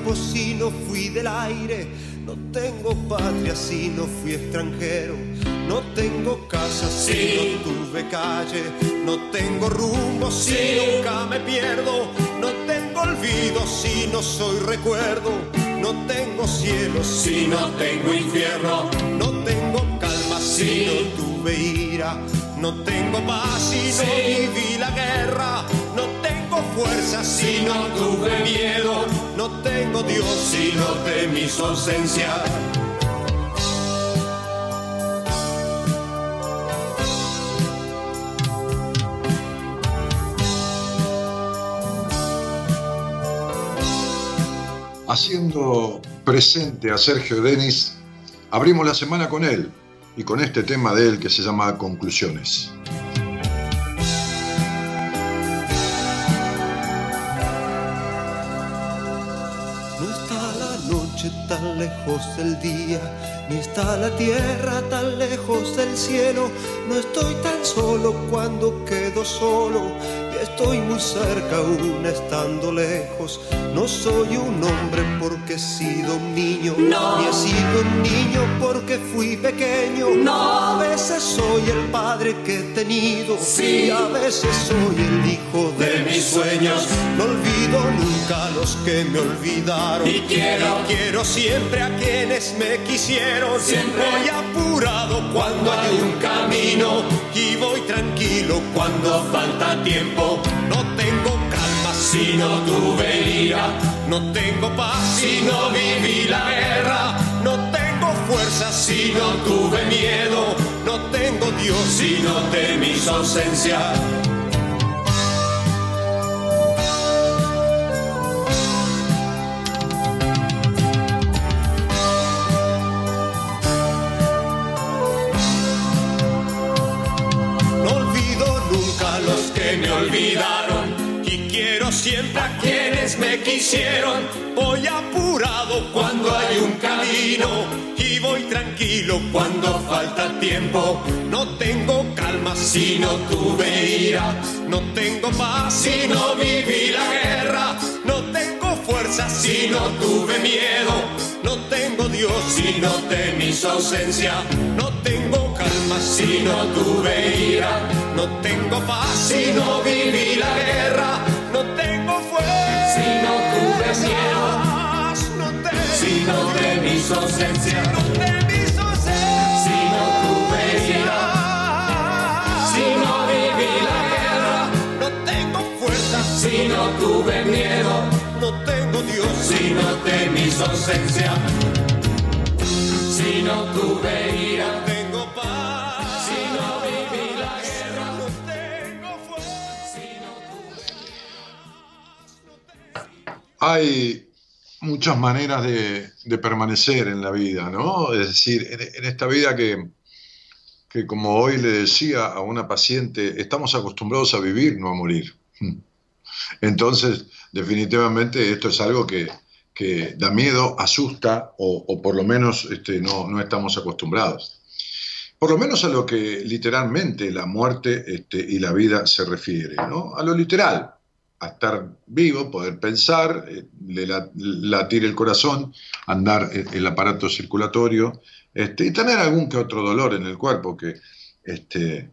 Cuerpo si no fui del aire. No tengo patria si no fui extranjero. No tengo casa si no tuve calle. No tengo rumbo si nunca me pierdo. No tengo olvido si no soy recuerdo. No tengo cielo si no tengo infierno. No tengo calma si no tuve ira. No tengo paz si no viví la guerra. Fuerza si no tuve miedo. No tengo Dios si no temí su ausencia. Haciendo presente a Sergio Denis, abrimos la semana con él y con este tema de él que se llama Conclusiones. Lejos del día, ni está la tierra tan lejos del cielo. No estoy tan solo cuando quedo solo, estoy muy cerca aún estando lejos. No soy un hombre porque he sido un niño, No. ni he sido un niño porque fui pequeño. No. A veces soy el padre que he tenido, Sí. y a veces soy el hijo de, De mis sueños. No olvido nunca a los que me olvidaron. Y quiero- quiero siempre a quienes me quisieron. Siempre. Voy apurado cuando hay un camino. Y voy tranquilo cuando falta tiempo. No tengo calma si no tuve ira. No tengo paz si no viví la guerra. No tengo fuerza si no tuve miedo. No tengo Dios si no temí su ausencia. Quienes me quisieron. Voy apurado cuando hay un camino. Y voy tranquilo cuando falta tiempo. No tengo calma si no tuve ira, no tengo paz si no viví la guerra, no tengo fuerza si no tuve miedo, no tengo Dios si no temí su ausencia, no tengo calma si no tuve ira, no tengo paz si no viví la guerra, guerra. no tengo fuerza Si no tuve miedo. no tengo Dios Si no temí su ausencia. Si no tuve ira. no tengo paz Si no viví la guerra. no tengo fuerza Si no Hay muchas maneras de, permanecer en la vida, ¿no? Es decir, en, en esta vida que, que, como hoy le decía a una paciente, estamos acostumbrados a vivir, no a morir. Entonces, definitivamente esto es algo que, da miedo, asusta o, por lo menos este, no, estamos acostumbrados. Por lo menos a lo que literalmente la muerte este, y la vida se refiere, ¿no? A lo literal, a estar vivo, poder pensar, eh, latir el corazón, andar eh, el aparato circulatorio este, y tener algún que otro dolor en el cuerpo que este,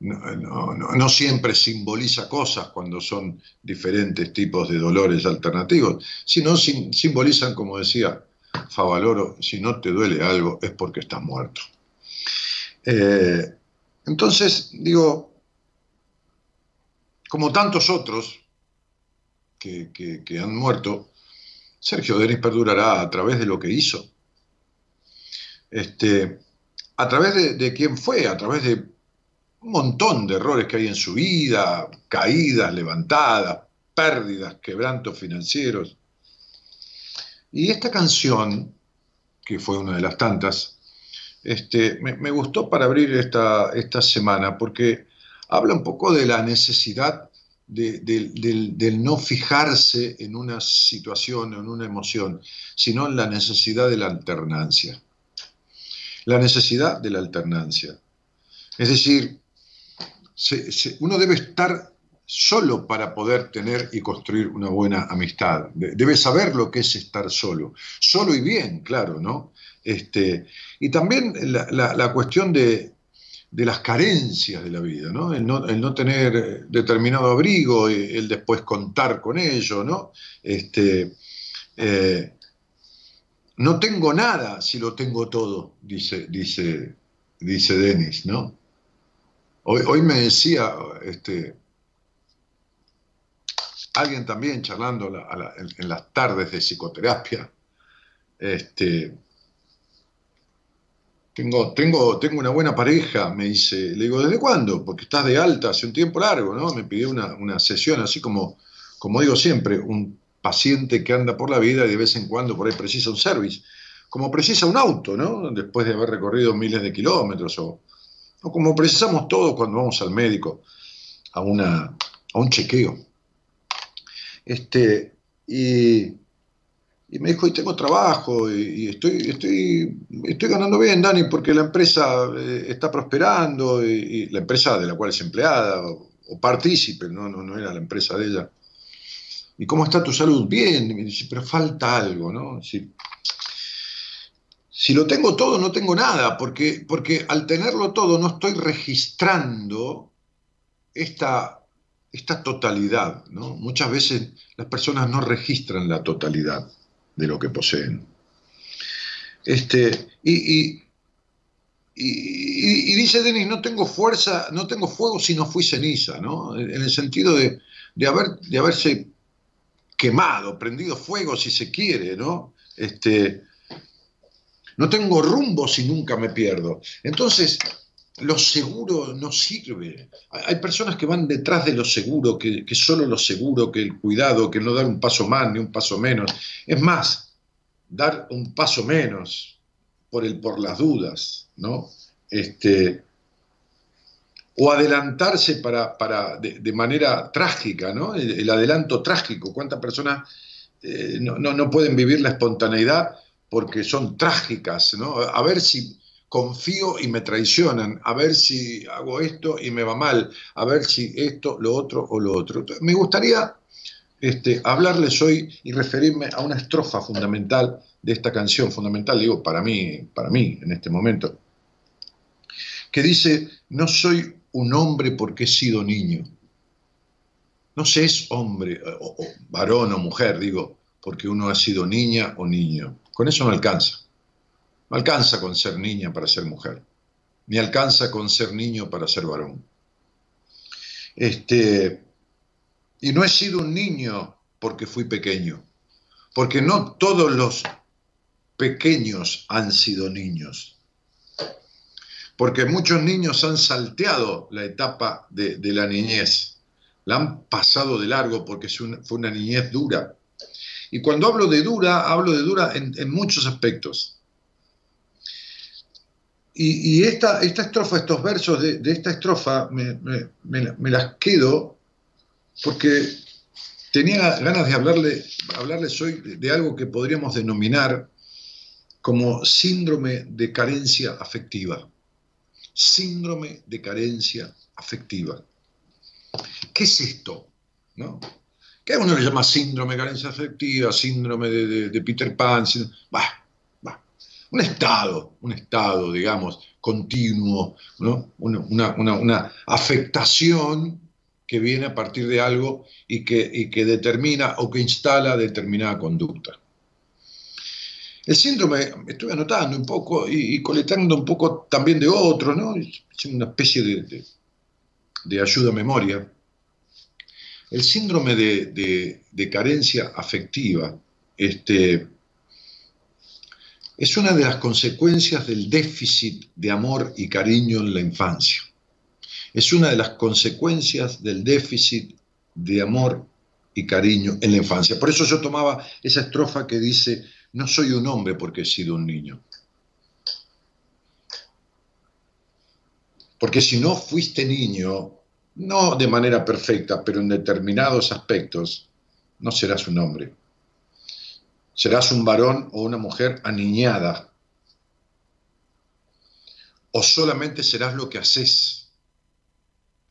no, siempre simboliza cosas cuando son diferentes tipos de dolores alternativos, sino simbolizan, como decía Favaloro, si no te duele algo es porque estás muerto. Eh, entonces, digo, como tantos otros que, han muerto, Sergio Denis perdurará a través de lo que hizo, este, a través de, de quién fue, a través de un montón de errores que hay en su vida, caídas, levantadas, pérdidas, quebrantos financieros. Y esta canción, que fue una de las tantas, este, me, gustó para abrir esta, esta, semana porque habla un poco de la necesidad de, del, no fijarse en una situación, en una emoción, sino en la necesidad de la alternancia. La necesidad de la alternancia. Es decir, uno debe estar solo para poder tener y construir una buena amistad. Debe saber lo que es estar solo. Solo y bien, claro, ¿no? Este, y también la, cuestión de, las carencias de la vida, ¿no? El, ¿no? tener determinado abrigo, el después contar con ello, ¿no? Este, eh, no tengo nada si lo tengo todo, dice, dice, dice Denis, ¿no? Hoy, me decía este, alguien también charlando en, las tardes de psicoterapia, este, tengo, tengo, tengo una buena pareja, me dice, le digo, ¿desde cuándo? Porque estás de alta hace un tiempo largo, ¿no? Me pidió una, sesión, así como, como digo siempre, un paciente que anda por la vida y de vez en cuando por ahí precisa un service, como precisa un auto, ¿no? Después de haber recorrido miles de kilómetros o, o como precisamos todos cuando vamos al médico a, una, a un chequeo. Este, y, y, me dijo, y tengo trabajo, y, estoy, estoy, estoy ganando bien, Dani, porque la empresa eh, está prosperando, y, la empresa de la cual es empleada, o, partícipe, no, no, no, era la empresa de ella. ¿Y cómo está tu salud? Bien, me dice, pero falta algo, ¿no? Si lo tengo todo, no tengo nada, porque, porque al tenerlo todo no estoy registrando esta, esta totalidad. ¿no? Muchas veces las personas no registran la totalidad de lo que poseen. Este, y, dice Denis, no tengo fuerza, no tengo fuego si no fui ceniza, ¿no? En el sentido de, haber, de haberse quemado, prendido fuego si se quiere, ¿no? Este, no tengo rumbo si nunca me pierdo. Entonces, lo seguro no sirve. Hay personas que van detrás de lo seguro, que, solo lo seguro, que el cuidado, que no dar un paso más ni un paso menos. Es más, dar un paso menos por, el, por las dudas, ¿no? Este, o adelantarse para, para de, manera trágica, ¿no? El, adelanto trágico. ¿Cuántas personas eh, no, no, pueden vivir la espontaneidad porque son trágicas, ¿no? A ver si confío y me traicionan, a ver si hago esto y me va mal, a ver si esto, lo otro o lo otro. Me gustaría este, hablarles hoy y referirme a una estrofa fundamental de esta canción, fundamental, digo, para mí, para mí en este momento, que dice, no soy un hombre porque he sido niño. No se es hombre, o varón o mujer, digo, porque uno ha sido niña o niño. Con eso no alcanza. No alcanza con ser niña para ser mujer, ni alcanza con ser niño para ser varón. Este, y no he sido un niño porque fui pequeño, porque no todos los pequeños han sido niños, porque muchos niños han salteado la etapa de, la niñez, la han pasado de largo porque fue una niñez dura, y cuando hablo de dura, hablo de dura en, muchos aspectos. Y, esta, esta, estrofa, estos versos de, esta estrofa, me, las quedo porque tenía ganas de hablarle, hablarles hoy de algo que podríamos denominar como síndrome de carencia afectiva. Síndrome de carencia afectiva. ¿Qué es esto? ¿No? Que uno le llama síndrome de carencia afectiva, síndrome de, Peter Pan, un estado, un estado, digamos, continuo, ¿no? una, una, afectación que viene a partir de algo y que, que determina o que instala determinada conducta. El síndrome, estuve anotando un poco y, colectando un poco también de otros, ¿no? Es una especie de, de, ayuda a memoria. El síndrome de, de carencia afectiva este, es una de las consecuencias del déficit de amor y cariño en la infancia. Es una de las consecuencias del déficit de amor y cariño en la infancia. Por eso yo tomaba esa estrofa que dice, no soy un hombre porque he sido un niño. Porque si no fuiste niño, no de manera perfecta, pero en determinados aspectos, no serás un hombre. Serás un varón o una mujer aniñada. O solamente serás lo que haces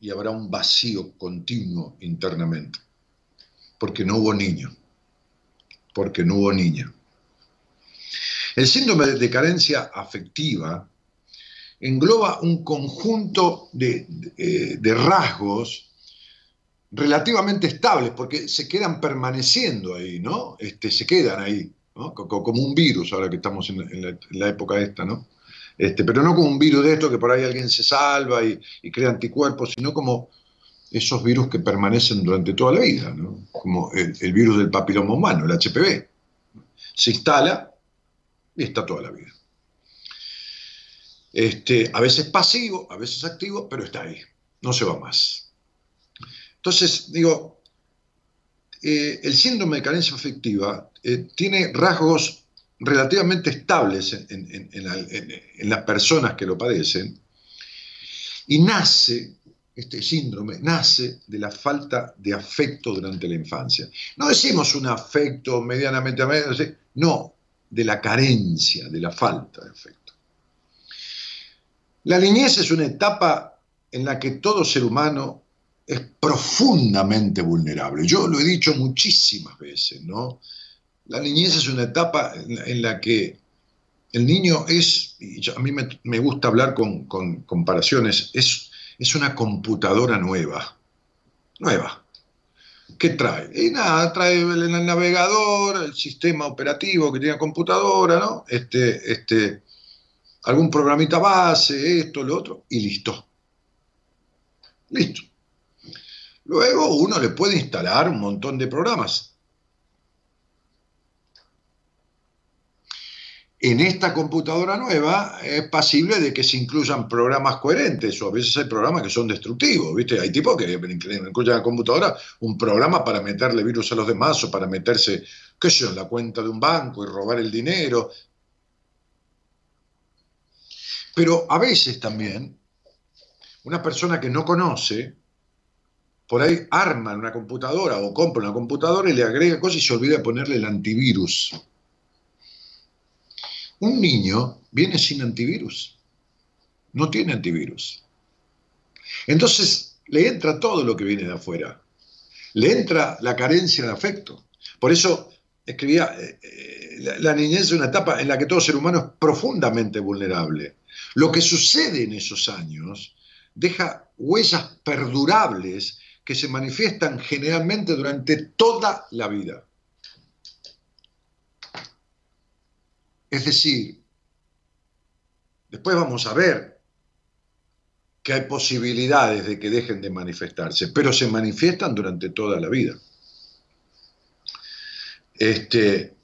y habrá un vacío continuo internamente. Porque no hubo niño. Porque no hubo niña. El síndrome de carencia afectiva engloba un conjunto de, de rasgos relativamente estables, porque se quedan permaneciendo ahí, ¿no? Este, se quedan ahí, ¿no? Como un virus, ahora que estamos en la, época esta, ¿no? Este, pero no como un virus de esto que por ahí alguien se salva y, crea anticuerpos, sino como esos virus que permanecen durante toda la vida, ¿no? Como el, virus del papiloma humano, el HPV. Se instala y está toda la vida. Este, a veces pasivo, a veces activo, pero está ahí, no se va más. Entonces, digo, eh, el síndrome de carencia afectiva eh, tiene rasgos relativamente estables en, las personas que lo padecen y nace, este síndrome nace de la falta de afecto durante la infancia. No decimos un afecto medianamente, no, de la carencia, de la falta de afecto. La niñez es una etapa en la que todo ser humano es profundamente vulnerable. Yo lo he dicho muchísimas veces, ¿no? La niñez es una etapa en la, que el niño es, y a mí me, gusta hablar con, comparaciones, es, es una computadora nueva, nueva. ¿Qué trae? Y nada, trae el, navegador, el sistema operativo que tiene la computadora, ¿no? Este, este, algún programita base, esto, lo otro, y listo. Listo. Luego uno le puede instalar un montón de programas. En esta computadora nueva es pasible de que se incluyan programas coherentes o a veces hay programas que son destructivos, ¿viste? Hay tipos que incluyen en la computadora un programa para meterle virus a los demás o para meterse, qué sé yo, en la cuenta de un banco y robar el dinero. Pero a veces también una persona que no conoce por ahí arma una computadora o compra una computadora y le agrega cosas y se olvida de ponerle el antivirus. Un niño viene sin antivirus, no tiene antivirus. Entonces le entra todo lo que viene de afuera, le entra la carencia de afecto. Por eso escribía, eh, eh, la, niñez es una etapa en la que todo ser humano es profundamente vulnerable. Lo que sucede en esos años deja huellas perdurables que se manifiestan generalmente durante toda la vida. Es decir, después vamos a ver que hay posibilidades de que dejen de manifestarse, pero se manifiestan durante toda la vida. Este,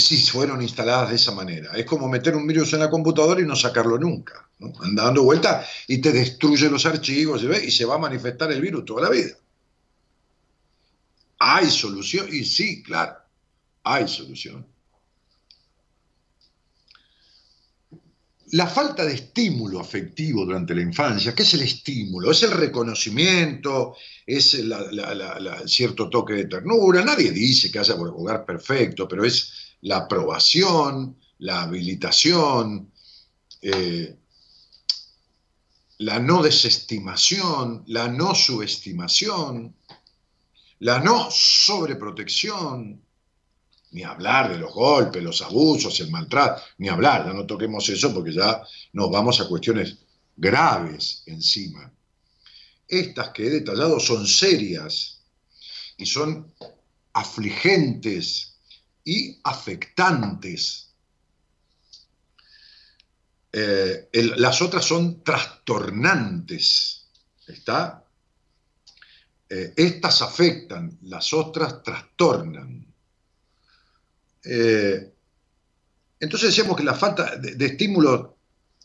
si fueron instaladas de esa manera. Es como meter un virus en la computadora y no sacarlo nunca. Anda dando vuelta y te destruye los archivos y se va a manifestar el virus toda la vida. ¿Hay solución? Y sí, claro, hay solución. la falta de estímulo afectivo durante la infancia, ¿qué es el estímulo? Es el reconocimiento, es el cierto toque de ternura. Nadie dice que haya hogar perfecto, pero es la aprobación, la habilitación, eh, la no desestimación, la no subestimación, la no sobreprotección, ni hablar de los golpes, los abusos, el maltrato, ni hablar, ya no toquemos eso porque ya nos vamos a cuestiones graves encima. Estas que he detallado son serias y son afligentes y afectantes. Eh, las otras son trastornantes. ¿Está? Eh, estas afectan, las otras trastornan. Eh, entonces decíamos que la falta de, estímulo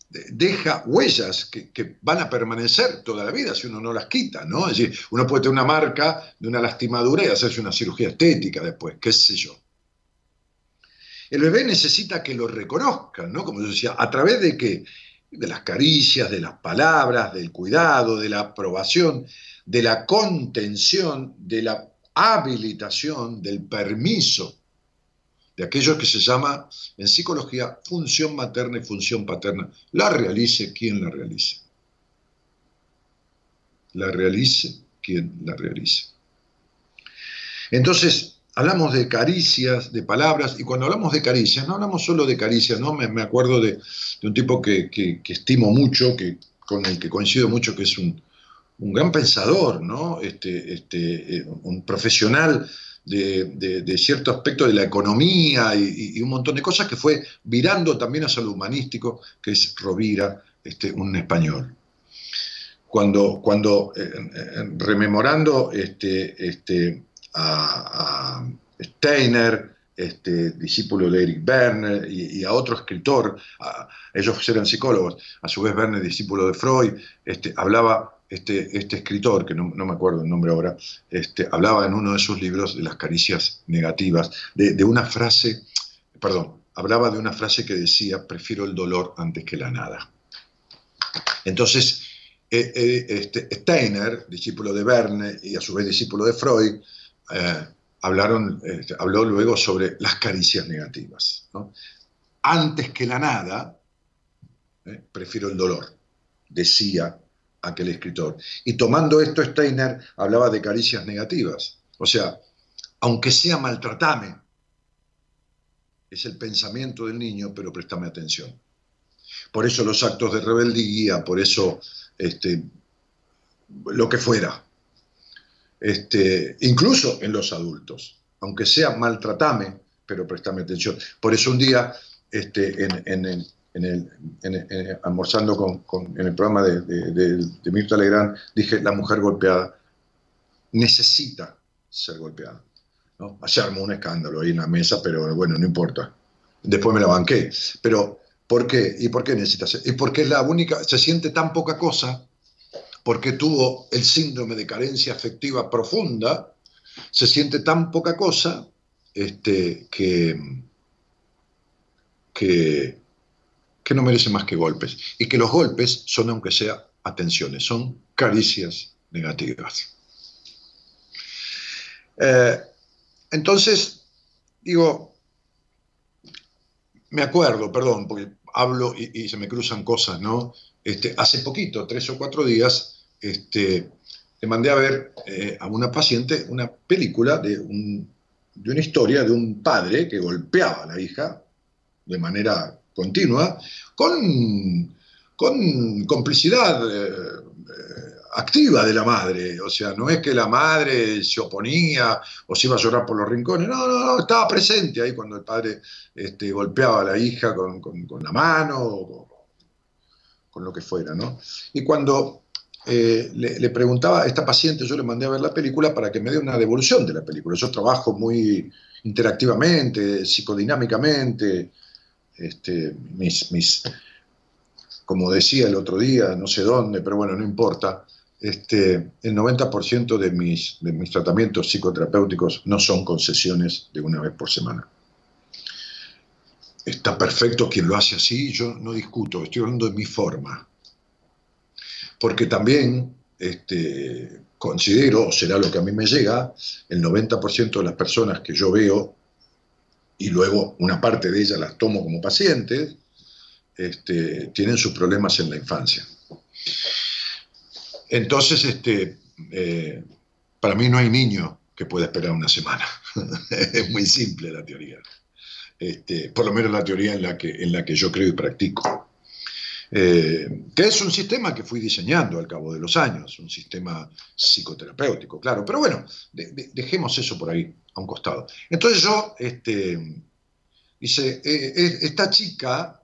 deja huellas que, van a permanecer toda la vida si uno no las quita, ¿no? Es decir, uno puede tener una marca de una lastimadura y hacerse una cirugía estética después, qué sé yo. El bebé necesita que lo reconozcan, ¿no? Como yo decía, a través de qué? De las caricias, de las palabras, del cuidado, de la aprobación, de la contención, de la habilitación, del permiso de aquello que se llama en psicología función materna y función paterna. La realice quien la realice. La realice quien la realice. Entonces, hablamos de caricias, de palabras, y cuando hablamos de caricias, no hablamos solo de caricias, ¿no? Me, acuerdo de, un tipo que, estimo mucho, que, con el que coincido mucho, que es un, gran pensador, ¿no? Este, este, eh, un profesional de, cierto aspecto de la economía y, un montón de cosas que fue virando también hacia lo humanístico, que es Rovira, este, un español. Cuando, cuando eh, eh, rememorando este, este, a, Steiner, este, discípulo de Eric Werner, y, a otro escritor, ellos eran psicólogos, a su vez Werner, discípulo de Freud, este, hablaba este, este escritor, que no, me acuerdo el nombre ahora, este, hablaba en uno de sus libros de las caricias negativas, de, una frase, perdón, hablaba de una frase que decía, prefiero el dolor antes que la nada. Entonces, eh, eh, este, Steiner, discípulo de Verne y a su vez discípulo de Freud, eh, hablaron, este, habló luego sobre las caricias negativas. Antes que la nada, prefiero el dolor, decía aquel escritor. Y tomando esto, Steiner hablaba de caricias negativas. O sea, aunque sea maltratame, es el pensamiento del niño, pero préstame atención. Por eso los actos de rebeldía, por eso este, lo que fuera. Este, incluso en los adultos, aunque sea maltratame, pero préstame atención. Por eso un día este, en, en, en el, almorzando con, en el programa de, de, Mirta Legrand, dije, la mujer golpeada necesita ser golpeada. ¿no? Se armó un escándalo ahí en la mesa, pero bueno, no importa. Después me la banqué. Pero, ¿por qué? ¿Y por qué necesita ser? Y porque es la única, se siente tan poca cosa, porque tuvo el síndrome de carencia afectiva profunda, se siente tan poca cosa este, que, que, no merece más que golpes y que los golpes son, aunque sea atenciones, son caricias negativas. Eh, entonces, digo, me acuerdo, perdón, porque hablo y, se me cruzan cosas, ¿no? Este, hace poquito, tres o cuatro días, este, le mandé a ver eh, a una paciente una película de, una historia de un padre que golpeaba a la hija de manera continua, con, con complicidad eh, eh, activa de la madre. O sea, no es que la madre se oponía o se iba a llorar por los rincones, no, no, no, estaba presente ahí cuando el padre este, golpeaba a la hija con, la mano o con lo que fuera, ¿no? Y cuando eh, le, preguntaba a esta paciente, yo le mandé a ver la película para que me dé una devolución de la película. Yo trabajo muy interactivamente, psicodinámicamente, este, mis, mis, como decía el otro día, no sé dónde, pero bueno, no importa, este, el 90% de mis, de mis tratamientos psicoterapéuticos no son concesiones de una vez por semana. está perfecto quien lo hace así, yo no discuto, estoy hablando de mi forma. Porque también este, considero, será lo que a mí me llega, el 90% de las personas que yo veo, y luego una parte de ellas las tomo como pacientes, este, tienen sus problemas en la infancia. Entonces, este, eh, para mí no hay niño que pueda esperar una semana. es muy simple la teoría. Este, por lo menos la teoría en la que, en la que yo creo y practico. Eh, que es un sistema que fui diseñando al cabo de los años, un sistema psicoterapéutico, claro, pero bueno, dejemos eso por ahí, a un costado. Entonces yo, este, dice, eh, esta chica,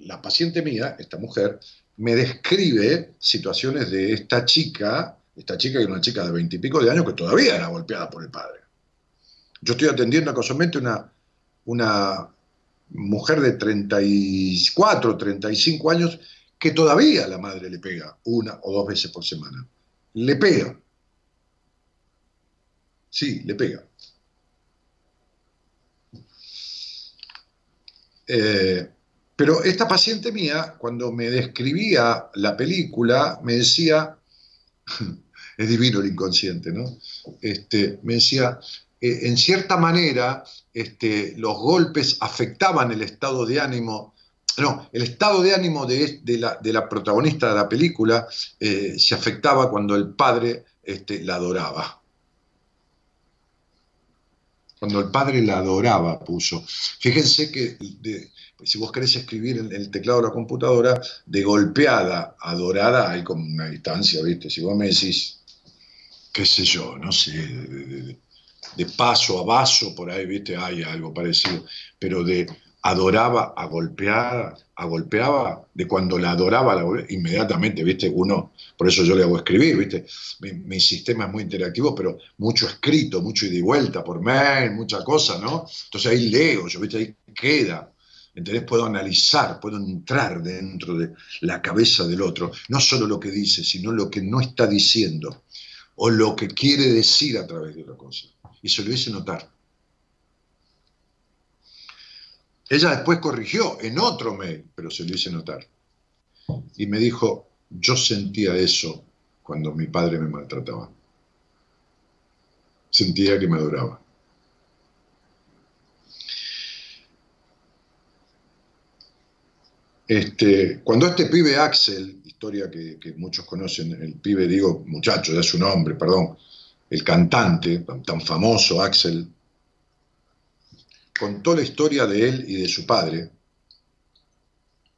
la paciente mía, esta mujer, me describe situaciones de esta chica, esta chica que es una chica de veintipico de años que todavía era golpeada por el padre. Yo estoy atendiendo casualmente una, una mujer de 34, 35 años que todavía la madre le pega una o dos veces por semana. Le pega. Sí, le pega. Eh, pero esta paciente mía, cuando me describía la película, me decía, es divino el inconsciente, ¿no? Este, me decía, eh, en cierta manera, este, los golpes afectaban el estado de ánimo. No, el estado de ánimo de, la, protagonista de la película eh, se afectaba cuando el padre este, la adoraba. Cuando el padre la adoraba, puso. Fíjense que si vos querés escribir en el teclado de la computadora, de golpeada, adorada, hay como una distancia, ¿viste? Si vos me decís, qué sé yo, no sé, de paso a vaso, por ahí, viste, hay algo parecido, pero de adoraba a golpear, a golpeaba, de cuando la adoraba, la, inmediatamente, viste, uno, por eso yo le hago escribir, viste, mi, sistema es muy interactivo, pero mucho escrito, mucho ida y vuelta por mail, mucha cosa, ¿no? Entonces ahí leo, yo, viste, ahí queda, ¿entendés? Puedo analizar, puedo entrar dentro de la cabeza del otro, no solo lo que dice, sino lo que no está diciendo, o lo que quiere decir a través de otra cosa y se lo hice notar. Ella después corrigió en otro mail, pero se lo hice notar. Y me dijo, yo sentía eso cuando mi padre me maltrataba. Sentía que me adoraba. Este, cuando este pibe Axel, historia que, que, muchos conocen, el pibe, digo muchacho, ya es su nombre, perdón, el cantante tan famoso, Axel, contó la historia de él y de su padre.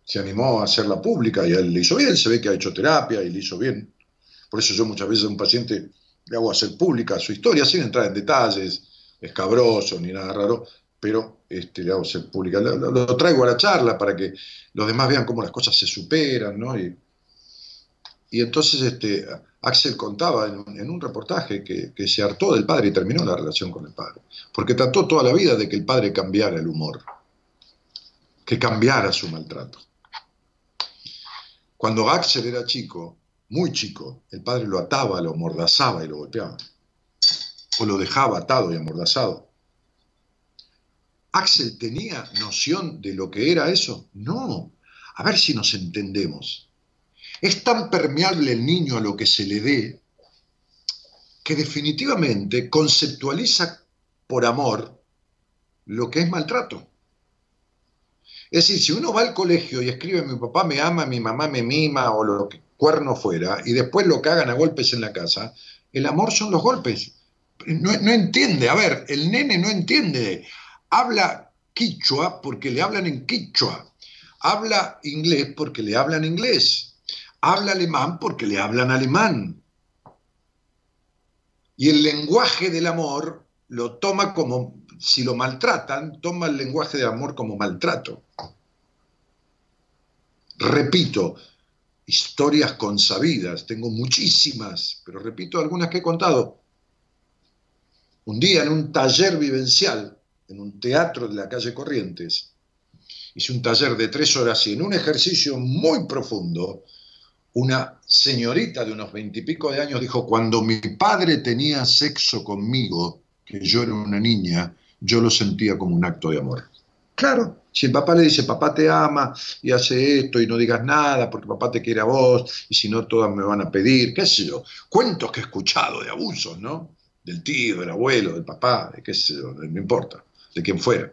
Se animó a hacerla pública y él le hizo bien, se ve que ha hecho terapia y le hizo bien. Por eso yo muchas veces a un paciente le hago hacer pública su historia, sin entrar en detalles escabrosos ni nada raro, pero este, le hago hacer pública. Lo, traigo a la charla para que los demás vean cómo las cosas se superan, ¿no? Y, y entonces este, Axel contaba en un, reportaje que, se hartó del padre y terminó la relación con el padre, porque trató toda la vida de que el padre cambiara el humor, que cambiara su maltrato. Cuando Axel era chico, muy chico, el padre lo ataba, lo amordazaba y lo golpeaba, o lo dejaba atado y amordazado. ¿Axel tenía noción de lo que era eso? No. A ver si nos entendemos. Es tan permeable el niño a lo que se le dé que definitivamente conceptualiza por amor lo que es maltrato. Es decir, si uno va al colegio y escribe mi papá me ama, mi mamá me mima o lo que cuerno fuera, y después lo cagan a golpes en la casa, el amor son los golpes. No, no entiende, a ver, el nene no entiende. Habla quichua porque le hablan en quichua. Habla inglés porque le hablan inglés habla alemán porque le hablan alemán. Y el lenguaje del amor lo toma como, si lo maltratan, toma el lenguaje del amor como maltrato. Repito, historias consabidas, tengo muchísimas, pero repito algunas que he contado. Un día en un taller vivencial, en un teatro de la calle Corrientes, hice un taller de tres horas y en un ejercicio muy profundo, una señorita de unos veintipico de años dijo, cuando mi padre tenía sexo conmigo, que yo era una niña, yo lo sentía como un acto de amor. Claro, Si el papá le dice, papá te ama y hace esto y no digas nada porque papá te quiere a vos y si no todas me van a pedir, qué sé yo, cuentos que he escuchado de abusos, ¿no? Del tío, del abuelo, del papá, de qué sé yo, no importa, de quien fuera.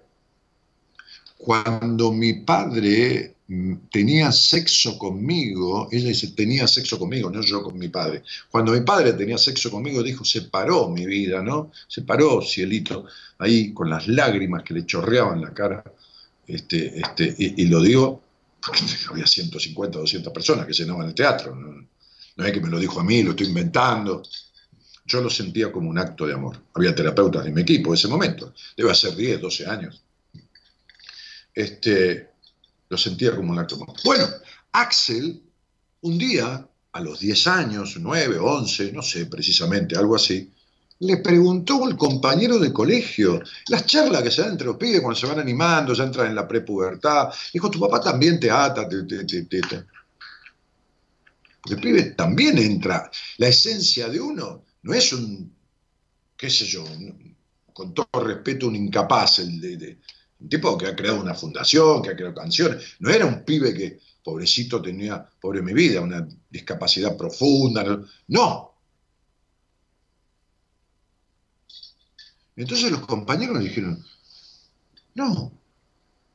Cuando mi padre mm, tenía sexo conmigo, ella dice, tenía sexo conmigo, no yo con mi padre. Cuando mi padre tenía sexo conmigo, dijo, se paró mi vida, ¿no? Se paró, cielito, ahí con las lágrimas que le chorreaban la cara este, este, y, lo digo porque había 150, 200 personas que llenaban el teatro. ¿no? es que me lo dijo a mí, lo estoy inventando. Yo lo sentía como un acto de amor. Había terapeutas de mi equipo en ese momento. Debe ser 10, 12 años. Este, lo sentía como un acto de. Bueno, Axel, un día, a los 10 años, 9, 11, no sé precisamente, algo así, le preguntó el compañero de colegio, las charlas que se dan entre los pibes cuando se van animando, ya entran en la prepubertad. Dijo, tu papá también te ata, te, te, El pibe también entra. La esencia de uno no es un, qué sé yo, con todo respeto, un incapaz, el de, un tipo que ha creado una fundación, que ha creado canciones. No era un pibe que, pobrecito, tenía, pobre mi vida, una discapacidad profunda. No, Entonces los compañeros me dijeron, no,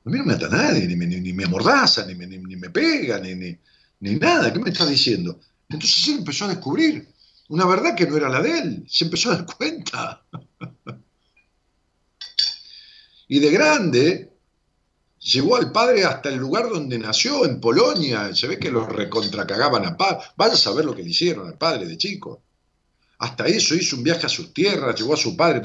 a mí no me ata nadie, ni me, ni, me amordaza, ni me, ni, me pega, ni, ni, nada, ¿qué me está diciendo? Entonces él empezó a descubrir una verdad que no era la de él, se empezó a dar cuenta. Y de grande llevó al padre hasta el lugar donde nació, en Polonia, se ve que lo recontracagaban a paz, vaya a saber lo que le hicieron al padre de chico. Hasta eso hizo un viaje a sus tierras, llegó a su padre,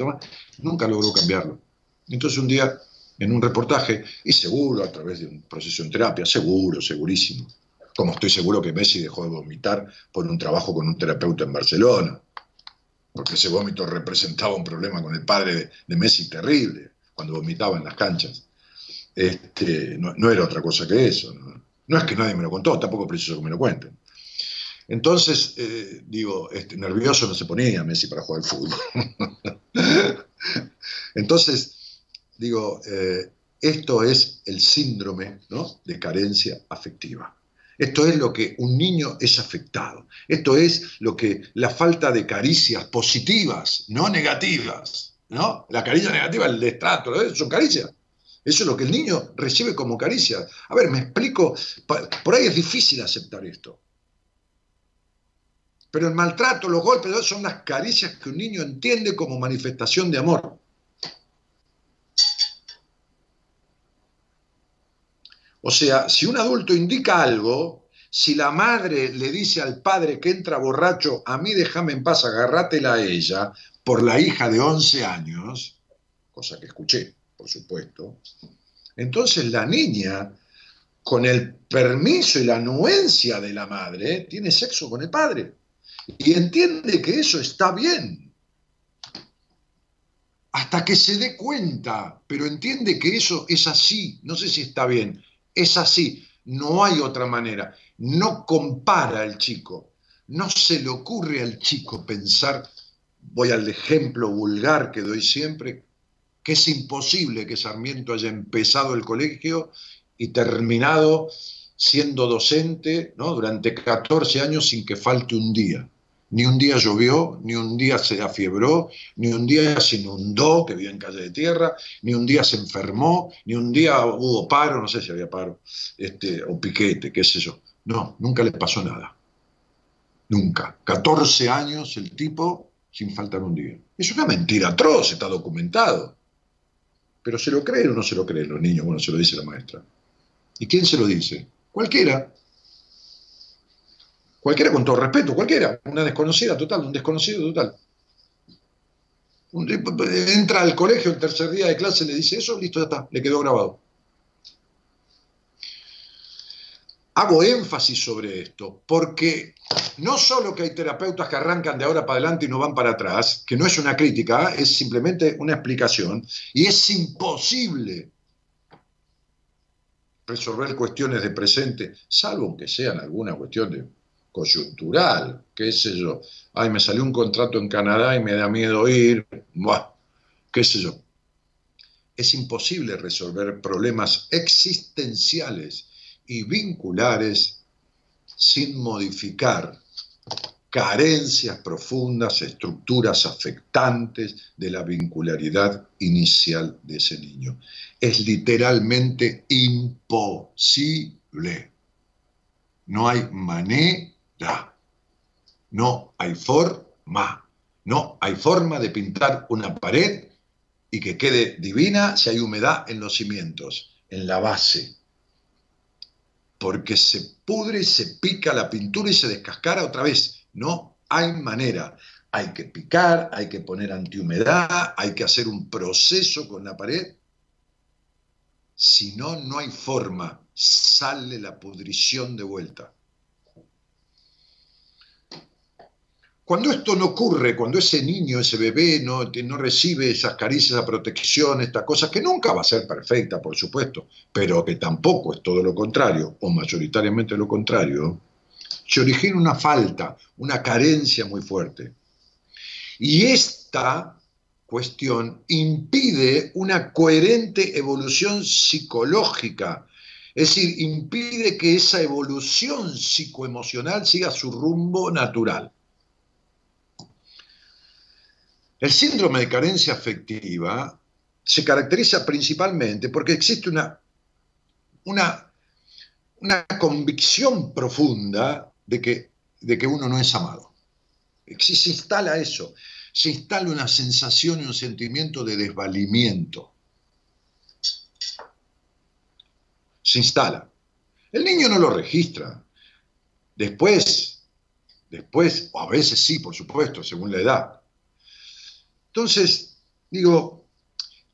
nunca logró cambiarlo. Entonces un día, en un reportaje, y seguro a través de un proceso en terapia, seguro, segurísimo, como estoy seguro que Messi dejó de vomitar por un trabajo con un terapeuta en Barcelona, porque ese vómito representaba un problema con el padre de, Messi terrible, cuando vomitaba en las canchas. Este, no, era otra cosa que eso. ¿no? es que nadie me lo contó, tampoco preciso que me lo cuenten. Entonces, eh, digo, este, nervioso no se ponía Messi para jugar al fútbol. Entonces, digo, eh, esto es el síndrome de carencia afectiva. Esto es lo que un niño es afectado. Esto es lo que la falta de caricias positivas, no negativas. ¿No? La caricia negativa, el destrato, son caricias. Eso es lo que el niño recibe como caricia. A ver, me explico. Por ahí es difícil aceptar esto. Pero el maltrato, los golpes, son las caricias que un niño entiende como manifestación de amor. O sea, si un adulto indica algo, si la madre le dice al padre que entra borracho, a mí déjame en paz, agárratela a ella, por la hija de 11 años, cosa que escuché, por supuesto, entonces la niña, con el permiso y la anuencia de la madre, tiene sexo con el padre. Y entiende que eso está bien. Hasta que se dé cuenta, pero entiende que eso es así, no sé si está bien, es así, no hay otra manera. No compara al chico, no se le ocurre al chico pensar, voy al ejemplo vulgar que doy siempre, que es imposible que Sarmiento haya empezado el colegio y terminado siendo docente ¿no? durante 14 años sin que falte un día. Ni un día llovió, ni un día se afiebró, ni un día se inundó, que vivía en calle de tierra, ni un día se enfermó, ni un día hubo paro, no sé si había paro, este, o piquete, qué sé yo. No, nunca le pasó nada. Nunca. 14 años el tipo sin faltar un día. Es una mentira atroz, está documentado. Pero ¿se lo creen o no se lo creen los niños? Bueno, se lo dice la maestra. ¿Y quién se lo dice? Cualquiera. Cualquiera con todo respeto, cualquiera, una desconocida total, un desconocido total. entra al colegio el tercer día de clase, le dice eso, listo, ya está, le quedó grabado. Hago énfasis sobre esto porque no solo que hay terapeutas que arrancan de ahora para adelante y no van para atrás, que no es una crítica, es simplemente una explicación, y es imposible resolver cuestiones de presente, salvo que sean alguna cuestión de coyuntural, qué sé yo. Ay, me salió un contrato en Canadá y me da miedo ir, qué sé yo. es imposible resolver problemas existenciales y vinculares sin modificar carencias profundas, estructuras afectantes de la vincularidad inicial de ese niño. Es literalmente imposible. No hay manera, no hay forma, no hay forma de pintar una pared y que quede divina si hay humedad en los cimientos, en la base. Porque se pudre, se pica la pintura y se descascara otra vez. No hay manera. Hay que picar, hay que poner antihumedad, hay que hacer un proceso con la pared. Si no, no hay forma. Sale la pudrición de vuelta. Cuando esto no ocurre, cuando ese niño, ese bebé no, recibe esas caricias, esa protección, esta cosa, que nunca va a ser perfecta, por supuesto, pero que tampoco es todo lo contrario, o mayoritariamente lo contrario, se origina una falta, una carencia muy fuerte. Y esta cuestión impide una coherente evolución psicológica, es decir, impide que esa evolución psicoemocional siga su rumbo natural. El síndrome de carencia afectiva se caracteriza principalmente porque existe una, una, una convicción profunda de que, de que uno no es amado. Si se instala eso, se instala una sensación y un sentimiento de desvalimiento. Se instala. El niño no lo registra. Después, después, o a veces sí, por supuesto, según la edad, entonces, digo,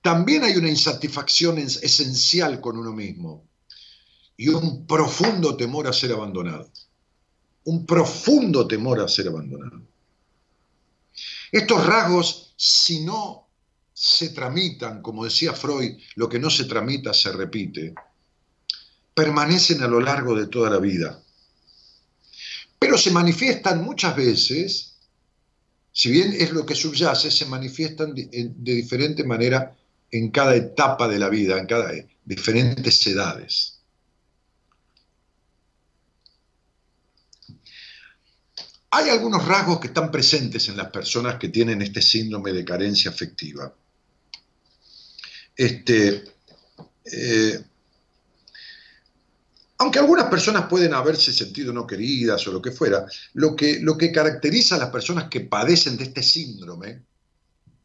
también hay una insatisfacción esencial con uno mismo y un profundo temor a ser abandonado. Un profundo temor a ser abandonado. Estos rasgos, si no se tramitan, como decía Freud, lo que no se tramita se repite, permanecen a lo largo de toda la vida. Pero se manifiestan muchas veces si bien es lo que subyace, se manifiestan de, diferente manera en cada etapa de la vida, en cada diferentes edades. Hay algunos rasgos que están presentes en las personas que tienen este síndrome de carencia afectiva. Este, eh, aunque algunas personas pueden haberse sentido no queridas o lo que fuera, lo que, lo que caracteriza a las personas que padecen de este síndrome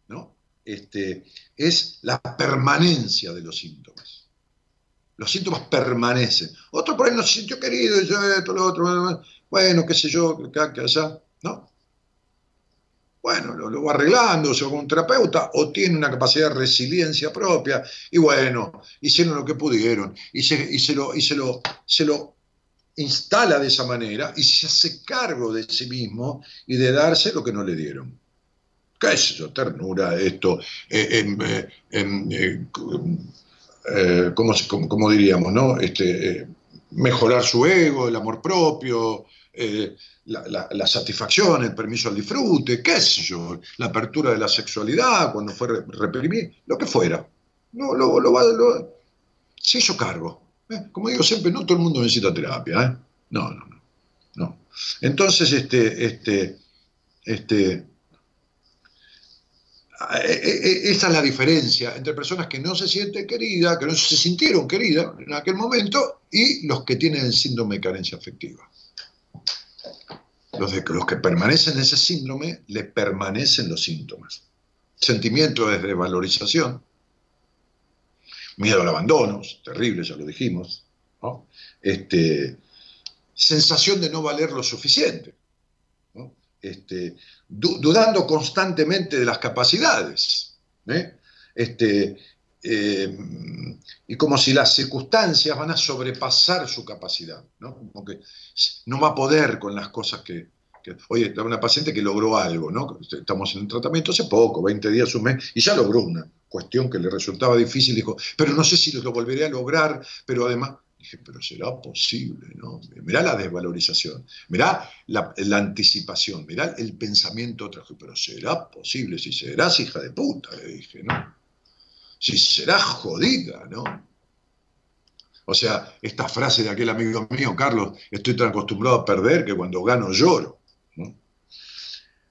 ¿no? este, es la permanencia de los síntomas. Los síntomas permanecen. Otro por ahí no se sintió querido, y yo esto, lo otro, bueno, qué sé yo, acá, allá, ¿no? Bueno, lo, va arreglando, se va con un terapeuta, o tiene una capacidad de resiliencia propia, y bueno, hicieron lo que pudieron, y se, se, lo, y se, lo, se lo instala de esa manera y se hace cargo de sí mismo y de darse lo que no le dieron. ¿Qué es eso? Ternura, esto, eh, eh, eh, ¿cómo, diríamos? No? Este, mejorar su ego, el amor propio, la, satisfacción, el permiso al disfrute, qué sé yo, la apertura de la sexualidad cuando fue reprimido, lo que fuera. No, lo, lo, se hizo cargo. ¿eh? Como digo siempre, no todo el mundo necesita terapia. ¿eh? No, no, no, no. Entonces, este, este, este, eh, esa es la diferencia entre personas que no se sienten queridas, que no se sintieron queridas en aquel momento, y los que tienen el síndrome de carencia afectiva. Los, de, los que permanecen en ese síndrome, le permanecen los síntomas. Sentimiento de desvalorización, miedo al abandono, terrible, ya lo dijimos. Este, sensación de no valer lo suficiente. Este, dudando constantemente de las capacidades. ¿eh? Este, eh, y como si las circunstancias van a sobrepasar su capacidad, ¿no? Como que no va a poder con las cosas que, Oye, una paciente que logró algo, ¿no? Estamos en un tratamiento hace poco, 20 días, un mes, y ya logró una cuestión que le resultaba difícil, dijo, pero no sé si lo volveré a lograr, pero además, dije, pero será posible, ¿no? Mirá la desvalorización, mirá la, anticipación, mirá el pensamiento, pero será posible, si serás hija de puta, le dije, ¿no? Si será jodida, ¿no? O sea, esta frase de aquel amigo mío, Carlos, estoy tan acostumbrado a perder que cuando gano lloro.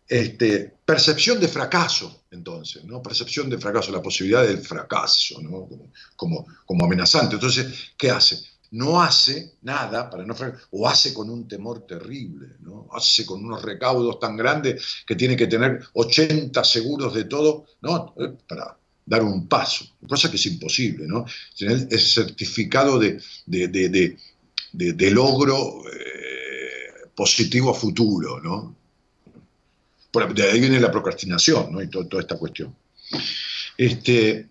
Este, percepción de fracaso, entonces, ¿no? Percepción de fracaso, la posibilidad del fracaso, ¿no? Como, como, amenazante. Entonces, ¿qué hace? No hace nada para no fracasar, o hace con un temor terrible, ¿no? Hace con unos recaudos tan grandes que tiene que tener 80 seguros de todo, ¿no? Eh, para dar un paso, cosa que es imposible, ¿no? Tener el certificado de, de, logro eh, positivo a futuro, ¿no? de ahí viene la procrastinación, ¿no? Y toda esta cuestión. Este,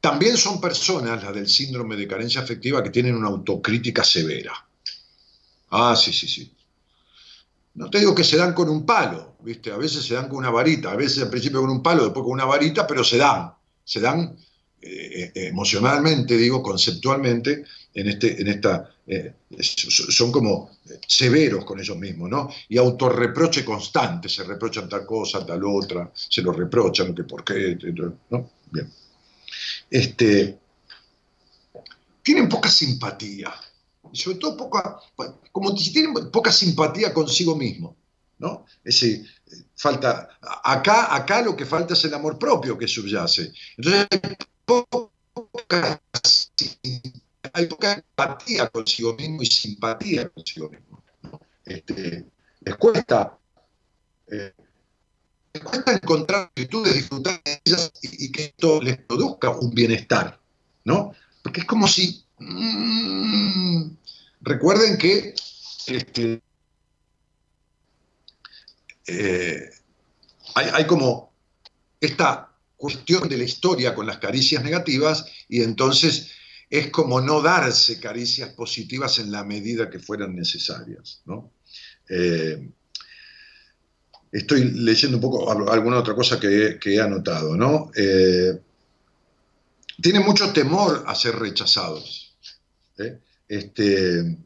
también son personas, las del síndrome de carencia afectiva, que tienen una autocrítica severa. Ah, sí, sí, sí. No te digo que se dan con un palo, ¿viste? A veces se dan con una varita, a veces al principio con un palo, después con una varita, pero se dan. Se dan eh, eh, emocionalmente, digo, conceptualmente, en, este, en esta. Eh, son como severos con ellos mismos, ¿no? Y autorreproche constante, se reprochan tal cosa, tal otra, se lo reprochan, que por qué, ¿no? Bien. Este, tienen poca simpatía, y sobre todo poca, como si tienen poca simpatía consigo mismo, ¿no? Ese, falta, acá, acá lo que falta es el amor propio que subyace. Entonces hay poca, hay empatía consigo mismo y simpatía consigo mismo. Este, les cuesta eh, les cuesta encontrar virtudes, disfrutar de ellas y, que esto les produzca un bienestar, ¿no? Porque es como si mm, recuerden que este, eh, hay, como esta cuestión de la historia con las caricias negativas y entonces es como no darse caricias positivas en la medida que fueran necesarias. Eh, estoy leyendo un poco alguna otra cosa que, he anotado. ¿no? Eh, tienen mucho temor a ser rechazados. Este,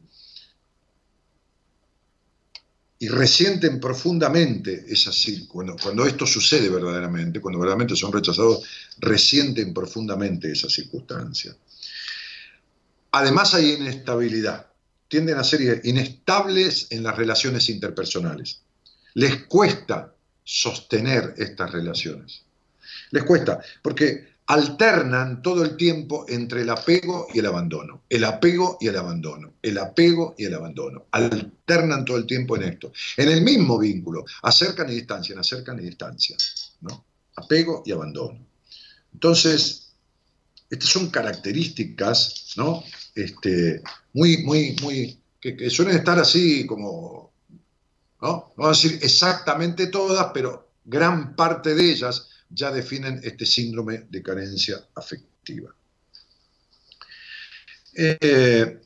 y resienten profundamente esa cuando, cuando esto sucede verdaderamente, cuando verdaderamente son rechazados, resienten profundamente esa circunstancia. Además hay inestabilidad, tienden a ser inestables en las relaciones interpersonales. Les cuesta sostener estas relaciones. Les cuesta, porque alternan todo el tiempo entre el apego y el abandono, el apego y el abandono, el apego y el abandono. Alternan todo el tiempo en esto. En el mismo vínculo, acercan y distancian, acercan y distancian. ¿no? Apego y abandono. Entonces, estas son características ¿no? este, muy, muy, muy, que, suelen estar así como, ¿no? no a decir exactamente todas, pero gran parte de ellas ya definen este síndrome de carencia afectiva. Eh,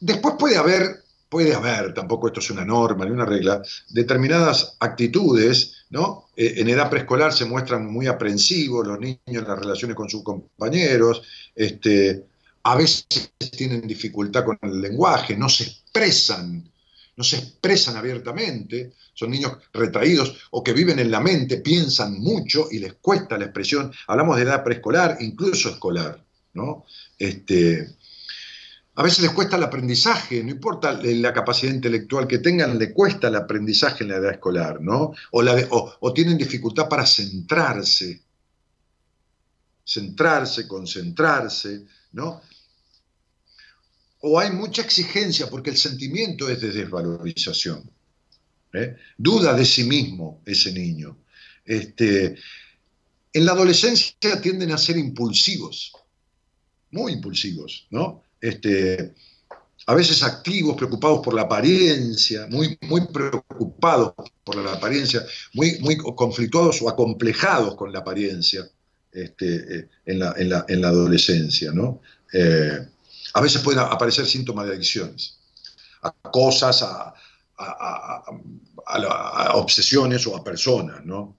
después puede haber, puede haber, tampoco esto es una norma ni una regla, determinadas actitudes, ¿no? Eh, en edad preescolar se muestran muy aprensivos los niños en las relaciones con sus compañeros, este, a veces tienen dificultad con el lenguaje, no se expresan no se expresan abiertamente, son niños retraídos o que viven en la mente, piensan mucho y les cuesta la expresión. Hablamos de edad preescolar, incluso escolar, ¿no? Este, a veces les cuesta el aprendizaje, no importa la capacidad intelectual que tengan, le cuesta el aprendizaje en la edad escolar, ¿no? O, o tienen dificultad para centrarse, centrarse, concentrarse, ¿no? O hay mucha exigencia porque el sentimiento es de desvalorización. ¿eh? Duda de sí mismo ese niño. Este, en la adolescencia tienden a ser impulsivos, muy impulsivos, ¿no? Este, a veces activos, preocupados por la apariencia, muy, muy preocupados por la apariencia, muy, muy conflictuados o acomplejados con la apariencia este, eh, en, la, en, la, adolescencia, ¿no? Eh, a veces pueden aparecer síntomas de adicciones, a cosas, a, obsesiones o a personas, ¿no?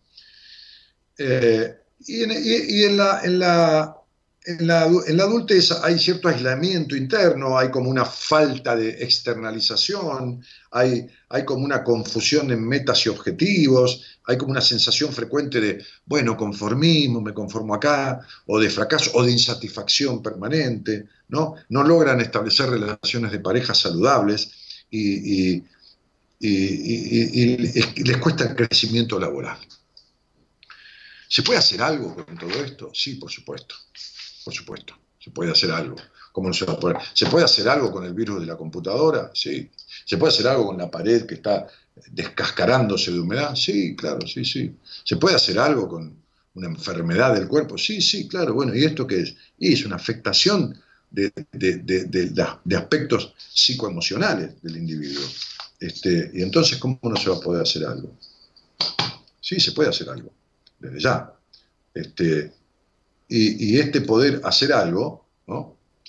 Eh, y, en, la, en la, en la, adultez hay cierto aislamiento interno, hay como una falta de externalización, hay, hay como una confusión en metas y objetivos, hay como una sensación frecuente de, bueno, conformismo, me conformo acá, o de fracaso, o de insatisfacción permanente, ¿no? No logran establecer relaciones de pareja saludables y les cuesta el crecimiento laboral. ¿Se puede hacer algo con todo esto? Sí, por supuesto por supuesto. Se puede hacer algo. ¿Cómo no se va a poder? ¿Se puede hacer algo con el virus de la computadora? Sí. ¿Se puede hacer algo con la pared que está descascarándose de humedad? Sí, claro, sí, sí. ¿Se puede hacer algo con una enfermedad del cuerpo? Sí, sí, claro. Bueno, ¿y esto qué es? Y es una afectación de, de, aspectos psicoemocionales del individuo. Este, y entonces, ¿cómo no se va a poder hacer algo? Sí, se puede hacer algo, desde ya. Este, y, este poder hacer algo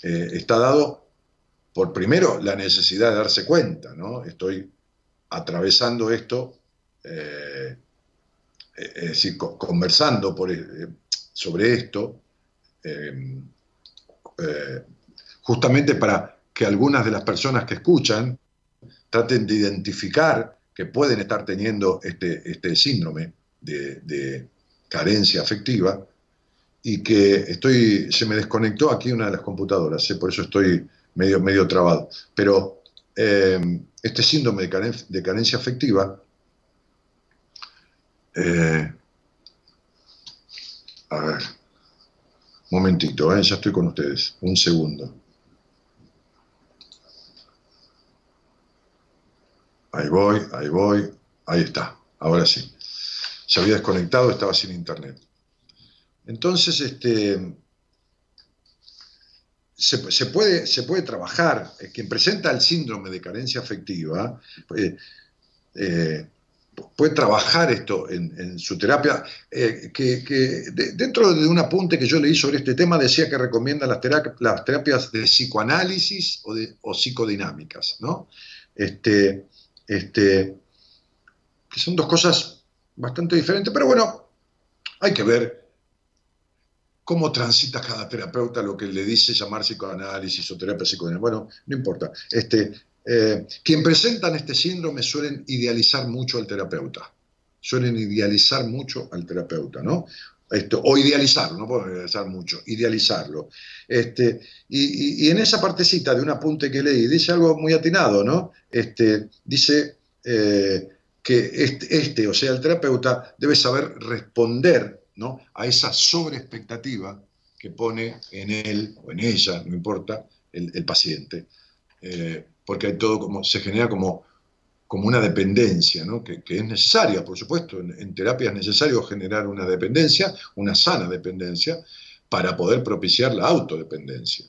eh, está dado por primero la necesidad de darse cuenta, ¿no? Estoy atravesando esto, eh, eh, es decir, conversando sobre esto, justamente para que algunas de las personas que escuchan traten de identificar que pueden estar teniendo este, este síndrome de carencia afectiva y que estoy, se me desconectó aquí una de las computadoras, ¿eh? por eso estoy medio, medio trabado. Pero eh, este síndrome de, carencia, afectiva, eh, a ver, momentito, ya estoy con ustedes, un segundo. Ahí voy, ahí voy, ahí está, ahora sí. Se había desconectado, estaba sin internet. Entonces, este, se, puede, se puede trabajar. Quien presenta el síndrome de carencia afectiva eh, eh, puede trabajar esto en, su terapia, eh, que, dentro de un apunte que yo leí sobre este tema decía que recomienda las, terapias, de psicoanálisis o, de, psicodinámicas, ¿no? Este, este, que son dos cosas bastante diferentes, pero bueno, hay que ver cómo transita cada terapeuta lo que le dice llamar psicoanálisis o terapia psicoanálisis. Bueno, no importa. Este, eh, quien presentan este síndrome suelen idealizar mucho al terapeuta. Suelen idealizar mucho al terapeuta, ¿no? Esto, o idealizarlo, no puedo idealizar mucho, idealizarlo. Este, y, en esa partecita de un apunte que leí, dice algo muy atinado, ¿no? Este, dice eh, que este, este, o sea, el terapeuta, debe saber responder a esa sobreexpectativa que pone en él o en ella, no importa, el, paciente. Eh, porque todo como, se genera como, como una dependencia, que, es necesaria, por supuesto. En, terapia es necesario generar una dependencia, una sana dependencia, para poder propiciar la autodependencia.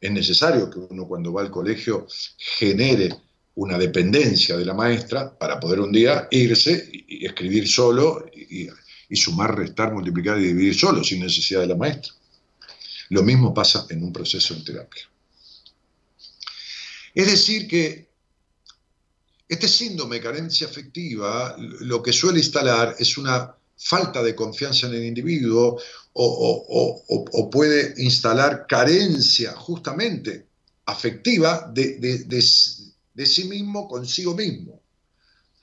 Es necesario que uno cuando va al colegio genere una dependencia de la maestra para poder un día irse y, escribir solo y sumar, restar, multiplicar y dividir solo, sin necesidad de la maestra. Lo mismo pasa en un proceso en terapia. Es decir, que este síndrome de carencia afectiva lo que suele instalar es una falta de confianza en el individuo o, puede instalar carencia justamente afectiva de sí mismo consigo mismo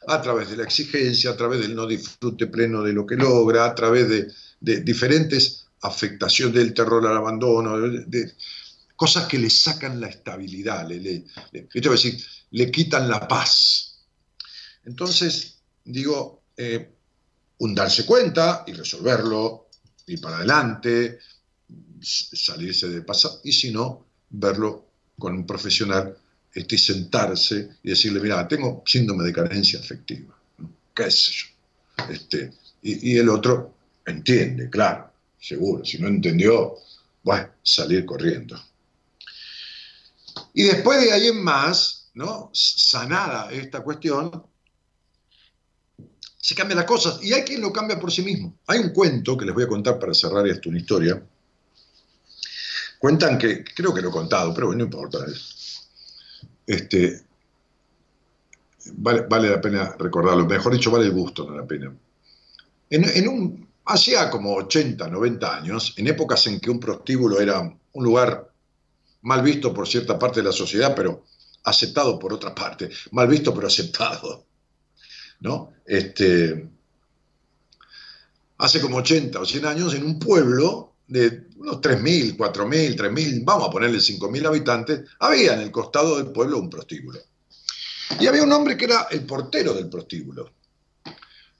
a través de la exigencia, a través del no disfrute pleno de lo que logra, a través de, diferentes afectaciones del terror al abandono, de, cosas que le sacan la estabilidad, le, decir, le quitan la paz. Entonces, digo, eh, un darse cuenta y resolverlo, ir para adelante, salirse de pasado, y si no, verlo con un profesional este, sentarse y decirle, mira, tengo síndrome de carencia afectiva, qué sé yo. Este, y, el otro entiende, claro, seguro, si no entendió, bueno, salir corriendo. Y después de ahí en más, ¿no? sanada esta cuestión, se cambian las cosas y hay quien lo cambia por sí mismo. Hay un cuento que les voy a contar para cerrar esto, una historia. Cuentan que, creo que lo he contado, pero no importa, este, vale, la pena recordarlo. Mejor dicho, vale el gusto, no la pena. En, un, hacía como 80, 90 años, en épocas en que un prostíbulo era un lugar mal visto por cierta parte de la sociedad, pero aceptado por otra parte, mal visto pero aceptado, ¿no? Este, hace como 80 o 100 años, en un pueblo de unos 3.000, 4.000, 3.000, vamos a ponerle 5.000 habitantes, había en el costado del pueblo un prostíbulo. Y había un hombre que era el portero del prostíbulo.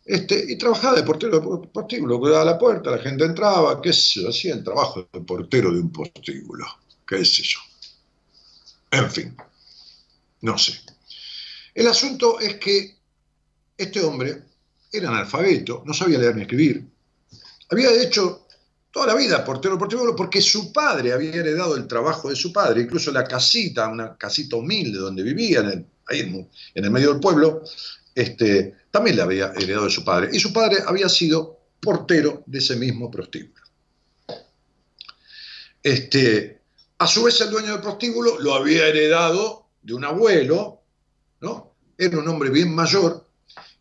Este, y trabajaba de portero del prostíbulo, cuidaba la puerta, la gente entraba, qué sé yo, hacía el trabajo de portero de un prostíbulo, qué sé yo. En fin, no sé. El asunto es que este hombre era analfabeto, no sabía leer ni escribir. Había hecho toda la vida portero prostíbulo porque su padre había heredado el trabajo de su padre, incluso la casita, una casita humilde donde vivían, ahí en, en el medio del pueblo, este, también le había heredado de su padre. Y su padre había sido portero de ese mismo prostíbulo. Este, a su vez, el dueño del prostíbulo lo había heredado de un abuelo, ¿no? Era un hombre bien mayor.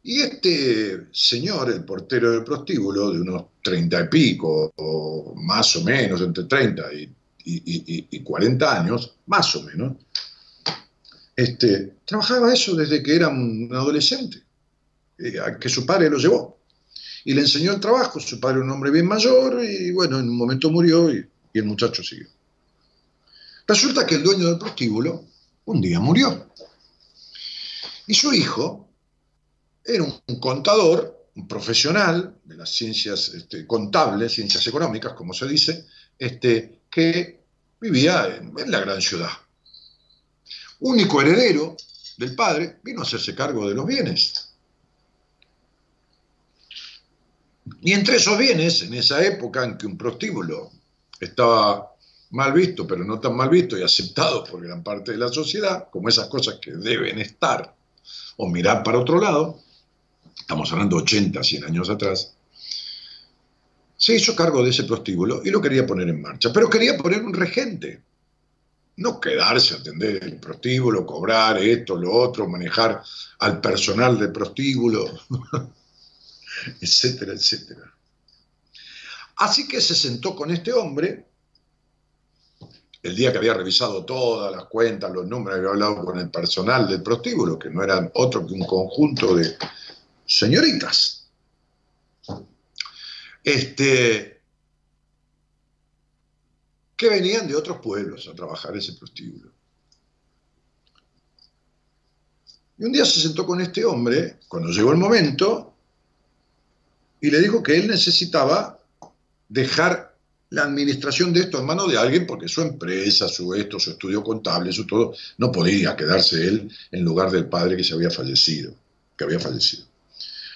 Y este señor, el portero del prostíbulo, de unos treinta y pico, o más o menos, entre 30 y, y, 40 años, más o menos, este, trabajaba eso desde que era un adolescente, eh, que su padre lo llevó. Y le enseñó el trabajo, su padre era un hombre bien mayor, y bueno, en un momento murió y, y el muchacho siguió. Resulta que el dueño del prostíbulo un día murió. Y su hijo era un contador, un profesional de las ciencias este, contables, ciencias económicas, como se dice, este, que vivía en, en la gran ciudad único heredero del padre, vino a hacerse cargo de los bienes. Y entre esos bienes, en esa época en que un prostíbulo estaba mal visto, pero no tan mal visto y aceptado por gran parte de la sociedad, como esas cosas que deben estar, o mirar para otro lado, estamos hablando 80, 100 años atrás, se hizo cargo de ese prostíbulo y lo quería poner en marcha, pero quería poner un regente no quedarse a atender el prostíbulo, cobrar esto, lo otro, manejar al personal del prostíbulo, etcétera, etcétera. Así que se sentó con este hombre, el día que había revisado todas las cuentas, los números, había hablado con el personal del prostíbulo, que no eran otro que un conjunto de señoritas. Este, que venían de otros pueblos a trabajar ese prostíbulo. Y un día se sentó con este hombre, cuando llegó el momento, y le dijo que él necesitaba dejar la administración de esto en manos de alguien, porque su empresa, su esto, su estudio contable, su todo, no podía quedarse él en lugar del padre que se había fallecido, que había fallecido.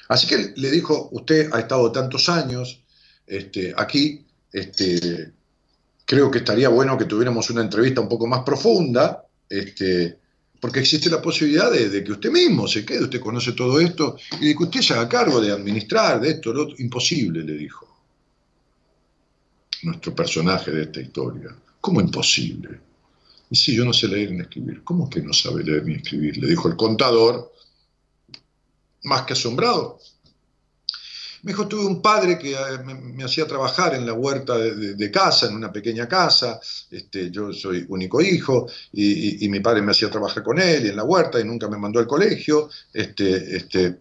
Así que le dijo, usted ha estado tantos años este, aquí, este, creo que estaría bueno que tuviéramos una entrevista un poco más profunda, este, porque existe la posibilidad de, que usted mismo se quede, usted conoce todo esto, y de que usted se haga cargo de administrar, de esto, lo otro. Imposible, le dijo nuestro personaje de esta historia. ¿Cómo imposible? Y si yo no sé leer ni escribir, ¿cómo que no sabe leer ni escribir? Le dijo el contador, más que asombrado. Me dijo, tuve un padre que eh, me, hacía trabajar en la huerta de, casa, en una pequeña casa, este, yo soy único hijo, y, mi padre me hacía trabajar con él y en la huerta y nunca me mandó al colegio. Este, este,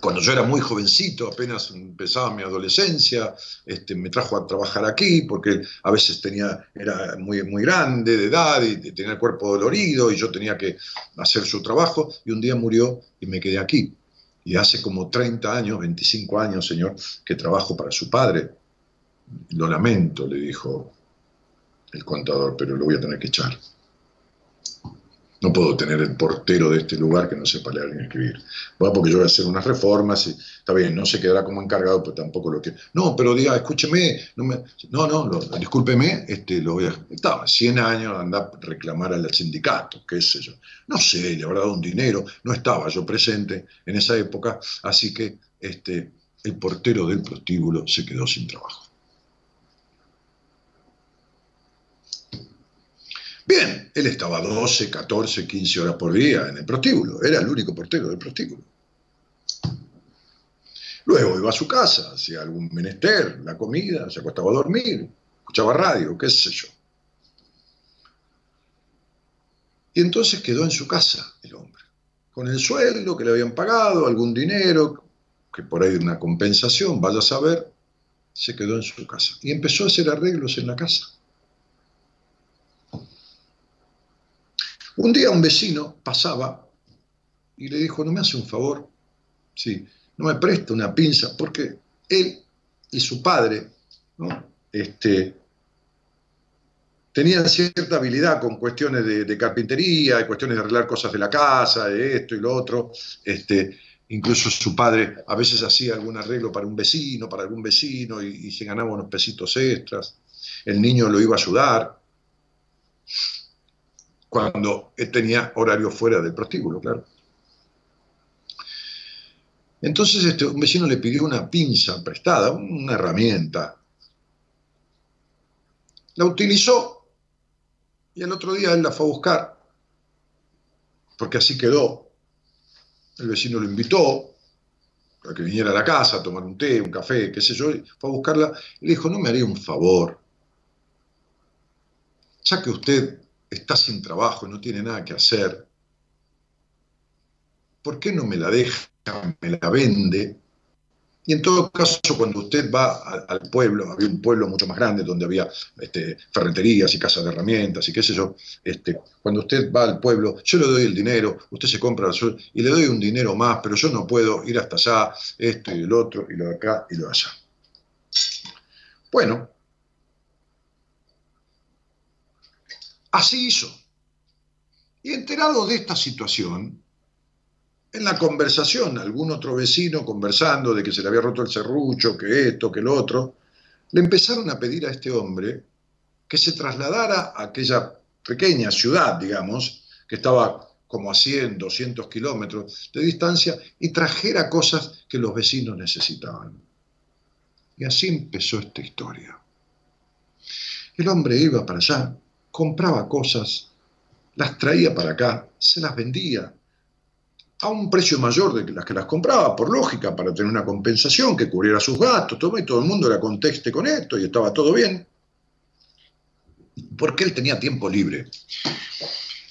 cuando yo era muy jovencito, apenas empezaba mi adolescencia, este, me trajo a trabajar aquí porque a veces tenía, era muy, muy grande de edad y tenía el cuerpo dolorido y yo tenía que hacer su trabajo y un día murió y me quedé aquí y hace como 30 años, 25 años, señor, que trabajo para su padre. Lo lamento, le dijo el contador, pero lo voy a tener que echar. No puedo tener el portero de este lugar que no sepa leer ni escribir. Bueno, porque yo voy a hacer unas reformas y está bien, no se quedará como encargado, pero tampoco lo que. No, pero diga, escúcheme, no, me... no, no discúlpeme, este, lo voy a. Estaba 100 años, anda a reclamar al sindicato, qué sé yo. No sé, le habrá dado un dinero, no estaba yo presente en esa época, así que este, el portero del prostíbulo se quedó sin trabajo. Bien, él estaba 12, 14, 15 horas por día en el prostíbulo, era el único portero del prostíbulo. Luego iba a su casa, hacía algún menester, la comida, se acostaba a dormir, escuchaba radio, qué sé yo. Y entonces quedó en su casa el hombre, con el sueldo que le habían pagado, algún dinero, que por ahí una compensación, vaya a saber, se quedó en su casa. Y empezó a hacer arreglos en la casa. Un día un vecino pasaba y le dijo, ¿no me hace un favor? Sí, no me presta una pinza, porque él y su padre, ¿no? Este, tenían cierta habilidad con cuestiones de, carpintería, y cuestiones de arreglar cosas de la casa, de esto y lo otro. Este, incluso su padre a veces hacía algún arreglo para un vecino, para algún vecino, y, se ganaba unos pesitos extras. El niño lo iba a ayudar cuando tenía horario fuera del prostíbulo, claro. Entonces este, un vecino le pidió una pinza prestada, una herramienta. La utilizó y el otro día él la fue a buscar, porque así quedó. El vecino lo invitó para que viniera a la casa a tomar un té, un café, qué sé yo, fue a buscarla y le dijo, no me haría un favor. Ya que usted está sin trabajo no tiene nada que hacer, ¿por qué no me la deja, me la vende y en todo caso, cuando usted va al pueblo, había un pueblo mucho más grande donde había este, ferreterías y casas de herramientas y qué sé yo, este, cuando usted va al pueblo, yo le doy el dinero, usted se compra el y le doy un dinero más, pero yo no puedo ir hasta allá, esto y el otro, y lo de acá y lo de allá. Bueno, así hizo. Y enterado de esta situación, en la conversación, algún otro vecino conversando de que se le había roto el serrucho, que esto, que lo otro, le empezaron a pedir a este hombre que se trasladara a aquella pequeña ciudad, digamos, que estaba como a 100, 200 kilómetros de distancia, y trajera cosas que los vecinos necesitaban. Y así empezó esta historia. El hombre iba para allá, compraba cosas, las traía para acá, se las vendía, a un precio mayor de las que las compraba, por lógica, para tener una compensación que cubriera sus gastos, todo, y todo el mundo era contexte con esto y estaba todo bien. Porque él tenía tiempo libre.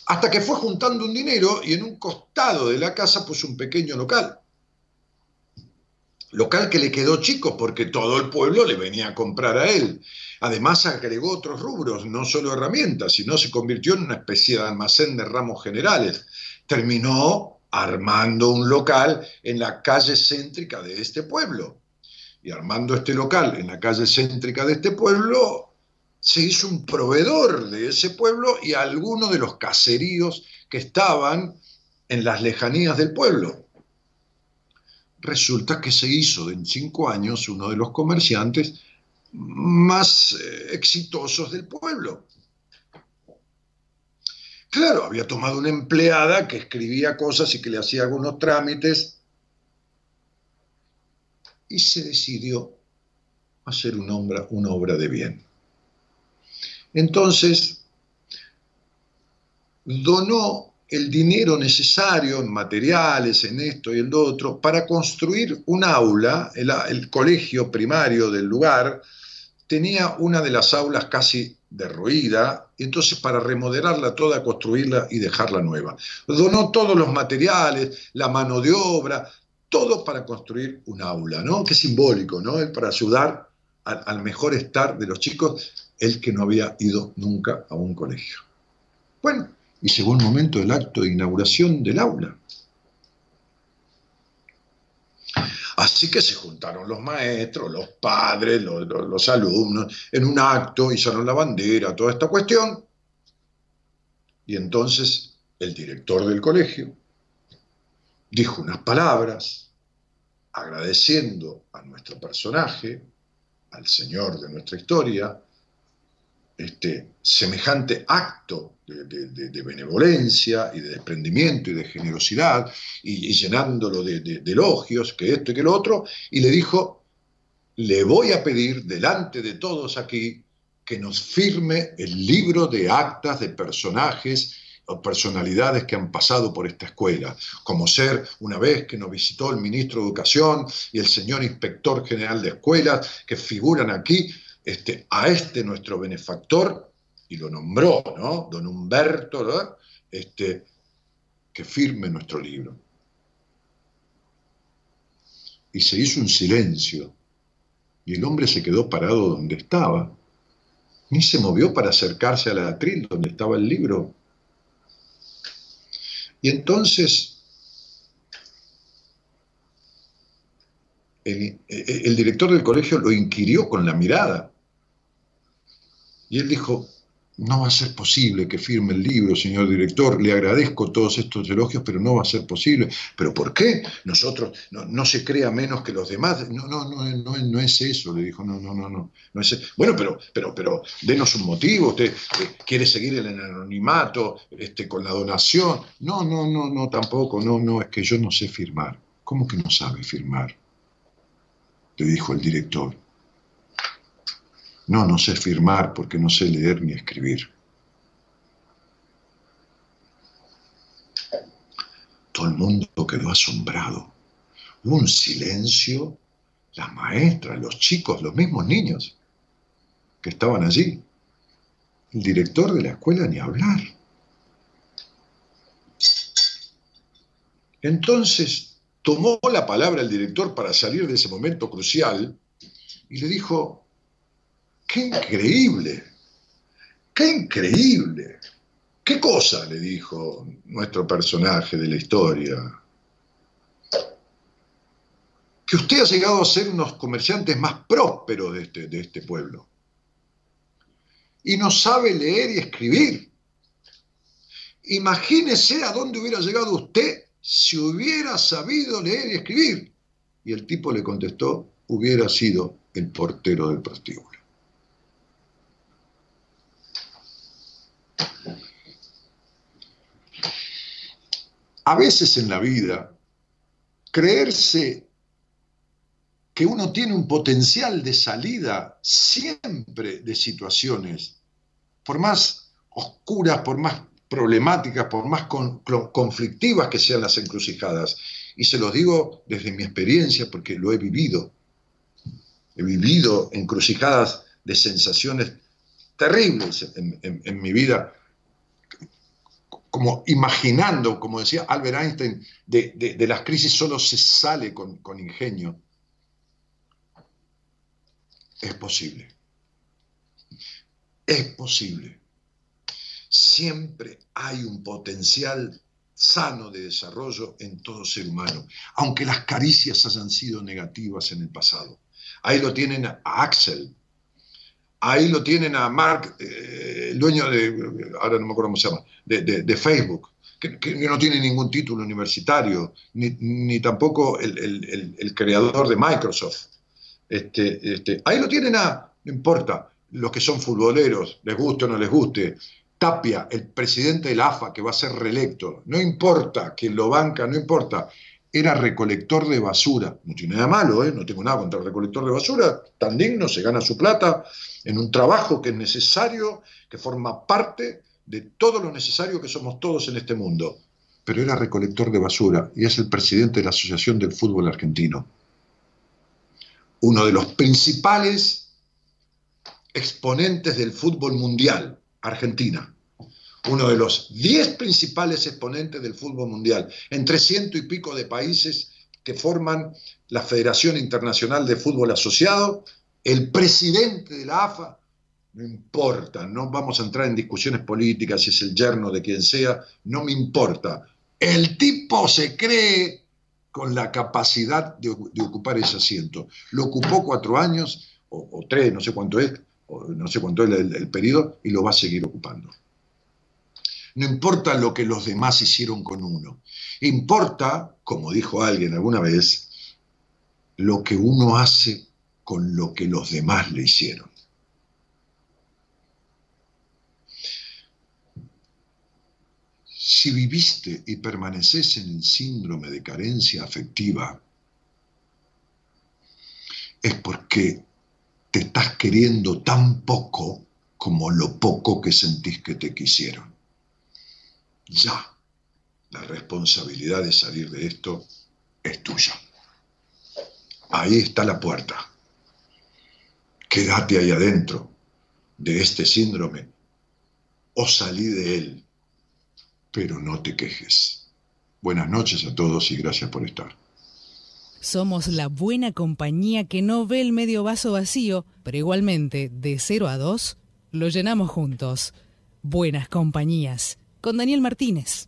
Hasta que fue juntando un dinero y en un costado de la casa puso un pequeño local. Local que le quedó chico porque todo el pueblo le venía a comprar a él. Además agregó otros rubros, no solo herramientas, sino se convirtió en una especie de almacén de ramos generales. Terminó armando un local en la calle céntrica de este pueblo. Y armando este local en la calle céntrica de este pueblo, se hizo un proveedor de ese pueblo y algunos de los caseríos que estaban en las lejanías del pueblo. Resulta que se hizo en cinco años uno de los comerciantes más eh, exitosos del pueblo. Claro, había tomado una empleada que escribía cosas y que le hacía algunos trámites y se decidió hacer una obra, una obra de bien. Entonces, donó el dinero necesario en materiales, en esto y en otro, para construir un aula, el, el colegio primario del lugar, tenía una de las aulas casi derruida, y entonces para remodelarla toda, construirla y dejarla nueva. Donó todos los materiales, la mano de obra, todo para construir un aula, ¿no? Qué simbólico, ¿no? Para ayudar al, mejor estar de los chicos, el que no había ido nunca a un colegio. Bueno, y llegó el momento del acto de inauguración del aula. Así que se juntaron los maestros, los padres, los, alumnos, en un acto, hicieron la bandera, toda esta cuestión. Y entonces el director del colegio dijo unas palabras agradeciendo a nuestro personaje, al señor de nuestra historia, este semejante acto de, benevolencia y de desprendimiento y de generosidad, y, llenándolo de, elogios, que esto y que lo otro, y le dijo, le voy a pedir delante de todos aquí que nos firme el libro de actas de personajes personalidades que han pasado por esta escuela, como ser una vez que nos visitó el ministro de Educación y el señor inspector general de escuelas, que figuran aquí, este, a este nuestro benefactor, y lo nombró, ¿no? Don Humberto, Este, que firme nuestro libro. Y se hizo un silencio, y el hombre se quedó parado donde estaba, ni se movió para acercarse a la atril donde estaba el libro. Y entonces el, el, director del colegio lo inquirió con la mirada. Y él dijo, no va a ser posible que firme el libro, señor director, le agradezco todos estos elogios, pero no va a ser posible. ¿Pero por qué? Nosotros, no, se crea menos que los demás. No, no, no, no, no es eso, le dijo, no, no, no, no, no es Bueno, pero, pero, pero, denos un motivo, usted eh, quiere seguir el anonimato, este, con la donación. No, no, no, no, tampoco, no, no, es que yo no sé firmar. ¿Cómo que no sabe firmar? Le dijo el director. No, no sé firmar porque no sé leer ni escribir. Todo el mundo quedó asombrado. Hubo un silencio, las maestras, los chicos, los mismos niños que estaban allí. El director de la escuela ni hablar. Entonces tomó la palabra el director para salir de ese momento crucial y le dijo, ¡Qué increíble! ¡Qué increíble! ¿Qué cosa? le dijo nuestro personaje de la historia. Que usted ha llegado a ser unos comerciantes más prósperos de este, de este pueblo. Y no sabe leer y escribir. Imagínese a dónde hubiera llegado usted si hubiera sabido leer y escribir. Y el tipo le contestó, hubiera sido el portero del prostíbulo. A veces en la vida, creerse que uno tiene un potencial de salida siempre de situaciones, por más oscuras, por más problemáticas, por más conflictivas que sean las encrucijadas. Y se los digo desde mi experiencia porque lo he vivido. He vivido encrucijadas de sensaciones terribles en mi vida como imaginando, como decía Albert Einstein, de, las crisis solo se sale con, con ingenio. Es posible. Es posible. Siempre hay un potencial sano de desarrollo en todo ser humano, aunque las caricias hayan sido negativas en el pasado. Ahí lo tienen a Axel, ahí lo tienen a Mark, eh, el dueño de, ahora no me acuerdo cómo se llama, de, Facebook, que, no tiene ningún título universitario, ni, tampoco el, creador de Microsoft. Este, este, ahí lo tienen a, no importa, los que son futboleros, les guste o no les guste, Tapia, el presidente de la AFA, que va a ser reelecto, no importa, quien lo banca, no importa, era recolector de basura. No tiene nada malo, ¿eh? no tengo nada contra el recolector de basura, tan digno, se gana su plata en un trabajo que es necesario, que forma parte de todo lo necesario que somos todos en este mundo. Pero era recolector de basura y es el presidente de la Asociación del Fútbol Argentino. Uno de los principales exponentes del fútbol mundial, Argentina uno de los diez principales exponentes del fútbol mundial, entre ciento y pico de países que forman la Federación Internacional de Fútbol Asociado, el presidente de la AFA, no importa, no vamos a entrar en discusiones políticas, si es el yerno de quien sea, no me importa. El tipo se cree con la capacidad de, ocupar ese asiento. Lo ocupó cuatro años, o, tres, no sé cuánto es, no sé cuánto es el periodo, y lo va a seguir ocupando. No importa lo que los demás hicieron con uno. Importa, como dijo alguien alguna vez, lo que uno hace con lo que los demás le hicieron. Si viviste y permaneces en el síndrome de carencia afectiva, es porque te estás queriendo tan poco como lo poco que sentís que te quisieron. ya. La responsabilidad de salir de esto es tuya. Ahí está la puerta. Quédate ahí adentro de este síndrome o salí de él, pero no te quejes. Buenas noches a todos y gracias por estar. Somos la buena compañía que no ve el medio vaso vacío, pero igualmente, de 0 a 2, lo llenamos juntos. Buenas compañías, con Daniel Martínez.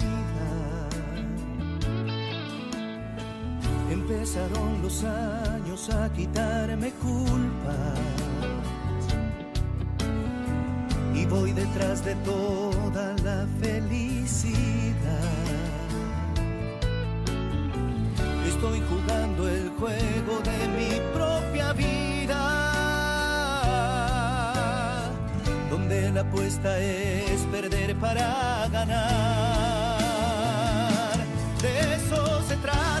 Empezaron los años a quitarme culpas y voy detrás de toda la felicidad. Estoy jugando el juego de mi propia vida, donde la apuesta es perder para ganar. De eso se trata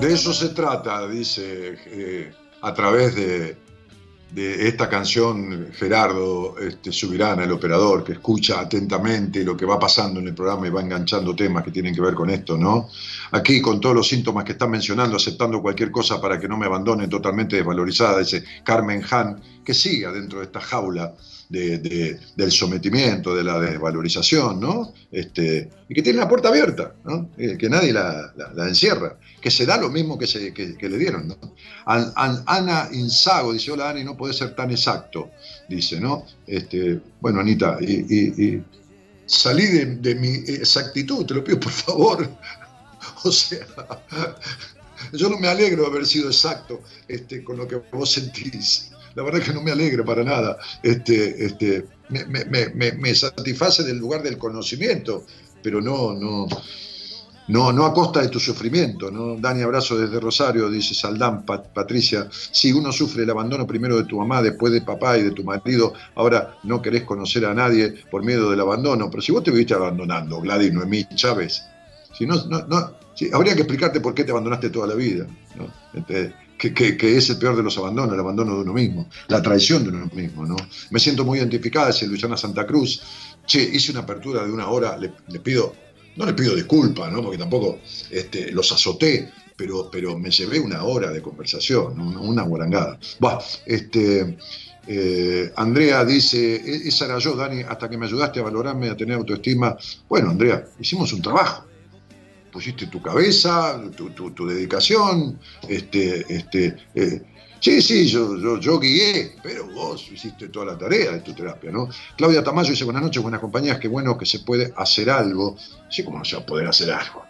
De eso se trata, dice eh, a través de, de, esta canción Gerardo este, Subirana, el operador, que escucha atentamente lo que va pasando en el programa y va enganchando temas que tienen que ver con esto, ¿no? Aquí con todos los síntomas que están mencionando, aceptando cualquier cosa para que no me abandone totalmente desvalorizada, dice Carmen Han, que siga dentro de esta jaula de, de, del sometimiento, de la desvalorización, ¿no? Este, y que tiene la puerta abierta, ¿no? Eh, que nadie la, encierra, que se da lo mismo que, se, que, le dieron, ¿no? An, An, Ana Insago dice, hola Ani, no puede ser tan exacto, dice, ¿no? Este, bueno, Anita, y, y, y salí de, de mi exactitud, te lo pido por favor. o sea, yo no me alegro de haber sido exacto este, con lo que vos sentís la verdad es que no me alegra para nada. Este, este, me, me, me, me, satisface del lugar del conocimiento, pero no, no, no, no a costa de tu sufrimiento. ¿no? Dani, abrazo desde Rosario, dice Saldán, Pat, Patricia. Si uno sufre el abandono primero de tu mamá, después de papá y de tu marido, ahora no querés conocer a nadie por miedo del abandono. Pero si vos te viviste abandonando, Gladys Noemí Chávez, si no, no, no sí, habría que explicarte por qué te abandonaste toda la vida. Entonces, que, que, que, es el peor de los abandonos, el abandono de uno mismo, la traición de uno mismo. ¿no? Me siento muy identificada, dice Luciana Santa Cruz. Che, hice una apertura de una hora, le, pido, no le pido disculpas, ¿no? porque tampoco este, los azoté, pero, pero me llevé una hora de conversación, una, una guarangada. Este, eh, Andrea dice, e-, esa era yo, Dani, hasta que me ayudaste a valorarme, a tener autoestima. Bueno, Andrea, hicimos un trabajo pusiste tu cabeza, tu, dedicación, este, este, eh, sí, sí, yo, guié, pero vos hiciste toda la tarea de tu terapia, ¿no? Claudia Tamayo dice, buenas noches, buenas compañías, qué bueno que se puede hacer algo. Sí, como no se va a poder hacer algo.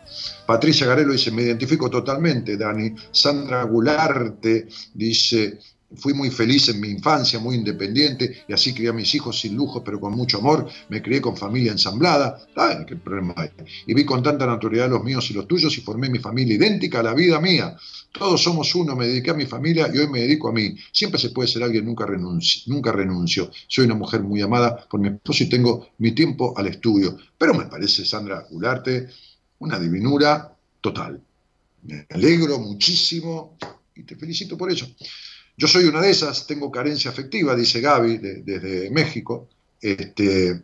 Patricia Garelo dice, me identifico totalmente, Dani. Sandra Gularte dice, fui muy feliz en mi infancia, muy independiente, y así crié a mis hijos sin lujo, pero con mucho amor. Me crié con familia ensamblada. Ay, qué problema hay. Y vi con tanta naturalidad los míos y los tuyos y formé mi familia idéntica a la vida mía. Todos somos uno, me dediqué a mi familia y hoy me dedico a mí. Siempre se puede ser alguien, nunca renuncio. Nunca. Soy una mujer muy amada por mi esposo y tengo mi tiempo al estudio. Pero me parece, Sandra Gularte, una divinura total. Me alegro muchísimo y te felicito por eso. Yo soy una de esas, tengo carencia afectiva, dice Gaby de, desde México. Este,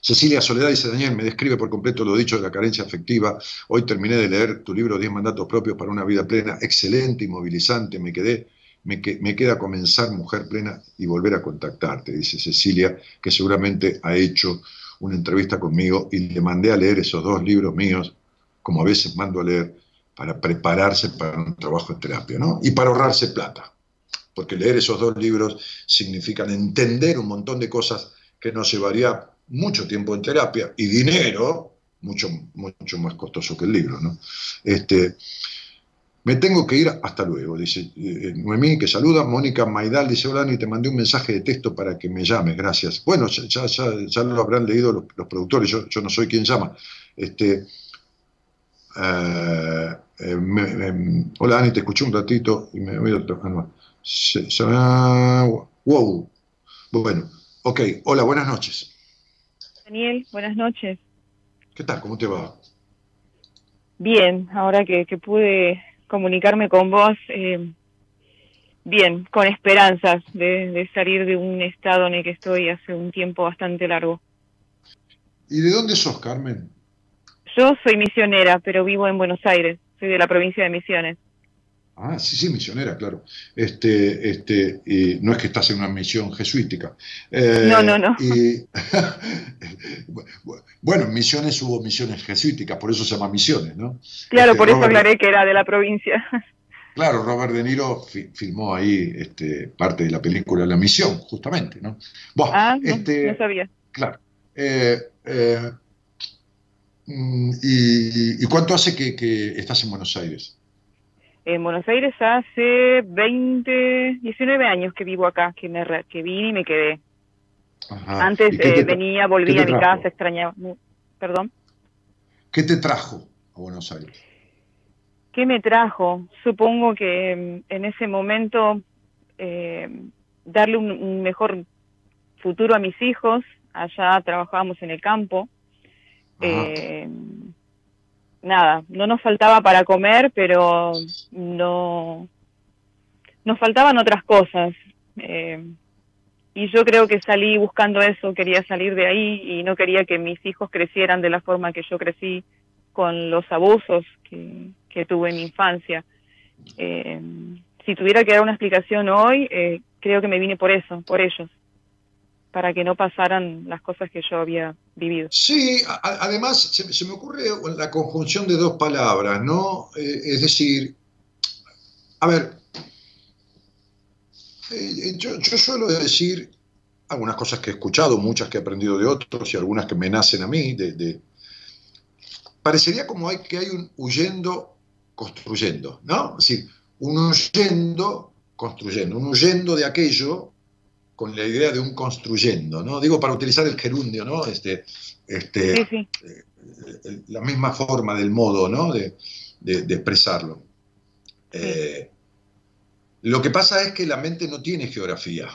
Cecilia Soledad dice, Daniel, me describe por completo lo dicho de la carencia afectiva. Hoy terminé de leer tu libro 10 mandatos propios para una vida plena, excelente y movilizante. Me quedé, me, me queda comenzar mujer plena y volver a contactarte, dice Cecilia, que seguramente ha hecho una entrevista conmigo y le mandé a leer esos dos libros míos, como a veces mando a leer, para prepararse para un trabajo en terapia, ¿no? Y para ahorrarse plata, porque leer esos dos libros significan entender un montón de cosas que nos llevaría mucho tiempo en terapia y dinero, mucho, mucho más costoso que el libro, ¿no? Este, me tengo que ir, hasta luego, dice eh, Noemí, que saluda. Mónica Maidal dice, hola, y te mandé un mensaje de texto para que me llames, gracias. Bueno, ya, ya, lo habrán leído los, productores, yo, yo, no soy quien llama. Este, eh, eh, hola, Ani, te escuché un ratito y me voy a... Ah, wow. Bueno, ok, hola, buenas noches. Daniel, buenas noches. ¿Qué tal? ¿Cómo te va? Bien, ahora que, pude comunicarme con vos, eh, bien, con esperanzas de, salir de un estado en el que estoy hace un tiempo bastante largo. ¿Y de dónde sos, Carmen? Yo soy misionera, pero vivo en Buenos Aires, soy de la provincia de Misiones. Ah, sí, sí, misionera, claro. Este, este, y no es que estás en una misión jesuítica. Eh, no, no, no. bueno, en misiones hubo misiones jesuíticas, por eso se llama misiones, ¿no? Claro, este, por eso aclaré que era de la provincia. Claro, Robert De Niro filmó ahí este, parte de la película La Misión, justamente, ¿no? ah, no, este, sabía. Claro. Eh, eh, mm, y, cuánto hace que estás en Buenos Aires? en Buenos Aires hace 20, 19 años que vivo acá, que, me, que vine y me quedé. Antes eh, venía, volvía a mi casa, extrañaba. Perdón. ¿Qué te trajo a Buenos Aires? ¿Qué me trajo? Supongo que mm, en ese momento eh, darle un, mejor futuro a mis hijos. Allá trabajábamos en el campo. Eh, nada, no nos faltaba para comer, pero no nos faltaban otras cosas. Eh, y yo creo que salí buscando eso, quería salir de ahí y no quería que mis hijos crecieran de la forma que yo crecí, con los abusos que, que tuve en mi infancia. Eh, si tuviera que dar una explicación hoy, eh, creo que me vine por eso, por ellos para que no pasaran las cosas que yo había Sí, además se, me ocurre la conjunción de dos palabras, ¿no? Eh, es decir, a ver, eh, yo, suelo decir algunas cosas que he escuchado, muchas que he aprendido de otros y algunas que me nacen a mí, parecería como que hay un huyendo, construyendo, ¿no? Es decir, un huyendo, construyendo, un huyendo de aquello con la idea de un construyendo, ¿no? Digo, para utilizar el gerundio, ¿no? Este, este, eh, la misma forma del modo, ¿no? De, expresarlo. Eh, lo que pasa es que la mente no tiene geografía.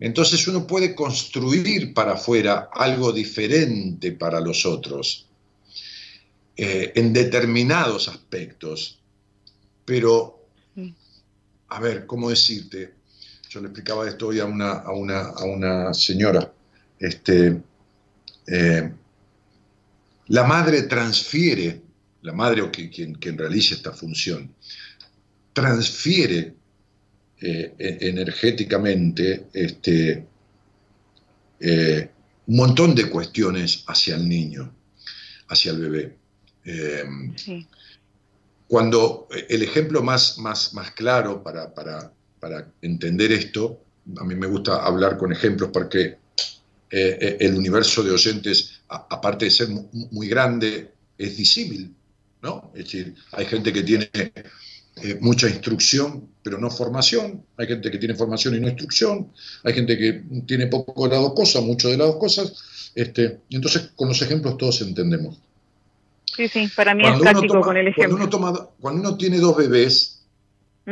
Entonces uno puede construir para afuera algo diferente para los otros, eh, en determinados aspectos. Pero, a ver, ¿cómo decirte? Yo le explicaba esto hoy a una, a una, a una señora, este, eh, la madre transfiere, la madre o quien, quien realiza esta función, transfiere eh, e, energéticamente este, eh, un montón de cuestiones hacia el niño, hacia el bebé. Cuando el ejemplo más, más, más claro para, para, para entender esto, a mí me gusta hablar con ejemplos porque eh, eh, el universo de oyentes, aparte de ser muy grande, es disímil, ¿no? Es decir, hay gente que tiene eh, mucha instrucción, pero no formación, hay gente que tiene formación y no instrucción, hay gente que tiene poco de las dos cosas, mucho de las dos cosas, este, entonces con los ejemplos todos entendemos. Sí, sí, para mí es práctico con el ejemplo. Cuando uno, toma, cuando uno tiene dos bebés,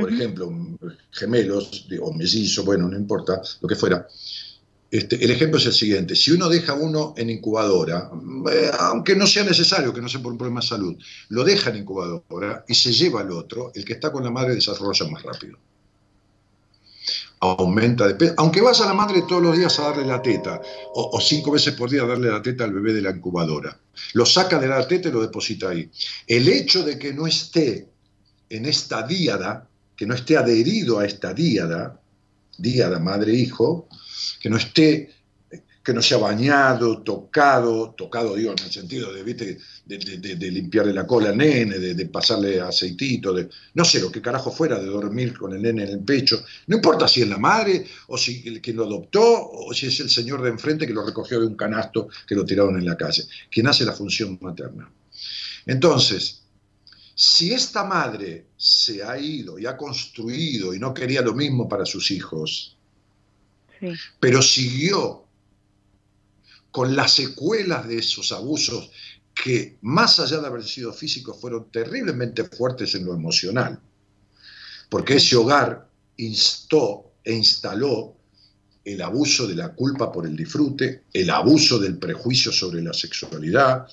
por ejemplo, gemelos o mellizos, bueno, no importa, lo que fuera. Este, el ejemplo es el siguiente, si uno deja uno en incubadora, eh, aunque no sea necesario, que no sea por un problema de salud, lo deja en incubadora y se lleva al otro, el que está con la madre desarrolla más rápido. aumenta de peso, aunque vaya la madre todos los días a darle la teta, o, cinco veces por día a darle la teta al bebé de la incubadora. Lo saca de la teta y lo deposita ahí. El hecho de que no esté en esta díada, que no esté adherido a esta díada, díada madre-hijo, que no esté que no se ha bañado, tocado, tocado, digo, en el sentido de, de, limpiarle la cola al nene, de, pasarle aceitito, no sé lo que carajo fuera, de dormir con el nene en el pecho. No importa si es la madre, o si quien lo adoptó, o si es el señor de enfrente que lo recogió de un canasto que lo tiraron en la calle, quien hace la función materna. Entonces, si esta madre se ha ido y ha construido y no quería lo mismo para sus hijos, pero siguió con las secuelas de esos abusos que, más allá de haber sido físicos, fueron terriblemente fuertes en lo emocional, porque ese hogar instó e instaló el abuso de la culpa por el disfrute, el abuso del prejuicio sobre la sexualidad,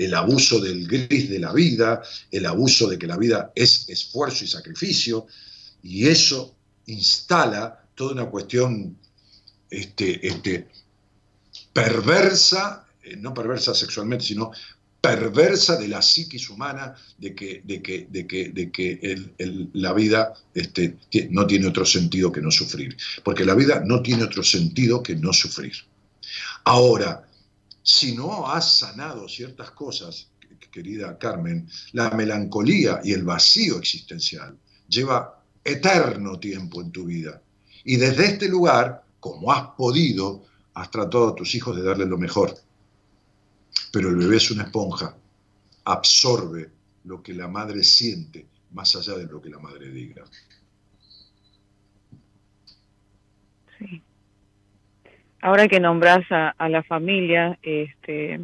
el abuso del gris de la vida, el abuso de que la vida es esfuerzo y sacrificio, y eso instala toda una cuestión este, este, perversa, eh, no perversa sexualmente, sino perversa de la psiquis humana, de que, de que, de que, de que la vida este, no tiene otro sentido que no sufrir. Porque la vida no tiene otro sentido que no sufrir. Ahora, si no has sanado ciertas cosas, querida Carmen, la melancolía y el vacío existencial lleva eterno tiempo en tu vida. Y desde este lugar, como has podido, has tratado a tus hijos de darle lo mejor. Pero el bebé es una esponja, absorbe lo que la madre siente más allá de lo que la madre diga. Sí. Ahora que nombras a, la familia, este,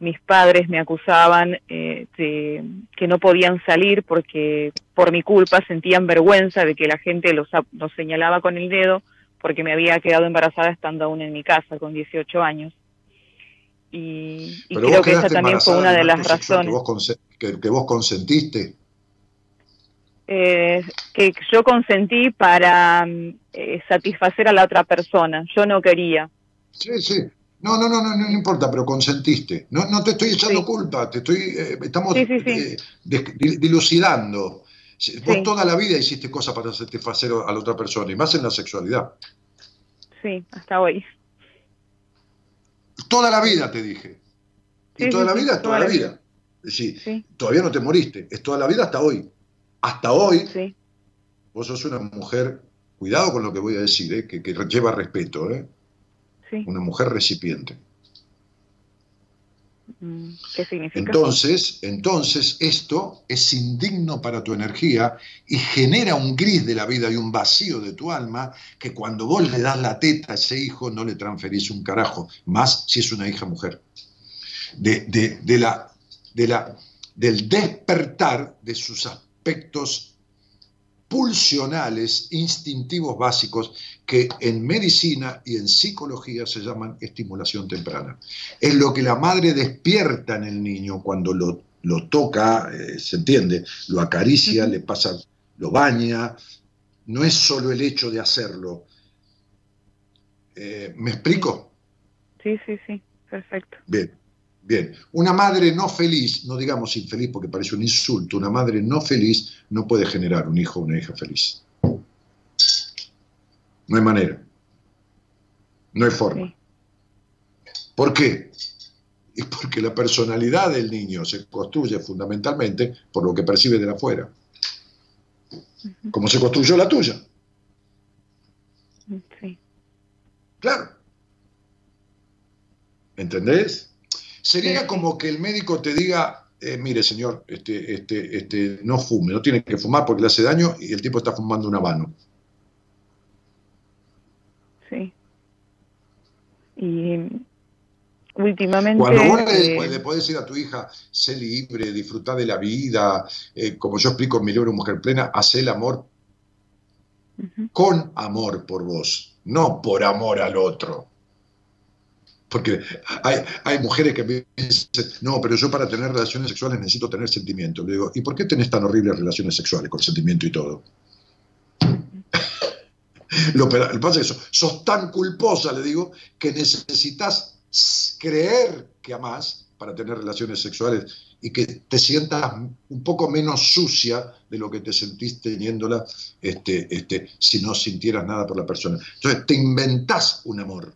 mis padres me acusaban eh, de que no podían salir porque por mi culpa sentían vergüenza de que la gente los, los señalaba con el dedo porque me había quedado embarazada estando aún en mi casa con 18 años. Y, creo que esa también fue una de las razones. Que vos, consentiste. Eh, que yo consentí para eh, satisfacer a la otra persona. Yo no quería. Sí, sí. No, no, no, no, no, importa, pero consentiste. No, no te estoy echando culpa, te estoy, eh, estamos dilucidando. Vos toda la vida hiciste cosas para satisfacer a la otra persona, y más en la sexualidad. Sí, hasta hoy. Toda la vida, te dije. y toda la vida es toda, la vida. Es decir, todavía no te moriste, es toda la vida hasta hoy. Hasta hoy, vos sos una mujer, cuidado con lo que voy a decir, ¿eh? que, que, lleva respeto, ¿eh? una mujer recipiente. Mm, ¿Qué significa? Entonces, entonces esto es indigno para tu energía y genera un gris de la vida y un vacío de tu alma que cuando vos le das la teta a ese hijo no le transferís un carajo, más si es una hija mujer. De, de la, de la, del despertar de sus aspectos pulsionales, instintivos básicos que en medicina y en psicología se llaman estimulación temprana. Es lo que la madre despierta en el niño cuando lo, toca, eh, se entiende, lo acaricia, le pasa, lo baña. No es solo el hecho de hacerlo. Eh, ¿Me explico? Sí, sí, sí, perfecto. Bien. Bien, una madre no feliz, no digamos infeliz porque parece un insulto, una madre no feliz no puede generar un hijo o una hija feliz. No hay manera. No hay forma. ¿Por qué? Y porque la personalidad del niño se construye fundamentalmente por lo que percibe de afuera. Como se construyó la tuya. Sí. Claro. ¿Entendés? Sería como que el médico te diga, eh, mire señor, este, este, este, no fume, no tiene que fumar porque le hace daño y el tipo está fumando un habano. Sí. Y últimamente... Cuando vos le, eh, podés decir a tu hija, sé libre, disfruta de la vida, eh, como yo explico en mi libro Mujer Plena, hace el amor con amor por vos, no por amor al otro. Porque hay, mujeres que me dicen, no, pero yo para tener relaciones sexuales necesito tener sentimiento. Le digo, ¿y por qué tenés tan horribles relaciones sexuales con sentimiento y todo? Lo, que pasa es que sos, tan culposa, le digo, que necesitas creer que amás para tener relaciones sexuales y que te sientas un poco menos sucia de lo que te sentís teniéndola este, este, si no sintieras nada por la persona. Entonces te inventás un amor.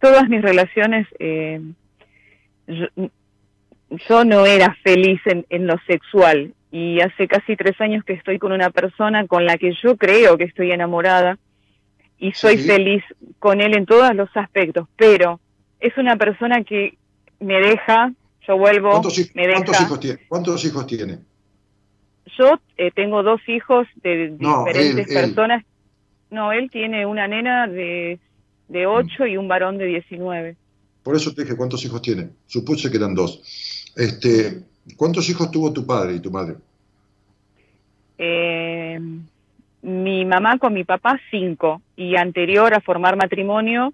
Todas mis relaciones, eh, yo, no era feliz en, en lo sexual y hace casi tres años que estoy con una persona con la que yo creo que estoy enamorada y soy feliz con él en todos los aspectos, pero es una persona que me deja, yo vuelvo, ¿Cuántos, me deja. hijos tiene? ¿Cuántos hijos tiene? Yo eh, tengo dos hijos de diferentes personas. No, él tiene una nena de, de 8 y un varón de 19. Por eso te dije, ¿cuántos hijos tiene? Supuse que eran dos. Este, ¿Cuántos hijos tuvo tu padre y tu madre? Eh, mi mamá con mi papá, cinco. Y anterior a formar matrimonio,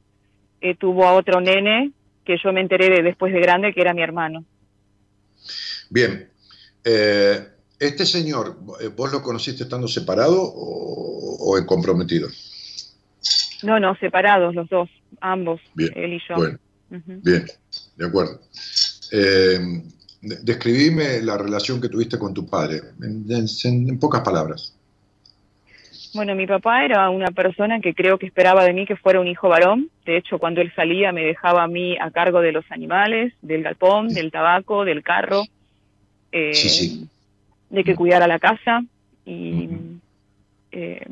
eh, tuvo a otro nene que yo me enteré de después de grande que era mi hermano. Bien. Eh, ¿Este señor, vos lo conociste estando separado o, en comprometido? No, no, separados los dos, ambos, él y yo. Bueno, bien, de acuerdo. Eh, describime la relación que tuviste con tu padre, en, pocas palabras. Bueno, mi papá era una persona que creo que esperaba de mí que fuera un hijo varón. De hecho, cuando él salía me dejaba a mí a cargo de los animales, del galpón, del tabaco, del carro, eh, de que cuidara la casa y eh,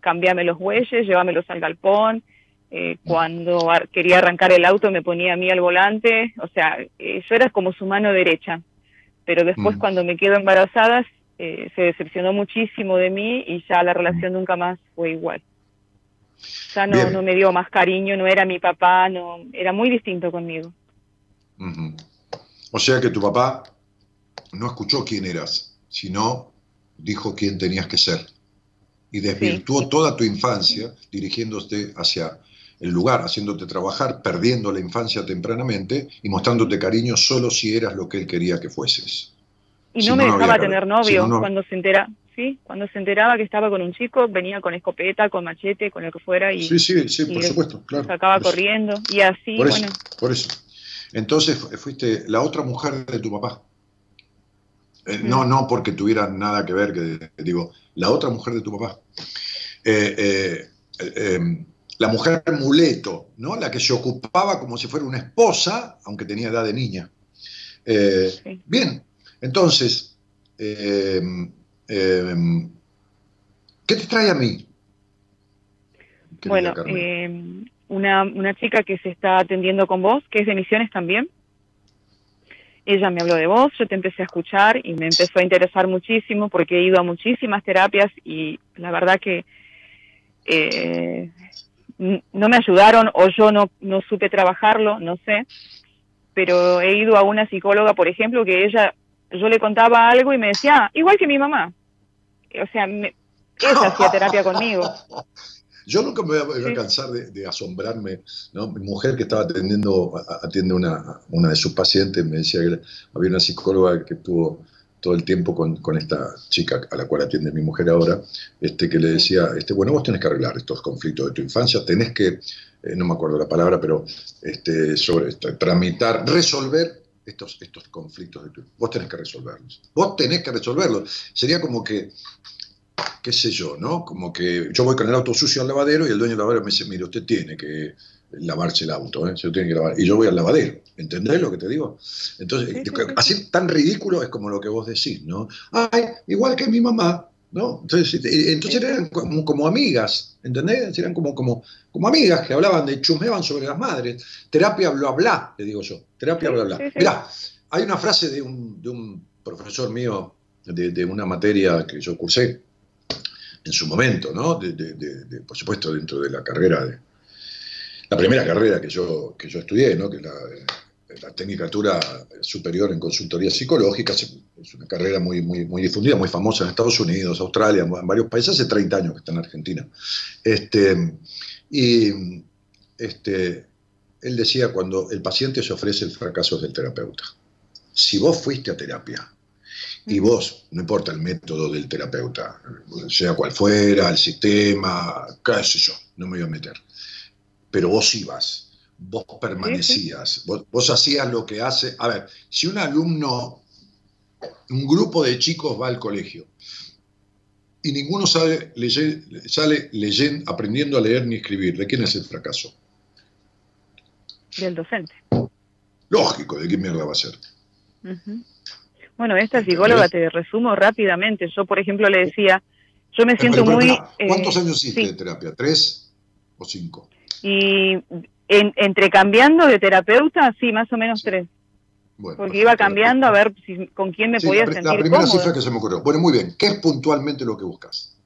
cambiarme los bueyes, llevármelos al galpón, eh, cuando quería arrancar el auto me ponía a mí al volante, o sea, eh, yo era como su mano derecha, pero después mm. cuando me quedo embarazada se decepcionó muchísimo de mí y ya la relación mm. nunca más fue igual. Ya no, no me dio más cariño, no era mi papá, no era muy distinto conmigo. O sea que tu papá no escuchó quién eras, sino dijo quién tenías que ser. Y desvirtuó toda tu infancia dirigiéndote hacia el lugar, haciéndote trabajar, perdiendo la infancia tempranamente y mostrándote cariño solo si eras lo que él quería que fueses. Y no me dejaba tener novio cuando se entera, sí, cuando se enteraba que estaba con un chico, venía con escopeta, con machete, con lo que fuera y Sí, sí, sí, por supuesto, claro. Sacaba corriendo y así, por eso, bueno. Por eso. Entonces fuiste la otra mujer de tu papá. Eh, no, no porque tuviera nada que ver, que digo, la otra mujer de tu papá. eh, eh, eh em, la mujer muleto, ¿no? la que se ocupaba como si fuera una esposa, aunque tenía edad de niña. Eh, bien, entonces, em, em, ¿qué te trae a mí? Bueno, una, una chica que se está atendiendo con vos, que es de Misiones también. Ella me habló de vos, yo te empecé a escuchar y me empezó a interesar muchísimo porque he ido a muchísimas terapias y la verdad que eh, no me ayudaron o yo no, no supe trabajarlo, no sé, pero he ido a una psicóloga, por ejemplo, que ella, yo le contaba algo y me decía, ah, igual que mi mamá. O sea, ella hacía terapia conmigo. Yo nunca me voy a, cansar de, asombrarme, ¿no? Mi mujer que estaba atendiendo, atiende una, una de sus pacientes, me decía que había una psicóloga que tuvo todo el tiempo con, con, esta chica a la cual atiende mi mujer ahora, este, que le decía, este, bueno, vos tenés que arreglar estos conflictos de tu infancia, tenés que, eh, no me acuerdo la palabra, pero este, sobre tramitar, resolver estos, estos conflictos de tu Vos tenés que resolverlos. Vos tenés que resolverlos. Sería como que, qué sé yo, ¿no? Como que yo voy con el auto sucio al lavadero y el dueño del lavadero me dice, mire, usted tiene que lavarse el auto, ¿eh? se lo tiene que lavar. Y yo voy al lavadero, ¿entendés lo que te digo? Entonces, así tan ridículo es como lo que vos decís, ¿no? Ay, igual que mi mamá, ¿no? Entonces, entonces eran como, como, amigas, ¿entendés? Eran como, como, como amigas que hablaban de chusmeaban sobre las madres. Terapia bla bla, le digo yo. Terapia bla bla. Mirá, hay una frase de un, de un profesor mío de, de, una materia que yo cursé en su momento, ¿no? Por supuesto, dentro de la carrera de, la primera carrera que yo, que yo estudié, ¿no? que la, la Tecnicatura Superior en Consultoría Psicológica, es una carrera muy, muy, muy difundida, muy famosa en Estados Unidos, Australia, en varios países, hace 30 años que está en Argentina. Este, y este, él decía, cuando el paciente se ofrece el fracaso del terapeuta, si vos fuiste a terapia Y vos, no importa el método del terapeuta, sea cual fuera, el sistema, qué sé yo, no me voy a meter. Pero vos ibas, vos permanecías, vos, vos hacías lo que hace. A ver, si un alumno, un grupo de chicos va al colegio y ninguno sabe, leye- sale leyendo, aprendiendo a leer ni escribir, ¿de quién es el fracaso? Del docente. Lógico, ¿de qué mierda va a ser? Ujú. Bueno, esta psicóloga te resumo rápidamente. Yo, por ejemplo, le decía, yo me siento Pero, pero, muy... pará, ¿Cuántos eh, años hiciste sí. de terapia? ¿Tres o cinco? Y en, entre cambiando de terapeuta, sí, más o menos tres. Bueno, Porque iba cambiando a ver si, con quién me Sí, podía la, pri- la sentir primera cómodo. cifra que se me ocurrió. Bueno, muy bien. ¿Qué es puntualmente lo que buscas?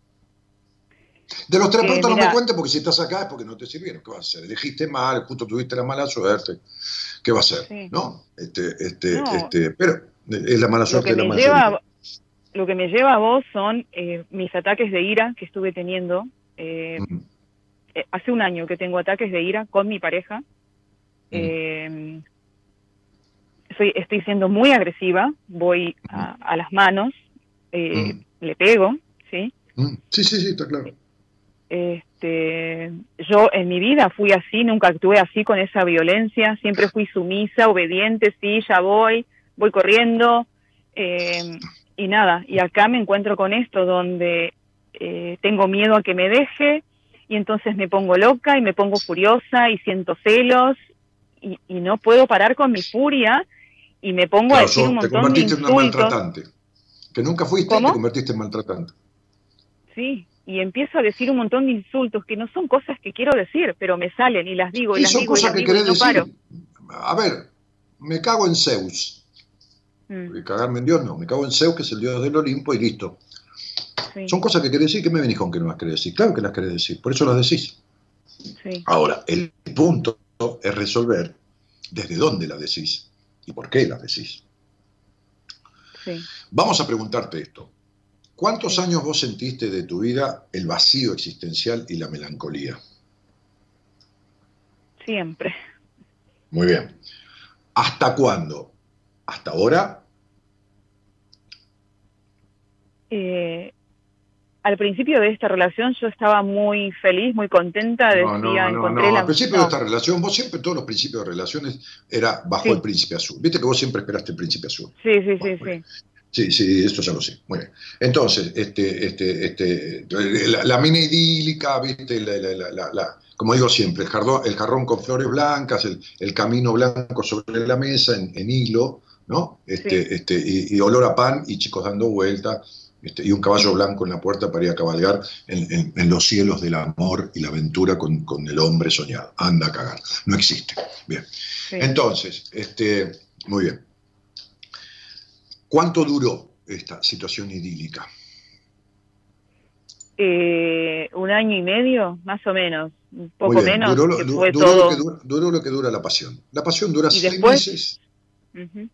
De los terapeutas Eh, no me cuentes porque si estás acá es porque no te sirvieron. ¿Qué vas a hacer? Elegiste mal, justo tuviste la mala suerte. ¿Qué va a? Sí. ¿No? Este, este, No. este, pero es la mala Lo suerte que, de la me mayoría. lleva, lo que me lleva a vos son eh, mis ataques de ira que estuve teniendo. eh, eh, hace un año que tengo ataques de ira con mi pareja. Eh, soy, estoy siendo muy agresiva, voy a, a las manos, le pego, ¿sí? Sí, sí, sí, está claro. Este, yo en mi vida fui así, nunca actué así con esa violencia, siempre fui sumisa, obediente, sí, ya voy, voy corriendo, eh, y nada, y acá me encuentro con esto donde eh, tengo miedo a que me deje, y entonces me pongo loca y me pongo furiosa y siento celos, y, y no puedo parar con mi furia, y me pongo a decir un te montón de convertiste en una maltratante. Que nunca fuiste, ¿Cómo? te convertiste en maltratante. Sí, y empiezo a decir un montón de insultos que no son cosas que quiero decir, pero me salen y las digo y Sí, las son digo y cosas las que digo y querés no decir. paro. A ver, me cago en Zeus. Mm, cagarme en Dios no, me cago en Zeus, que es el dios del Olimpo, y listo. sí, Son cosas que querés decir, ¿qué me venís con que no las querés decir? Claro que las querés decir, por eso las decís. sí, Ahora, el punto es resolver desde dónde las decís y por qué las decís. sí. Vamos a preguntarte esto. ¿Cuántos años vos sentiste de tu vida el vacío existencial y la melancolía? siempre. Muy bien. ¿Hasta cuándo? ¿Hasta ahora? Eh, al principio de esta relación yo estaba muy feliz, muy contenta, decía, No, no, no, encontré no. la... Al principio de esta relación, vos siempre, todos los principios de relaciones, era bajo Sí. el príncipe azul. Viste que vos siempre esperaste el príncipe azul. Sí, sí, sí, Bueno, sí. Sí, sí, eso ya lo sé. Muy bien. Entonces, este, este, este, la, la mina idílica, ¿viste? La- la- la- la- la- como digo siempre, el jarrón, el jarrón con flores blancas, el, el camino blanco sobre la mesa en, en hilo, ¿no? Este, Sí. este, y, y olor a pan y chicos dando vueltas, este, y un caballo blanco en la puerta para ir a cabalgar en, en- en los cielos del amor y la aventura con, con el hombre soñado. Anda a cagar. No existe. Bien. sí. Entonces, este, muy bien. ¿Cuánto duró esta situación idílica? Eh, un año y medio, más o menos, un Muy poco bien, menos, duró, lo- que du- duró lo que dura, duró lo que dura la pasión. La pasión dura seis después- meses, Ujú,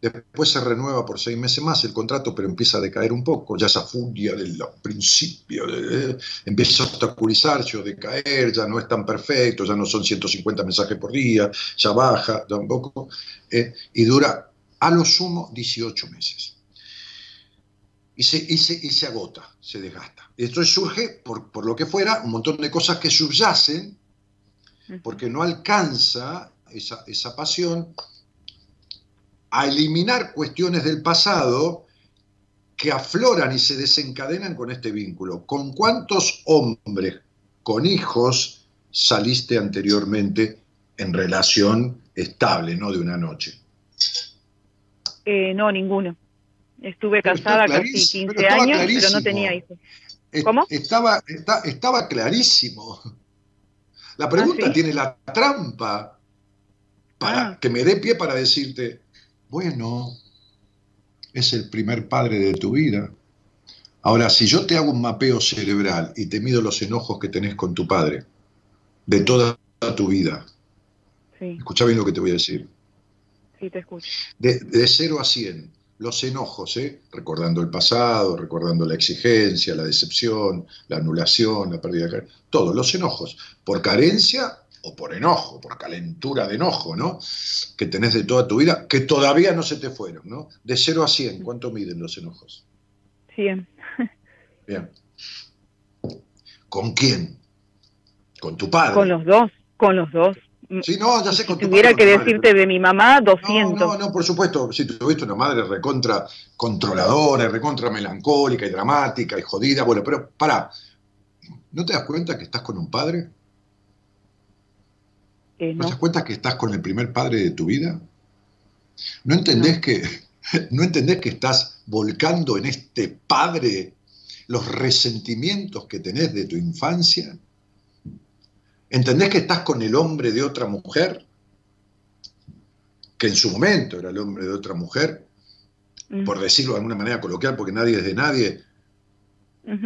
después se renueva por seis meses más el contrato, pero empieza a decaer un poco. Ya esa furia del principio de- empieza a obstaculizarse o decaer, ya no es tan perfecto, ya no son 150 mensajes por día, ya baja ya un poco, eh, y dura a lo sumo 18 meses. Y se, y se- y se agota, se desgasta. Esto surge, por, por lo que fuera, un montón de cosas que subyacen porque no alcanza esa, esa pasión a eliminar cuestiones del pasado que afloran y se desencadenan con este vínculo. ¿Con cuántos hombres con hijos saliste anteriormente en relación estable, no de una noche? Eh, no, ninguno. Estuve Pero casada casi clarísimo, 15 pero estaba años, pero no tenía hijos. ¿Cómo? Estaba, está- estaba clarísimo. La pregunta Ah, ¿sí? tiene la trampa para Ah. que me dé pie para decirte, bueno, es el primer padre de tu vida. Ahora, si yo te hago un mapeo cerebral y te mido los enojos que tenés con tu padre de toda tu vida, Sí, escucha bien lo que te voy a decir, sí, te escucho. de, de 0 a 100, los enojos, ¿eh? recordando el pasado, recordando la exigencia, la decepción, la anulación, la pérdida de carencia, todos los enojos, por carencia o por enojo, por calentura de enojo, ¿no? Que tenés de toda tu vida, que todavía no se te fueron, ¿no? De 0 a 100, ¿cuánto miden los enojos? 100. Bien. ¿Con quién? ¿Con tu padre? Con los dos, con los dos. Sí, no, ya sé Si con tu tuviera padre, que madre, decirte de mi mamá, No, 200. no, no, por supuesto, si tuviste una madre recontra controladora, recontra melancólica y dramática y jodida, bueno, pero pará, ¿no te das cuenta que estás con un padre? Eh, ¿No no. te das cuenta que estás con el primer padre de tu vida? ¿No entendés que no entendés que estás volcando en este padre los resentimientos que tenés de tu infancia? ¿Entendés que estás con el hombre de otra mujer? Que en su momento era el hombre de otra mujer, Mm, por decirlo de alguna manera coloquial, porque nadie es de nadie,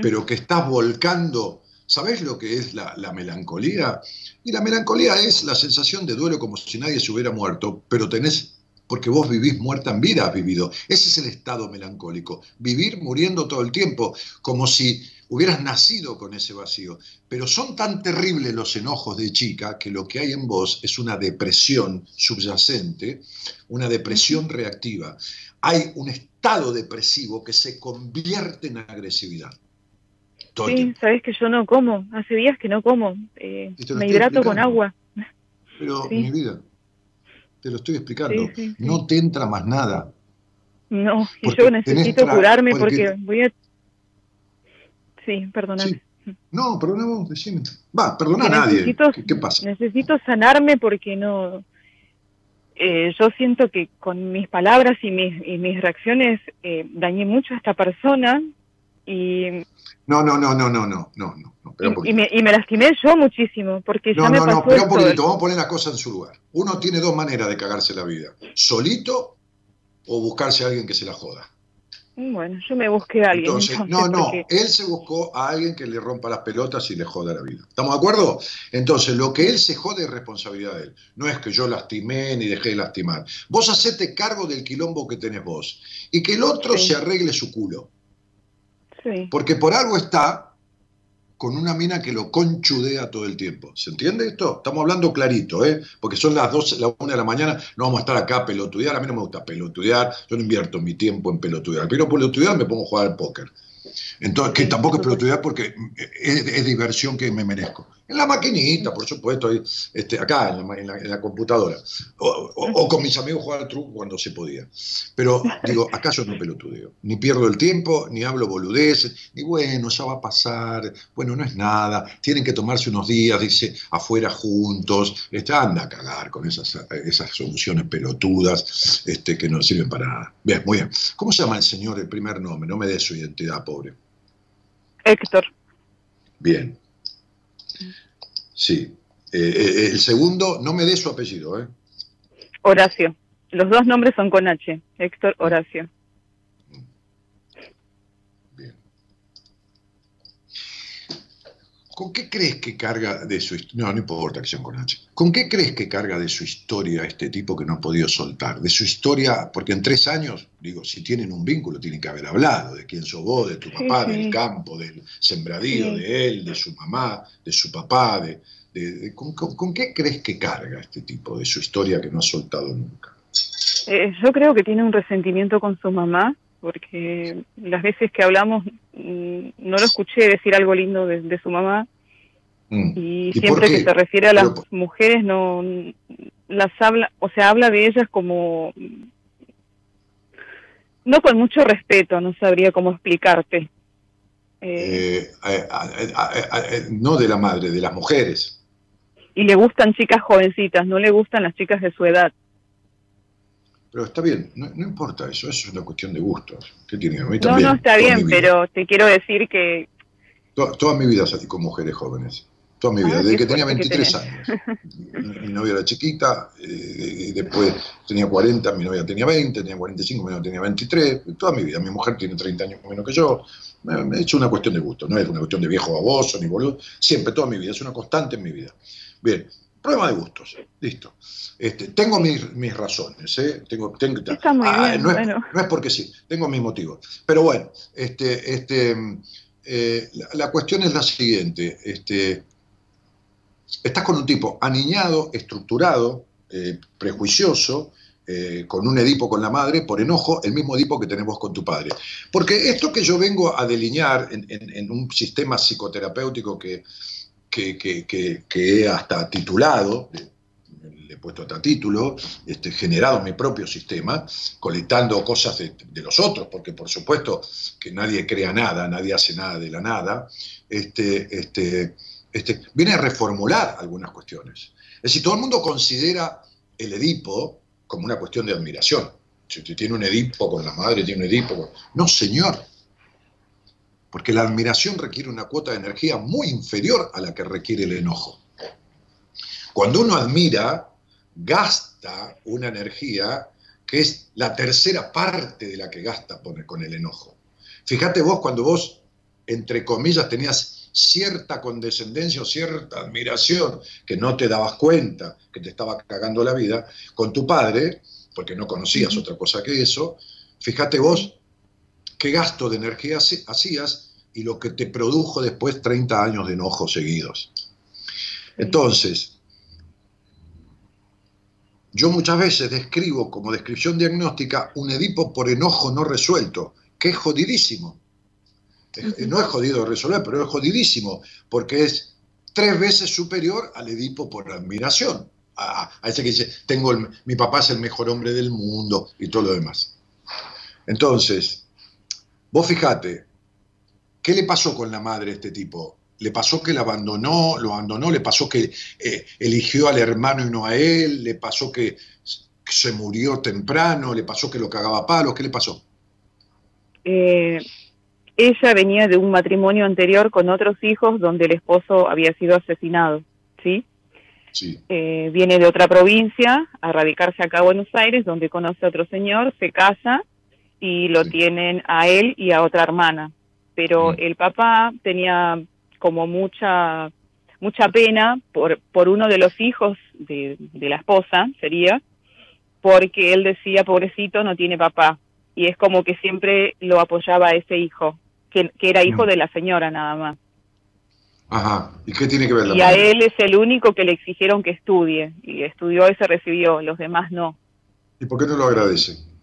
pero que estás volcando. ¿Sabés lo que es la, la melancolía? Y la melancolía es la sensación de duelo como si nadie se hubiera muerto, pero tenés, porque vos vivís muerta en vida, has vivido. Ese es el estado melancólico. Vivir muriendo todo el tiempo, como si hubieras nacido con ese vacío. Pero son tan terribles los enojos de chica que lo que hay en vos es una depresión subyacente, una depresión reactiva. Hay un estado depresivo que se convierte en agresividad. Todo Sí, sabes que yo no como. Hace días que no como. Eh, me hidrato con agua. Pero, Sí. mi vida, te lo estoy explicando, Sí, no te entra más nada. No, y yo necesito curarme porque- porque voy a... Sí, perdóname. No, perdona vos, decime. Va, perdona a nadie. necesito- ¿Qué, qué pasa? Necesito sanarme porque no... eh, yo siento que con mis palabras y mis, y mis reacciones eh, dañé mucho a esta persona y, No, no, no, no, no, no, no, no. y, y poquito. me, y me lastimé yo muchísimo porque No, ya me no, pasó no, un poquitito, vamos a poner la cosa en su lugar. Uno tiene dos maneras de cagarse la vida. Solito o buscarse a alguien que se la joda. Bueno, yo me busqué a alguien. Entonces, entonces, no, no, porque- él se buscó a alguien que le rompa las pelotas y le joda la vida. ¿Estamos de acuerdo? Entonces, lo que él se jode es responsabilidad de él. No es que yo lastimé ni dejé de lastimar. Vos hacete cargo del quilombo que tenés vos y que el otro Sí. se arregle su culo. Porque por algo está con una mina que lo conchudea todo el tiempo. ¿Se entiende esto? Estamos hablando clarito, ¿eh? Porque son las 12, la 1 de la mañana, no vamos a estar acá a pelotudear. A mí no me gusta pelotudear, yo no invierto mi tiempo en pelotudear. Pero pelotudear me pongo a jugar al póker. Entonces, que tampoco es pelotudear porque es diversión que me merezco. En la maquinita, por supuesto, ahí, este, acá en la, ma- en la- en la computadora. O, o- o con mis amigos jugar al truco cuando se podía. Pero digo, acá yo no pelotudeo. Ni pierdo el tiempo, ni hablo boludeces, ni bueno, ya va a pasar, bueno, no es nada, tienen que tomarse unos días, dice, afuera juntos, este, anda a cagar con esas, esas soluciones pelotudas este, que no sirven para nada. Bien, muy bien. ¿Cómo se llama el señor, el primer nombre? No me dé su identidad, pobre. Héctor. Bien. Sí. Eh, eh, el segundo, no me dé su apellido, ¿eh? Horacio. Los dos nombres son con H. Héctor Horacio. ¿Con qué crees que carga de su historia? No, no importa que sean con H. ¿Con qué crees que carga de su historia este tipo que no ha podido soltar? De su historia, porque en tres años, digo, si tienen un vínculo, tienen que haber hablado de quién sos vos, de tu Sí, papá, sí. del campo, del sembradío, Sí. de él, de su mamá, de su papá, de, de- de- ¿con, con- con qué crees que carga este tipo de su historia que no ha soltado nunca? Eh, yo creo que tiene un resentimiento con su mamá, porque las veces que hablamos mm, no lo escuché decir algo lindo de, de su mamá Mm. y, ¿Y por siempre que se refiere a las Pero mujeres no las habla, o sea, habla de ellas como no con mucho respeto, no sabría cómo explicarte. Eh, no de la madre, de las mujeres. y le gustan chicas jovencitas, no le gustan las chicas de su edad. Pero está bien, no, no importa eso, eso es una cuestión de gustos. ¿Qué tiene? A mí No, también, no, está bien, pero te quiero decir que Toda, toda mi vida salí con mujeres jóvenes. Toda mi vida, Ah, desde que tenía suerte que 23 años. Mi, novia era chiquita, eh, y después tenía 40, mi novia tenía 20, tenía 45, mi novia tenía 23. Toda mi vida, mi mujer tiene 30 años menos que yo. Me, me he hecho una cuestión de gusto, no es una cuestión de viejo baboso ni boludo. Siempre, toda mi vida, es una constante en mi vida. Bien, problema de gustos, listo. Este, tengo mis, mis razones, ¿eh? Tengo, tengo, Está muy bien, no, es, bueno. no es porque sí, tengo mis motivos. Pero bueno, este, este, eh, la, la cuestión es la siguiente. Este, estás con un tipo aniñado, estructurado, eh, prejuicioso, eh, con un Edipo con la madre, por enojo, el mismo Edipo que tenemos con tu padre. Porque esto que yo vengo a delinear en, un sistema psicoterapéutico que, que, he hasta titulado, le he puesto hasta título, este, generado mi propio sistema, colectando cosas de, los otros, porque por supuesto que nadie crea nada, nadie hace nada de la nada, este, este, este, viene a reformular algunas cuestiones. Es decir, todo el mundo considera el Edipo como una cuestión de admiración. Si usted tiene un Edipo con la madre, tiene un Edipo No, señor. Porque la admiración requiere una cuota de energía muy inferior a la que requiere el enojo. Cuando uno admira, gasta una energía que es la tercera parte de la que gasta con el enojo. Fíjate vos cuando vos, entre comillas, tenías cierta condescendencia o cierta admiración que no te dabas cuenta que te estaba cagando la vida con tu padre, porque no conocías otra cosa que eso, fíjate vos qué gasto de energía hacías y lo que te produjo después 30 años de enojo seguidos. Entonces, yo muchas veces describo como descripción diagnóstica un Edipo por enojo no resuelto, que es jodidísimo. No es jodido resolver, pero es jodidísimo, porque es tres veces superior al Edipo por admiración. A, ese que dice, tengo mi papá es el mejor hombre del mundo y todo lo demás. Entonces, vos fijate, ¿qué le pasó con la madre a este tipo? ¿Le pasó que la abandonó, lo abandonó? ¿Le pasó que eh, eligió al hermano y no a él? ¿Le pasó que se murió temprano? ¿Le pasó que lo cagaba a palos? ¿Qué le pasó? Eh, ella venía de un matrimonio anterior con otros hijos donde el esposo había sido asesinado, ¿sí? Sí. Eh, viene de otra provincia a radicarse acá a Buenos Aires, donde conoce a otro señor, se casa y lo tienen a él y a otra hermana. Pero mm. el papá tenía como mucha mucha pena por, por uno de los hijos de, de la esposa, sería, porque él decía, pobrecito, no tiene papá. Y es como que siempre lo apoyaba a ese hijo que, era hijo mm. de la señora nada más. Ajá, ¿y qué tiene que ver la Y a él es el único que le exigieron que estudie, y estudió y se recibió, los demás no. ¿Y por qué no lo agradece?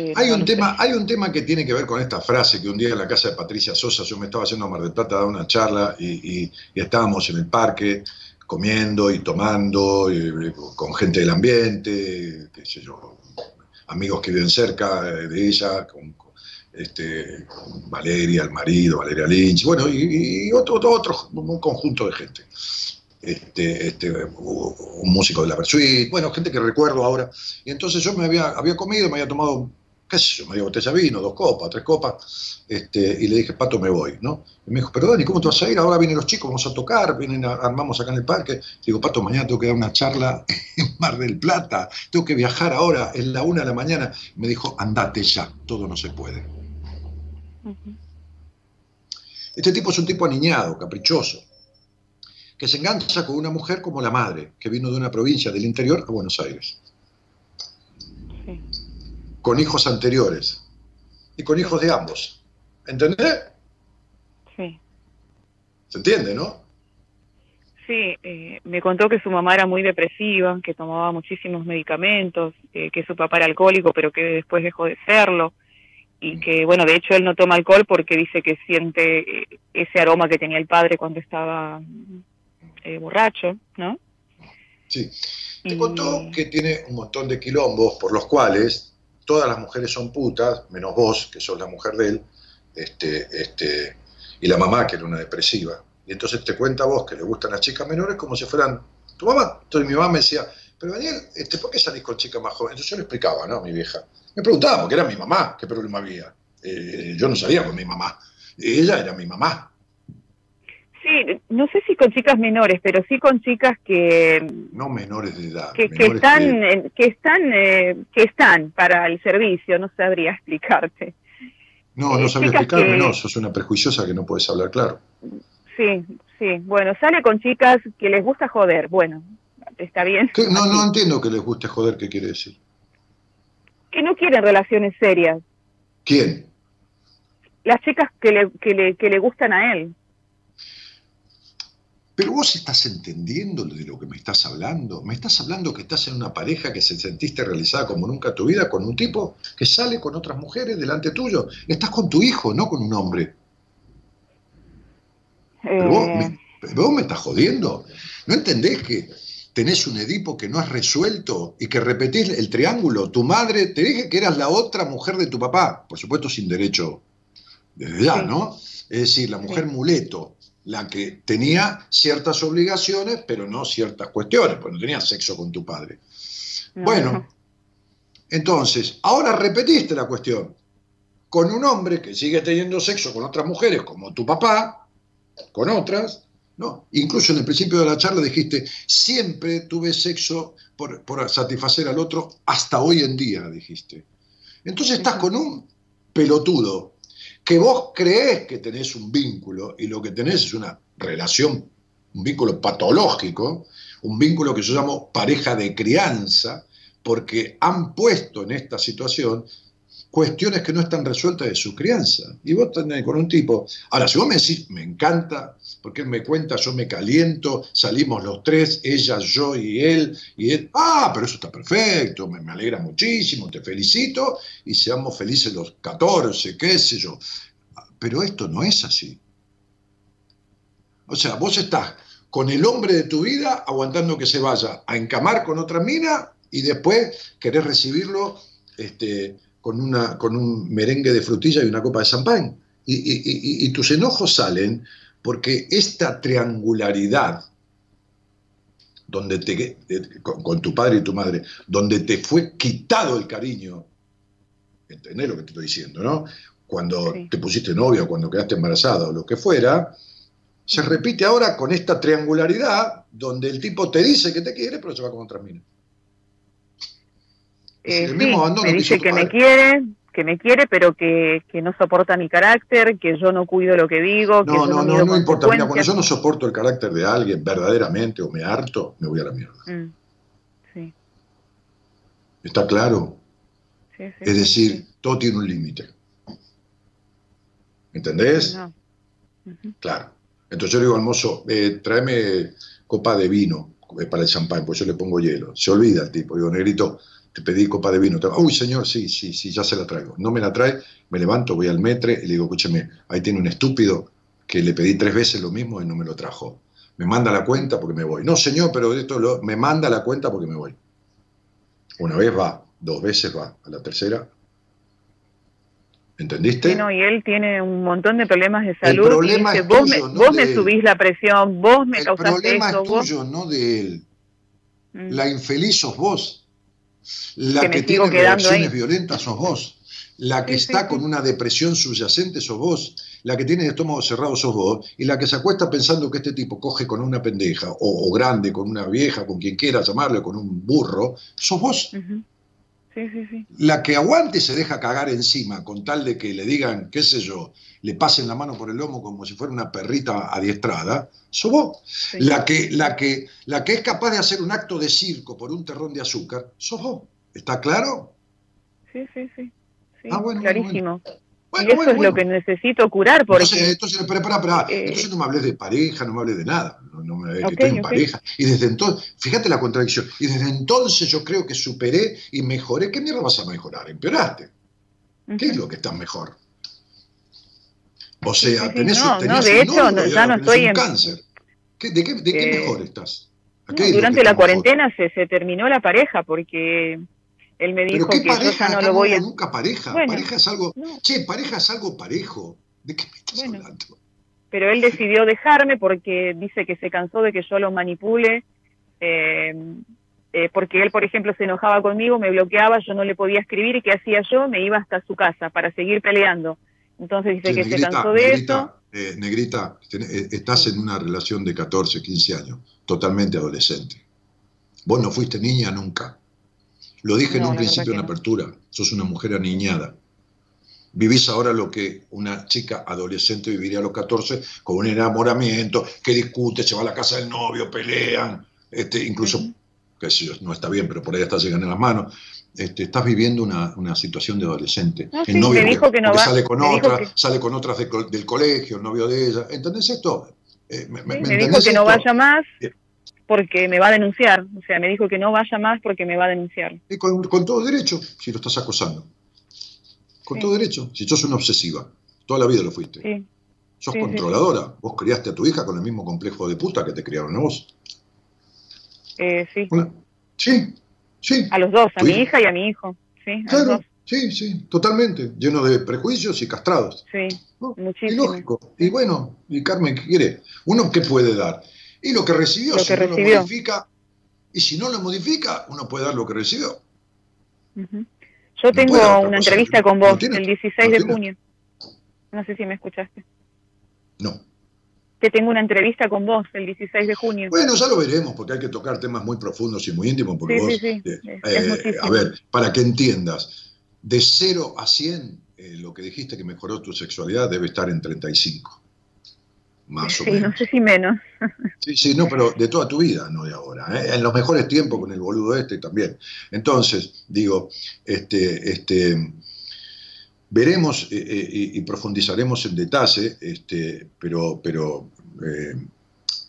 Eh, hay, un tema, hay un tema que tiene que ver con esta frase que un día en la casa de Patricia Sosa, yo me estaba haciendo a Mar del Plata a dar una charla y, y, estábamos en el parque comiendo y tomando con gente del ambiente, qué sé yo, amigos que viven cerca de ella, con, este, Valeria, el marido, Valeria Lynch, bueno, y, otro, otro, un conjunto de gente. Este, este, un músico de la Versuit, bueno, gente que recuerdo ahora. Y entonces yo me había, había comido, me había tomado qué sé yo, media botella de vino, dos copas, tres copas, este, y le dije, Pato, me voy, ¿no? Y me dijo, pero Dani, ¿cómo te vas a ir? Ahora vienen los chicos, vamos a tocar, vienen, armamos acá en el parque. Digo, Pato, mañana tengo que dar una charla en Mar del Plata, tengo que viajar ahora, es la una de la mañana. Me dijo, andate ya, todo no se puede. Este tipo es un tipo aniñado, caprichoso, que se engancha con una mujer como la madre, que vino de una provincia del interior a Buenos Aires con hijos anteriores y con hijos de ambos. ¿Entendés? Sí. ¿Se entiende, no? Sí, eh, me contó que su mamá era muy depresiva, que tomaba muchísimos medicamentos, eh, que su papá era alcohólico, pero que después dejó de serlo. Y mm. que, bueno, de hecho él no toma alcohol porque dice que siente eh, ese aroma que tenía el padre cuando estaba borracho, ¿no? Sí. Te contó que tiene un montón de quilombos por los cuales todas las mujeres son putas, menos vos, que sos la mujer de él, este, este, y la mamá, que era una depresiva. Y entonces te cuenta vos que le gustan las chicas menores como si fueran tu mamá. Entonces mi mamá me decía, pero Daniel, este, ¿por qué salís con chicas más jóvenes? Entonces yo le explicaba, ¿no? Mi vieja. Me preguntaba, porque era mi mamá, ¿qué problema había? Eh, yo no salía con mi mamá. Ella era mi mamá. Sí, no sé si con chicas menores, pero sí con chicas que no menores de edad, que, están que, están eh, que están para el servicio, no sabría explicarte. No, no eh, sabría explicarme, no, sos una prejuiciosa que no puedes hablar claro. Sí, sí, bueno, sale con chicas que les gusta joder, bueno, está bien. No, no entiendo que les guste joder, ¿qué quiere decir? Que no quieren relaciones serias. ¿Quién? Las chicas que le, que le, que le gustan a él. Pero vos estás entendiendo de lo que me estás hablando. Me estás hablando que estás en una pareja que se sentiste realizada como nunca en tu vida con un tipo que sale con otras mujeres delante tuyo. Estás con tu hijo, no con un hombre. Pero vos, Eh, me, pero vos me estás jodiendo. ¿No entendés que tenés un Edipo que no has resuelto y que repetís el triángulo? Tu madre, te dije que eras la otra mujer de tu papá, por supuesto sin derecho desde ya. ¿no? Es decir, la mujer muleto, la que tenía ciertas obligaciones, pero no ciertas cuestiones, porque no tenía sexo con tu padre. no, Bueno, no. entonces, ahora repetiste la cuestión. Con un hombre que sigue teniendo sexo con otras mujeres, como tu papá, con otras, ¿no? Incluso en el principio de la charla dijiste, siempre tuve sexo por, por satisfacer al otro, hasta hoy en día, dijiste. Entonces estás con un pelotudo que vos creés que tenés un vínculo y lo que tenés es una relación, un vínculo patológico, un vínculo que yo llamo pareja de crianza, porque han puesto en esta situación cuestiones que no están resueltas de su crianza. Y vos tenés con un tipo. Ahora, si vos me decís, me encanta, porque él me cuenta, yo me caliento, salimos los tres, ella, yo y él, y él, ah, pero eso está perfecto, me, alegra muchísimo, te felicito, y seamos felices los 14, qué sé yo. Pero esto no es así. O sea, vos estás con el hombre de tu vida aguantando que se vaya a encamar con otra mina y después querés recibirlo este, con, una, con un merengue de frutilla y una copa de champán. Y, y- y- y tus enojos salen porque esta triangularidad donde te, con, con tu padre y tu madre, donde te fue quitado el cariño, ¿entendés lo que te estoy diciendo, no? Cuando Sí. te pusiste novia cuando quedaste embarazada o lo que fuera, se repite ahora con esta triangularidad donde el tipo te dice que te quiere, pero se va con otra mina. Eh, el sí, mismo abandono me que dice que me quiere, que me quiere, pero que, que no soporta mi carácter, que yo no cuido lo que digo, que No, yo no, no, no, importa. Mira, cuando yo no soporto el carácter de alguien verdaderamente o me harto, me voy a la mierda. Mm, sí, ¿Está claro? sí, sí, Es decir, todo tiene un límite. ¿Entendés? No. Claro. Entonces yo le digo al mozo, eh, tráeme copa de vino eh, para el champán, pues yo le pongo hielo. Se olvida el tipo. Digo, negrito, te pedí copa de vino. Te- Uy, señor, sí, sí, sí, ya se la traigo. No me la trae, me levanto, voy al metre y le digo, escúcheme, ahí tiene un estúpido que le pedí tres veces lo mismo y no me lo trajo. Me manda la cuenta porque me voy. No, señor, pero esto lo, me manda la cuenta porque me voy. Una vez va, dos veces va, a la tercera. ¿Entendiste? Sí, no, y él tiene un montón de problemas de salud. problema y dice, es vos, tuyo, me, no vos él. subís la presión, vos me El problema es vos... tuyo, no de él. Mm. La infeliz sos vos. La Que tiene reacciones ahí. violentas sos vos. La que Sí, está sí. con una depresión subyacente sos vos. La que tiene el estómago cerrado sos vos. Y la que se acuesta pensando que este tipo coge con una pendeja, o, o grande, con una vieja, con quien quiera llamarle, con un burro, sos vos. Sí. La que aguante y se deja cagar encima con tal de que le digan, qué sé yo, le pasen la mano por el lomo como si fuera una perrita adiestrada, sos vos. sí. La que, la, que, la que es capaz de hacer un acto de circo por un terrón de azúcar, sos vos. ¿Está claro? Sí, sí, sí. Sí, Ah, bueno, bueno, clarísimo. Bueno, y eso bueno, es bueno. lo que necesito curar porque Entonces, entonces, espera, espera, espera. Eh, entonces no me hables de pareja, no me hables de nada. No, no me Ok, estoy en ok. pareja. Y desde entonces, fíjate la contradicción. Y desde entonces yo creo que superé y mejoré. ¿Qué mierda vas a mejorar? Empeoraste. ¿Qué es lo que está mejor? O sea, tenés, no, tenías no, de hecho, no, ya no tenés estoy en- cáncer. ¿Qué- ¿De qué, de qué Eh, mejor estás? ¿A No, qué es lo durante la mejor? cuarentena se, se terminó la pareja porque él me Pero dijo qué que yo pareja, ya no acá lo voy a... nunca pareja. Bueno, pareja es algo. Che, pareja es algo parejo. ¿De qué me estás Bueno. hablando? Pero él decidió dejarme porque dice que se cansó de que yo lo manipule, eh, eh, porque él, por ejemplo, se enojaba conmigo, me bloqueaba, yo no le podía escribir y ¿qué hacía yo? Me iba hasta su casa para seguir peleando. Entonces dice que se negrita, cansó de negrita, eso. eh, negrita, eh, estás en una relación de 14, 15 años, totalmente adolescente. Vos no fuiste niña nunca. Lo dije en un principio en no. apertura. Sos una mujer aniñada. Vivís ahora lo que una chica adolescente viviría a los 14, con un enamoramiento, que discute, se va a la casa del novio, pelean, este, incluso, sé yo, no está bien, pero por ahí hasta llegan en las manos. Este, estás viviendo una, una situación de adolescente. No, El sí, novio me dijo que no va- sale con que- sale con otras de del colegio, el novio de ella. ¿Entendés esto? Eh, me, Sí, me- me, ¿me dijo que no vaya más Bien. porque me va a denunciar. O sea, me dijo que no vaya más porque me va a denunciar. Y con, con todo derecho, si lo estás acosando. Con Sí. todo derecho. Si sos una obsesiva, toda la vida lo fuiste. Sí, Sos controladora. Vos criaste a tu hija con el mismo complejo de puta que te criaron a vos. eh, sí. Una- Sí, sí. A los dos, a mi hija. y a mi hijo. Sí, a los Claro, dos. sí, sí, totalmente. Lleno de prejuicios y castrados. Sí, ¿no? Y muchísimo. lógico. Y bueno, y Carmen, ¿qué quiere? ¿Uno qué puede dar? Y lo que recibió, Lo si que no lo modifica, y si no lo modifica, uno puede dar lo que recibió. Yo tengo una cosa, entrevista con vos el 16 no de junio. No sé si me escuchaste. No. Que tengo una entrevista con vos el 16 de junio. Bueno, ya lo veremos, porque hay que tocar temas muy profundos y muy íntimos, porque Sí, vos, sí, sí. eh, Es- eh, a ver, para que entiendas, de 0 a 100, eh, lo que dijiste que mejoró tu sexualidad debe estar en 35, más o Sí, menos. no sé si menos. Sí, sí, no, pero de toda tu vida, no de ahora. En los mejores tiempos con el boludo este también. Entonces, digo, este, este, veremos eh, eh, y, profundizaremos en detalle, este, pero, pero eh,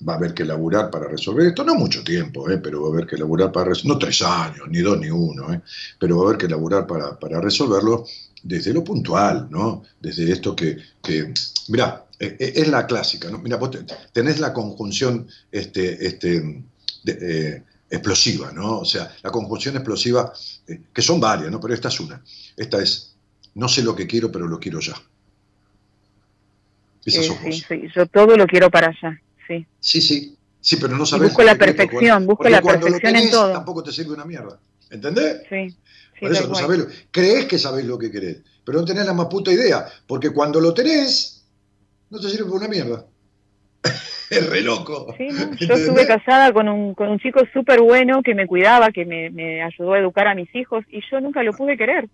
va a haber que laburar para resolver esto. No mucho tiempo, eh, pero va a haber que laburar para resolverlo. No tres años, ni dos, ni uno, pero va a haber que laburar para, para resolverlo desde lo puntual, ¿no? Desde esto que, que mirá, es la clásica, ¿no? Mira, vos te- tenés la conjunción este, este, explosiva, ¿no? O sea, la conjunción explosiva, que son varias, ¿no? Pero esta es una. Esta es, no sé lo que quiero, pero lo quiero ya. Esa sos sí, vos. sí, yo todo lo quiero para allá. Sí, Sí, sí. Sí, pero no sabes. busco el la perfección, busco la perfección en todo. Tampoco te sirve una mierda. ¿Entendés? sí. Sí, Por eso no sabés lo- crees que sabés lo que querés, pero no tenés la más puta idea, porque cuando lo tenés, no te sirve una mierda. es re loco. Sí, no, yo estuve casada con un, con un chico súper bueno que me cuidaba, que me, me ayudó a educar a mis hijos y yo nunca lo pude querer.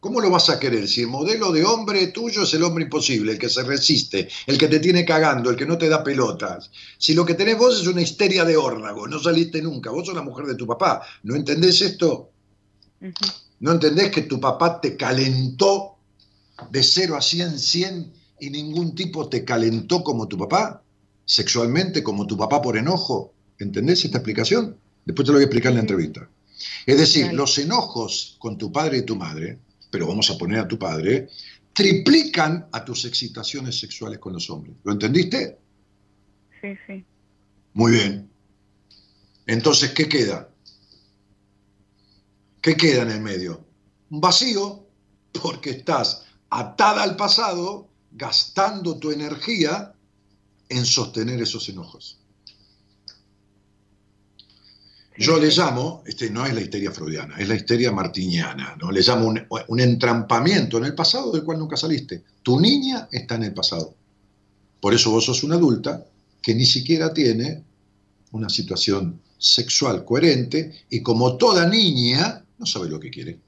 ¿Cómo lo vas a querer si el modelo de hombre tuyo es el hombre imposible, el que se resiste, el que te tiene cagando, el que no te da pelotas? Si lo que tenés vos es una histeria de órdago, no saliste nunca, vos sos la mujer de tu papá, ¿no entendés esto? ¿No entendés que tu papá te calentó de 0 a 100, 100 y ningún tipo te calentó como tu papá? Sexualmente, como tu papá por enojo. ¿Entendés esta explicación? Después te lo voy a explicar en la entrevista. Es decir, los enojos con tu padre y tu madre, pero vamos a poner a tu padre, triplican a tus excitaciones sexuales con los hombres. ¿Lo entendiste? Sí, sí. Muy bien. Entonces, ¿qué queda? ¿Qué queda en el medio? Un vacío, porque estás atada al pasado, gastando tu energía en sostener esos enojos. Yo le llamo, este no es la histeria freudiana, es la histeria martiniana, ¿no? Le llamo un, un entrampamiento en el pasado del cual nunca saliste. Tu niña está en el pasado. Por eso vos sos una adulta que ni siquiera tiene una situación sexual coherente y como toda niña no sabe lo que quiere.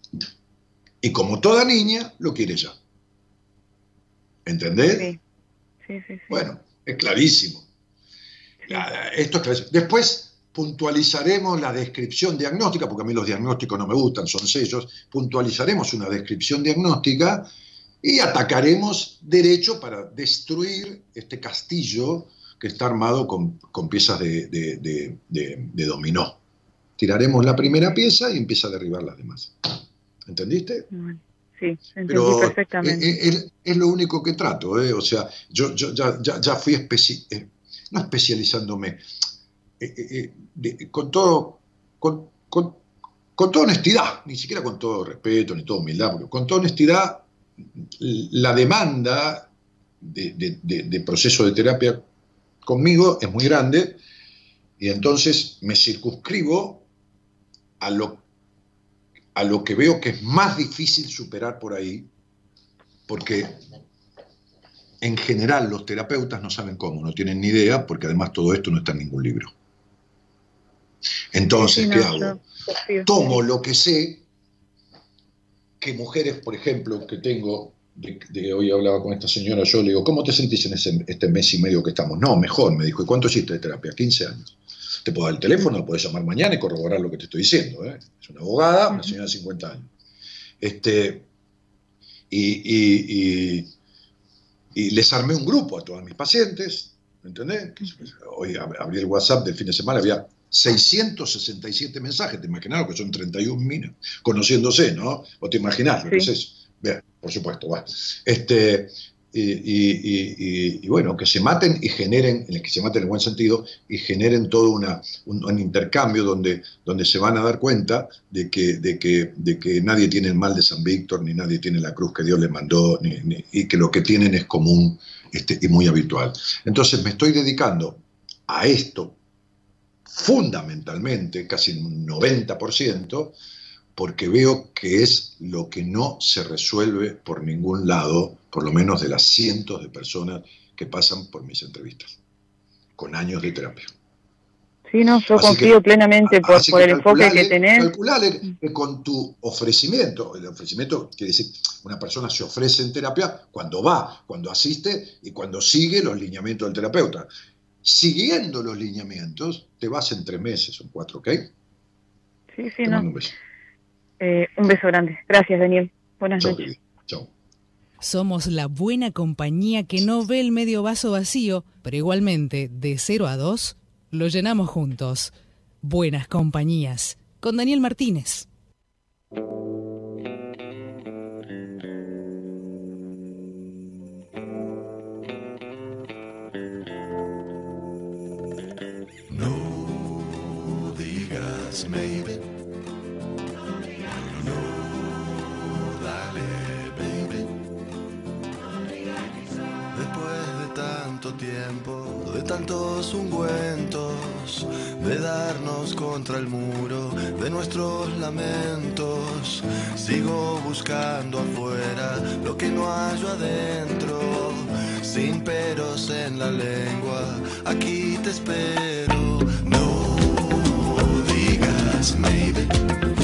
Y como toda niña lo quiere ya. ¿Entendés? Sí, sí, sí. sí. Bueno, es clarísimo. La- Esto es clarísimo. Después puntualizaremos la descripción diagnóstica, porque a mí los diagnósticos no me gustan, son sellos. Puntualizaremos una descripción diagnóstica y atacaremos derecho para destruir este castillo que está armado con, con piezas de, de- de- de- de dominó. Tiraremos la primera pieza y empieza a derribar las demás. ¿Entendiste? Sí, entendí Pero perfectamente. eh, eh, es, es lo único que trato, ¿eh? o sea, yo, yo ya, ya- ya fui especi- eh, no especializándome, eh, eh, eh, con, todo, con, toda honestidad, ni siquiera con todo respeto ni toda humildad, porque con toda honestidad la demanda de, proceso de terapia conmigo es muy grande y entonces me circunscribo a lo que veo que es más difícil superar por ahí, porque en general los terapeutas no saben cómo, no tienen ni idea, porque además todo esto no está en ningún libro. Entonces, ¿qué hago? Tomo lo que sé, que mujeres, por ejemplo, que tengo, de, de hoy hablaba con esta señora, yo le digo, ¿cómo te sentís en ese- este mes y medio que estamos? No, mejor, me dijo, ¿y cuánto hiciste de terapia? 15 años. Te puedo dar el teléfono, puedes llamar mañana y corroborar lo que te estoy diciendo. ¿eh? Es una abogada, una señora de 50 años. Este, y, y- y- y les armé un grupo a todas mis pacientes, ¿entendés? Hoy abrí el WhatsApp del fin de semana, había 667 mensajes, te imaginas que son 31 minas, conociéndose, ¿no? O te imaginás lo que es eso. Bien, por supuesto, va. Este, y, bueno, que se maten y generen, en el que se maten en el buen sentido, y generen todo una, un, intercambio donde, donde se van a dar cuenta de que, de, que, de que nadie tiene el mal de San Víctor, ni nadie tiene la cruz que Dios le mandó, y que lo que tienen es común este, y muy habitual. Entonces me estoy dedicando a esto fundamentalmente, casi un 90%, porque veo que es lo que no se resuelve por ningún lado, por lo menos de las cientos de personas que pasan por mis entrevistas, con años de terapia. Sí, no, yo confío plenamente por, el enfoque que tenés. Calculale con tu ofrecimiento, el ofrecimiento quiere decir, una persona se ofrece en terapia cuando va, cuando asiste y cuando sigue los lineamientos del terapeuta. Siguiendo los lineamientos, te vas en tres meses o cuatro, ¿ok? Sí, sí, no. Un beso. Eh, un beso grande. Gracias, Daniel. Buenas noches. Chao. Somos la buena compañía que no ve el medio vaso vacío, pero igualmente, de 0 a 2, lo llenamos juntos. Buenas compañías. Con Daniel Martínez. Tiempo, de tantos ungüentos, de darnos contra el muro de nuestros lamentos, sigo buscando afuera lo que no hallo adentro. Sin peros en la lengua, aquí te espero. No digas maybe.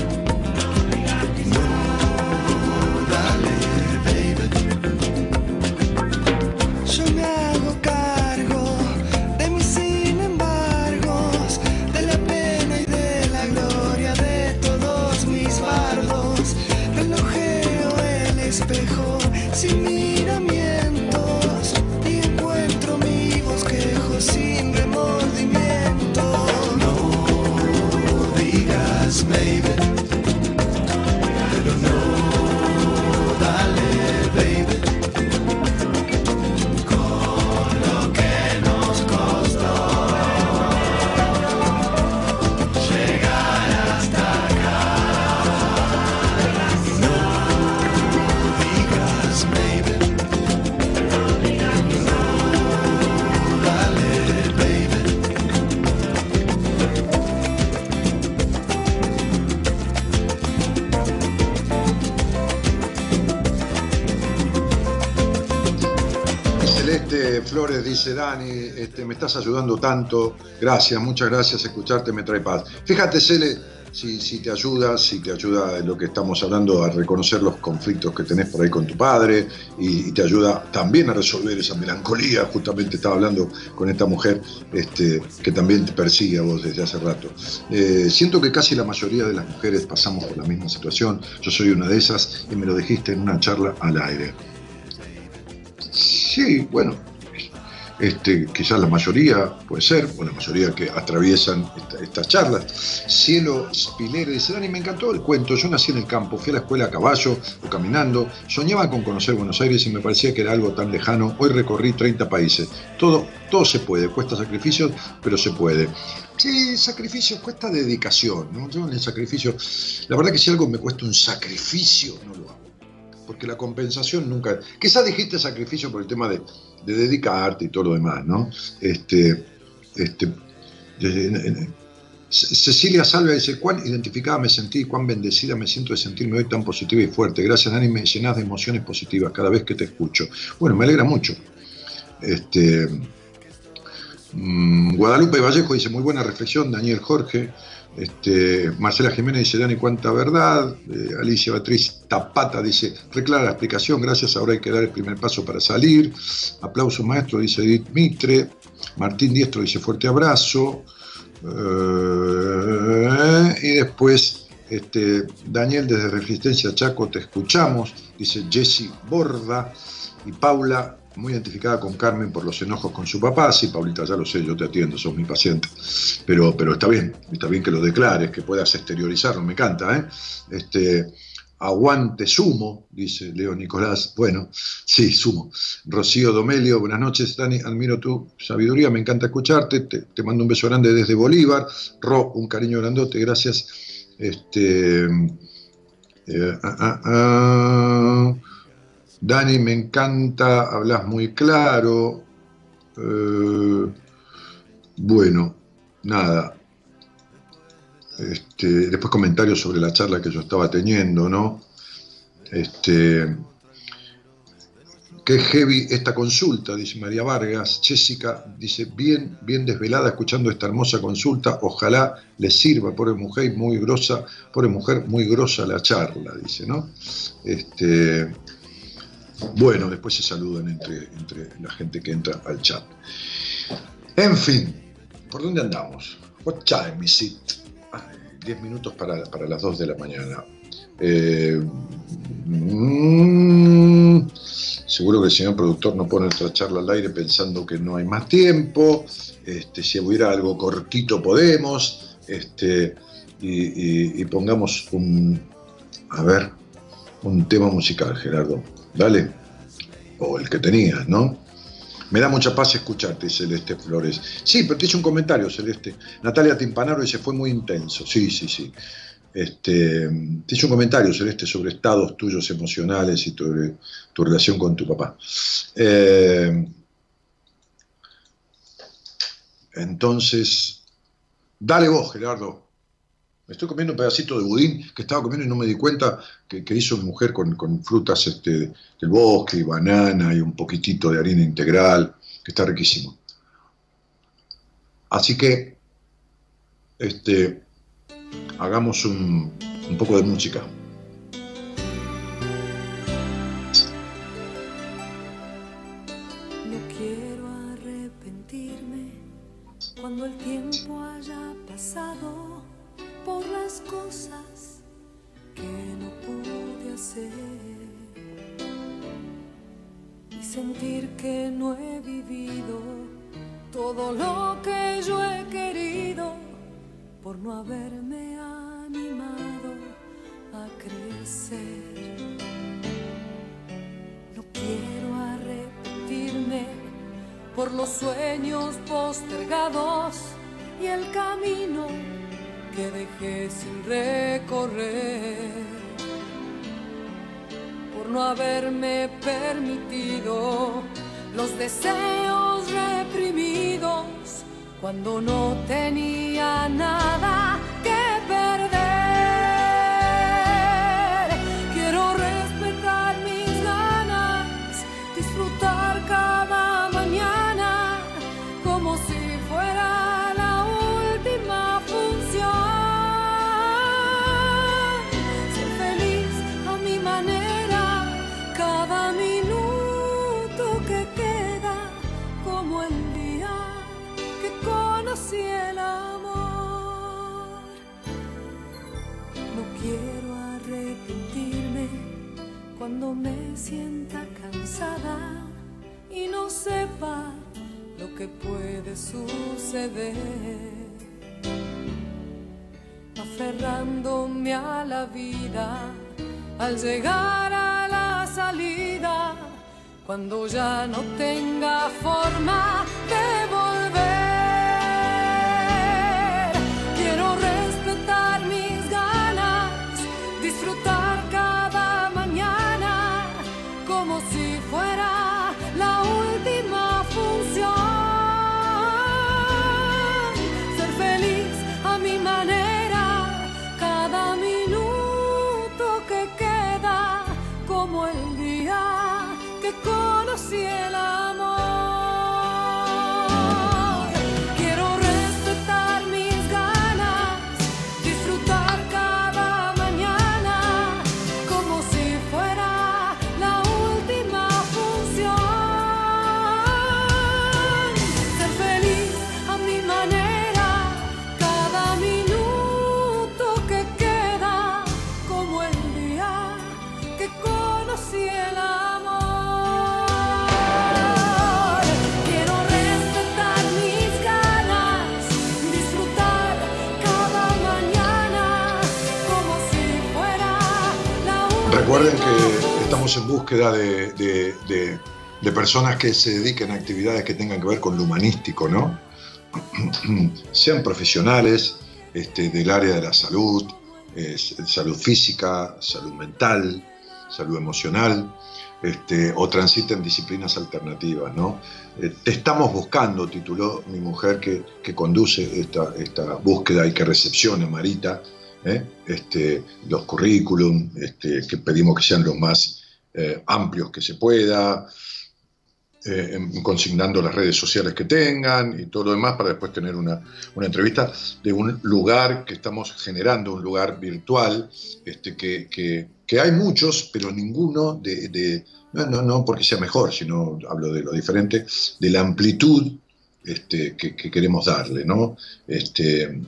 Dice, Dani, este, me estás ayudando tanto, gracias, muchas gracias, escucharte me trae paz. Fíjate, Cele, si, te ayuda, si te ayuda en lo que estamos hablando a reconocer los conflictos que tenés por ahí con tu padre y, y te ayuda también a resolver esa melancolía, justamente estaba hablando con esta mujer este, que también te persigue a vos desde hace rato. Eh, siento que casi la mayoría de las mujeres pasamos por la misma situación, yo soy una de esas y me lo dijiste en una charla al aire. Sí, bueno, este, quizás la mayoría, puede ser, o la mayoría que atraviesan esta- estas charlas. Cielo Spilere dice, Dani, me encantó el cuento, yo nací en el campo, fui a la escuela a caballo o caminando, soñaba con conocer Buenos Aires y me parecía que era algo tan lejano, hoy recorrí 30 países. Todo, todo se puede, cuesta sacrificios, pero se puede. Sí, sacrificio cuesta dedicación, ¿no? Yo en el sacrificio, la verdad que si algo me cuesta un sacrificio, no lo hago porque la compensación nunca. Quizás dijiste sacrificio por el tema de, de dedicarte y todo lo demás, ¿no? Este, este, Cecilia Salva dice, cuán identificada me sentí cuán bendecida me siento de sentirme hoy tan positiva y fuerte. Gracias, Dani, me llenas de emociones positivas cada vez que te escucho. Bueno, me alegra mucho. Este, mm, Guadalupe Vallejo dice, muy buena reflexión, Daniel Jorge. Este, Marcela Jiménez dice, Dani, cuánta verdad. Eh, Alicia Beatriz Tapata dice, reclara la explicación, gracias, ahora hay que dar el primer paso para salir. Aplauso maestro, dice Edith Mitre. Martín Diestro dice, fuerte abrazo. Eh, y después, este, Daniel desde Resistencia Chaco, te escuchamos, dice Jessy Borda. Y Paula muy identificada con Carmen por los enojos con su papá. Sí, Paulita, ya lo sé, yo te atiendo, sos mi paciente. Pero, pero está bien, está bien que lo declares, que puedas exteriorizarlo, me encanta. ¿eh? Este, aguante sumo, dice Leo Nicolás. Bueno, sí, sumo. Rocío Domelio, buenas noches, Dani, admiro tu sabiduría, me encanta escucharte. Te, mando un beso grande desde Bolívar. Ro, un cariño grandote, gracias. Este. Eh, ah, ah, ah. Dani, me encanta, hablas muy claro. Eh, bueno, nada. Este, después comentarios sobre la charla que yo estaba teniendo, ¿no? Este, qué heavy esta consulta, dice María Vargas. Jessica dice, bien, bien desvelada escuchando esta hermosa consulta. Ojalá le sirva, pobre mujer, muy grosa, pobre mujer, muy grosa la charla, dice, ¿no? Este, bueno, después se saludan entre, entre la gente que entra al chat. En fin, ¿por dónde andamos? What time is it? 10 minutos para, las 2 de la mañana. Eh, mm, seguro que el señor productor no pone nuestra charla al aire pensando que no hay más tiempo. Este, si hubiera algo cortito podemos. Este, y, y pongamos un, a ver, un tema musical, Gerardo. Dale. O el que tenías, ¿no? Me da mucha paz escucharte, Celeste Flores. Sí, pero te hice un comentario, Celeste. Natalia Timpanaro dice, fue muy intenso. Sí, sí, sí. Este, te hice un comentario, Celeste, sobre estados tuyos emocionales y tu, tu relación con tu papá. Eh, entonces, dale vos, Gerardo. Me estoy comiendo un pedacito de budín que estaba comiendo y no me di cuenta que, hizo mi mujer con, frutas este, del bosque y banana y un poquitito de harina integral, que está riquísimo. Así que, este, hagamos un, un poco de música. Sueños postergados y el camino que dejé sin recorrer. Por no haberme permitido los deseos reprimidos cuando no tenía nada que cuando me sienta cansada y no sepa lo que puede suceder. Aferrándome a la vida al llegar a la salida, cuando ya no tenga forma el Recuerden que estamos en búsqueda de, personas que se dediquen a actividades que tengan que ver con lo humanístico, ¿no? Sean profesionales este, del área de la salud, salud física, salud mental, salud emocional, este, o transiten disciplinas alternativas. Eh, te estamos buscando, tituló mi mujer que, conduce esta, esta, búsqueda y que recepciona Marita, ¿eh? este, los currículum, este, que pedimos que sean los más eh, amplios que se pueda, eh, consignando las redes sociales que tengan y todo lo demás para después tener una, entrevista de un lugar que estamos generando, un lugar virtual, este, que, hay muchos, pero ninguno de, no, no, no, porque sea mejor, sino hablo de lo diferente, de la amplitud que, queremos darle, ¿no? Eh,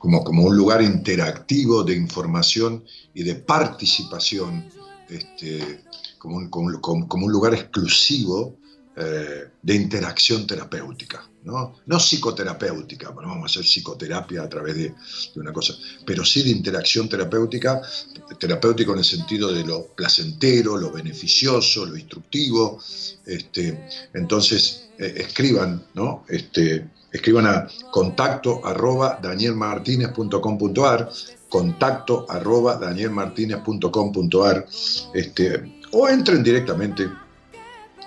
como, como un lugar interactivo de información y de participación este, como un, como, un lugar exclusivo eh, de interacción terapéutica, ¿no? no psicoterapéutica, bueno, vamos a hacer psicoterapia a través de, una cosa, pero sí de interacción terapéutica, terapéutico en el sentido de lo placentero, lo beneficioso, lo instructivo. Este, entonces, eh, escriban, ¿no? Este, escriban a contacto arroba danielmartinez.com.ar contacto arroba danielmartinez.com.ar este, o entren directamente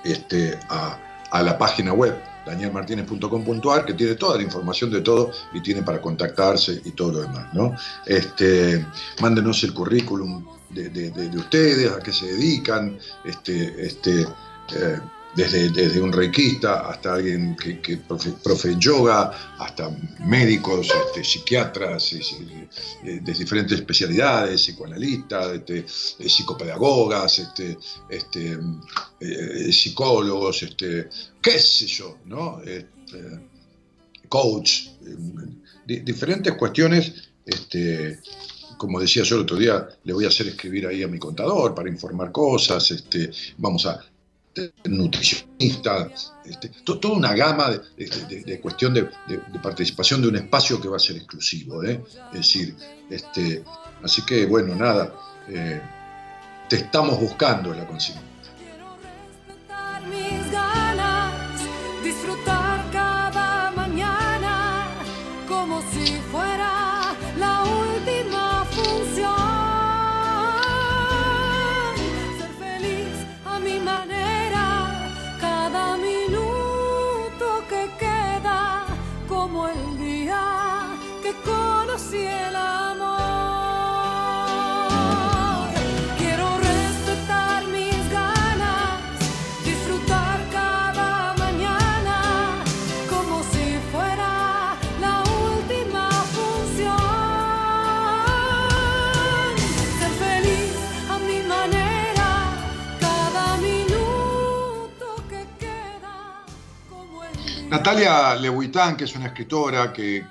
este, a, la página web danielmartinez.com.ar que tiene toda la información de todo y tiene para contactarse y todo lo demás. ¿no? Este, mándenos el currículum de, ustedes, a qué se dedican, este, este, eh, desde, un reikista hasta alguien que, que profe, yoga, hasta médicos, este, psiquiatras, de, diferentes especialidades, psicoanalistas, este, eh, psicopedagogas, este, este, eh, psicólogos, este, qué sé yo, ¿no? Este, coach, diferentes cuestiones. Este, como decía yo el otro día, le voy a hacer escribir ahí a mi contador para informar cosas, este, vamos a, nutricionista, este, toda una gama de, cuestión de, participación de un espacio que va a ser exclusivo. ¿eh? Es decir, este, así que bueno, nada, eh, te estamos buscando la consigna. Natalia Lehuitán, que es una escritora que,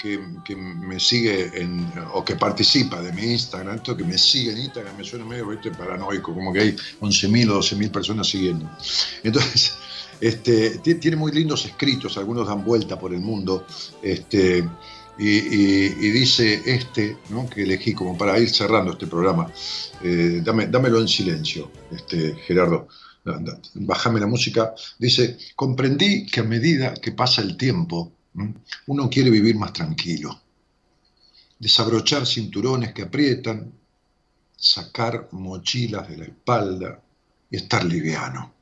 me sigue en, o que participa de mi Instagram, esto que me sigue en Instagram me suena medio paranoico, como que hay 11.000 o 12.000 personas siguiendo. Entonces, este, tiene muy lindos escritos, algunos dan vuelta por el mundo, este, y, dice este, que elegí como para ir cerrando este programa, eh, dámelo en silencio, este, Gerardo bájame la música, dice, comprendí que a medida que pasa el tiempo, uno quiere vivir más tranquilo, desabrochar cinturones que aprietan, sacar mochilas de la espalda y estar liviano.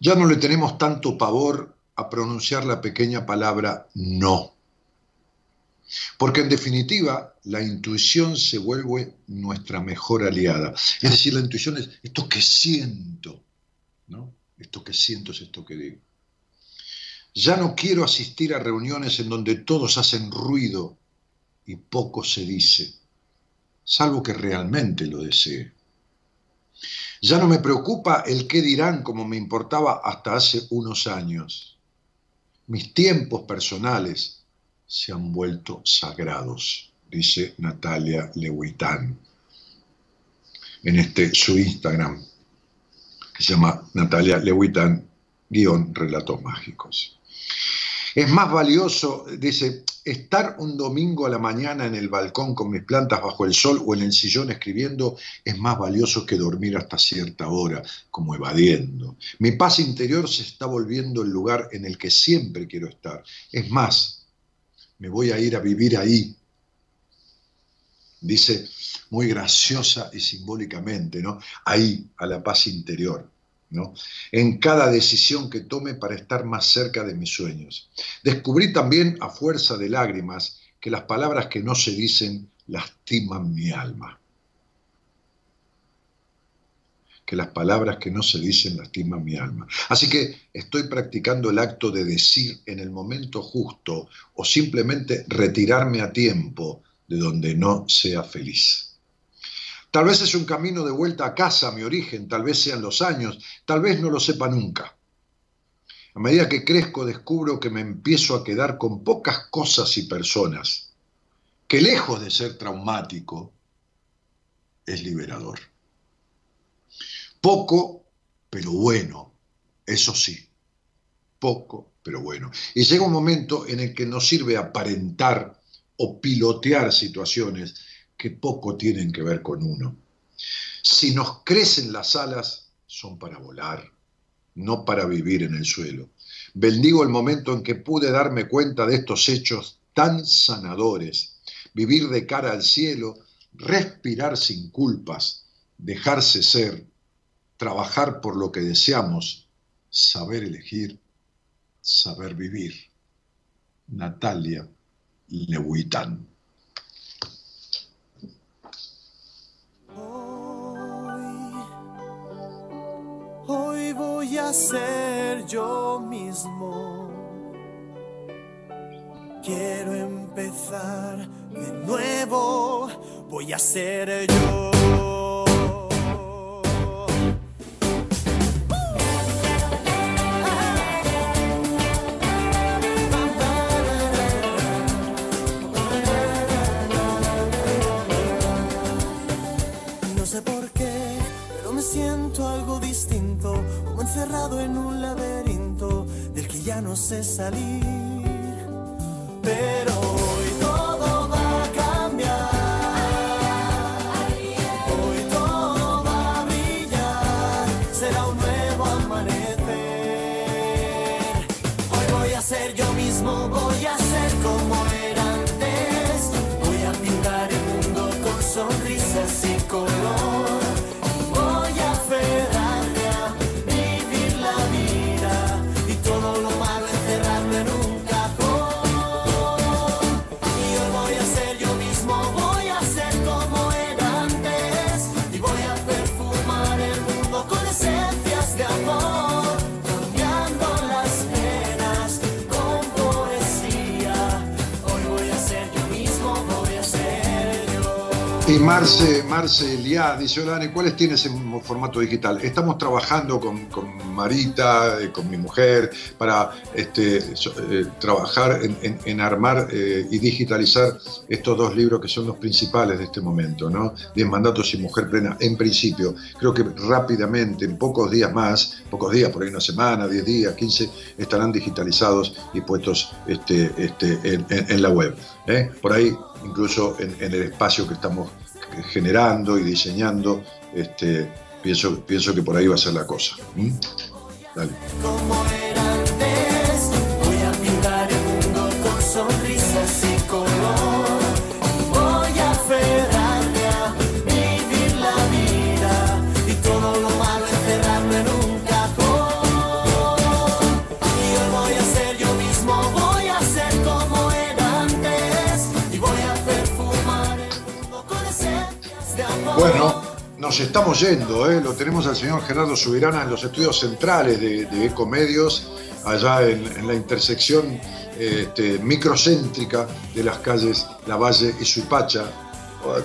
Ya no le tenemos tanto pavor a pronunciar la pequeña palabra no. Porque en definitiva, la intuición se vuelve nuestra mejor aliada. Es decir, la intuición es esto que siento, ¿no? Esto que siento es esto que digo. Ya no quiero asistir a reuniones en donde todos hacen ruido y poco se dice, salvo que realmente lo desee. Ya no me preocupa el qué dirán como me importaba hasta hace unos años. Mis tiempos personales se han vuelto sagrados, dice Natalia Lehuitán en este su Instagram, que se llama Natalia Lehuitán, guion Relatos Mágicos. Es más valioso, dice, estar un domingo a la mañana en el balcón con mis plantas bajo el sol o en el sillón escribiendo es más valioso que dormir hasta cierta hora, como evadiendo. Mi paz interior se está volviendo el lugar en el que siempre quiero estar. Es más, me voy a ir a vivir ahí. Dice muy graciosa y simbólicamente, ¿no? Ahí, a la paz interior en cada decisión que tome para estar más cerca de mis sueños. Descubrí también, a fuerza de lágrimas, que las palabras que no se dicen lastiman mi alma. Que las palabras que no se dicen lastiman mi alma. Así que estoy practicando el acto de decir en el momento justo o simplemente retirarme a tiempo de donde no sea feliz. Tal vez es un camino de vuelta a casa, a mi origen, tal vez sean los años, tal vez no lo sepa nunca. A medida que crezco descubro que me empiezo a quedar con pocas cosas y personas, que lejos de ser traumático, es liberador. Poco, pero bueno, eso sí, poco, pero bueno. Y llega un momento en el que no sirve aparentar o pilotear situaciones, que poco tienen que ver con uno. Si nos crecen las alas, son para volar, no para vivir en el suelo. Bendigo el momento en que pude darme cuenta de estos hechos tan sanadores, vivir de cara al cielo, respirar sin culpas, dejarse ser, trabajar por lo que deseamos, saber elegir, saber vivir. Natalia Lewitan. Hoy voy a ser yo mismo. Quiero empezar de nuevo. Voy a ser yo. Encerrado en un laberinto del que ya no sé salir. Pero hoy todo va a cambiar. Hoy todo. Será un nuevo amanecer. Hoy voy a ser como era antes. Voy a pintar el mundo con sonrisas y color. Marce, Marce Liá dice, hola ¿cuáles tienes en formato digital? Estamos trabajando con, Marita, eh, con mi mujer, para este, eh, trabajar en, armar eh, y digitalizar estos dos libros que son los principales de este momento, ¿no? Diez mandatos y mujer plena. En principio, creo que rápidamente, en pocos días más, pocos días, por ahí una semana, diez días, quince, estarán digitalizados y puestos este, este, en, en- la web. Por ahí, incluso en el espacio que estamos generando y diseñando, este, pienso, pienso que por ahí va a ser la cosa. ¿m? Dale. Nos estamos yendo, ¿eh? lo tenemos al señor Gerardo Subirana en los estudios centrales de, de Ecomedios, allá en, la intersección este, microcéntrica de las calles Lavalle y Suipacha,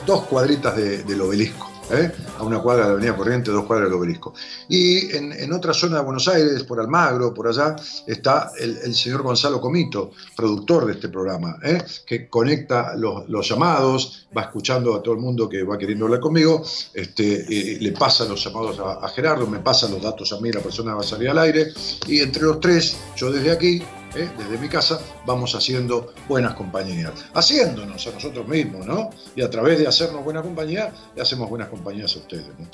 dos cuadritas de- del obelisco. ¿Eh? A una cuadra de la Avenida Corriente, dos cuadras del obelisco. Y en, otra zona de Buenos Aires, por Almagro, por allá, está el, señor Gonzalo Comito, productor de este programa, ¿eh? que conecta los, llamados, va escuchando a todo el mundo que va queriendo hablar conmigo, este, y le pasa los llamados a Gerardo, me pasa los datos a mí, la persona va a salir al aire, y entre los tres, yo desde aquí, ¿eh? desde mi casa, vamos haciendo buenas compañías. Haciéndonos a nosotros mismos, ¿no? Y a través de hacernos buena compañía, le hacemos buenas compañías a ustedes, ¿no?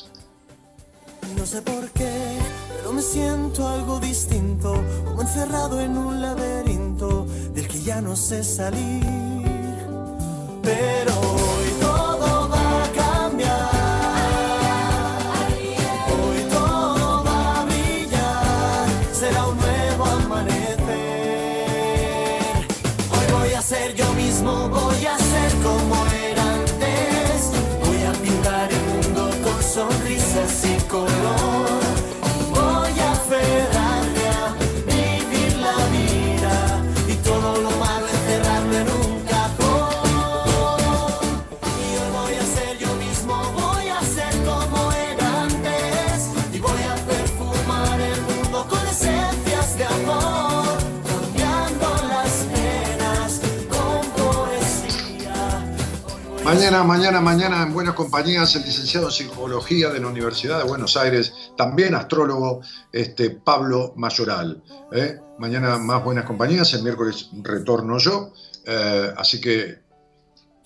No sé por qué, pero me siento algo distinto, como encerrado en un laberinto del que ya no sé salir. Pero hoy todo va a cambiar. Mañana, mañana, mañana en Buenas Compañías, el licenciado en Psicología de la Universidad de Buenos Aires, también astrólogo, este, Pablo Mayoral. ¿eh? Mañana más Buenas Compañías, el miércoles retorno yo, eh, así que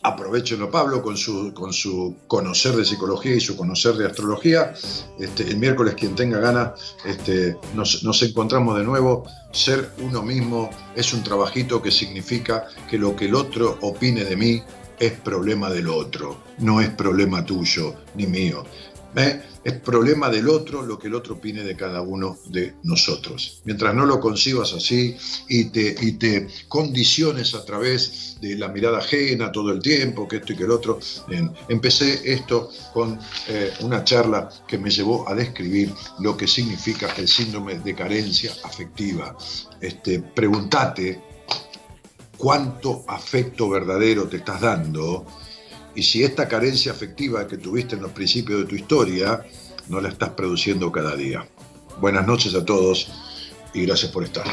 aprovechenlo Pablo con su, con su conocer de psicología y su conocer de astrología. Este, el miércoles quien tenga ganas, este, nos, nos encontramos de nuevo. Ser uno mismo es un trabajito que significa que lo que el otro opine de mí es problema del otro, no es problema tuyo ni mío. ¿eh? Es problema del otro lo que el otro opine de cada uno de nosotros. Mientras no lo concibas así y te, te condiciones a través de la mirada ajena todo el tiempo, que esto y que el otro, empecé esto con eh, una charla que me llevó a describir lo que significa el síndrome de carencia afectiva. Este, pregúntate cuánto afecto verdadero te estás dando y si esta carencia afectiva que tuviste en los principios de tu historia no la estás produciendo cada día. Buenas noches a todos y gracias por estar.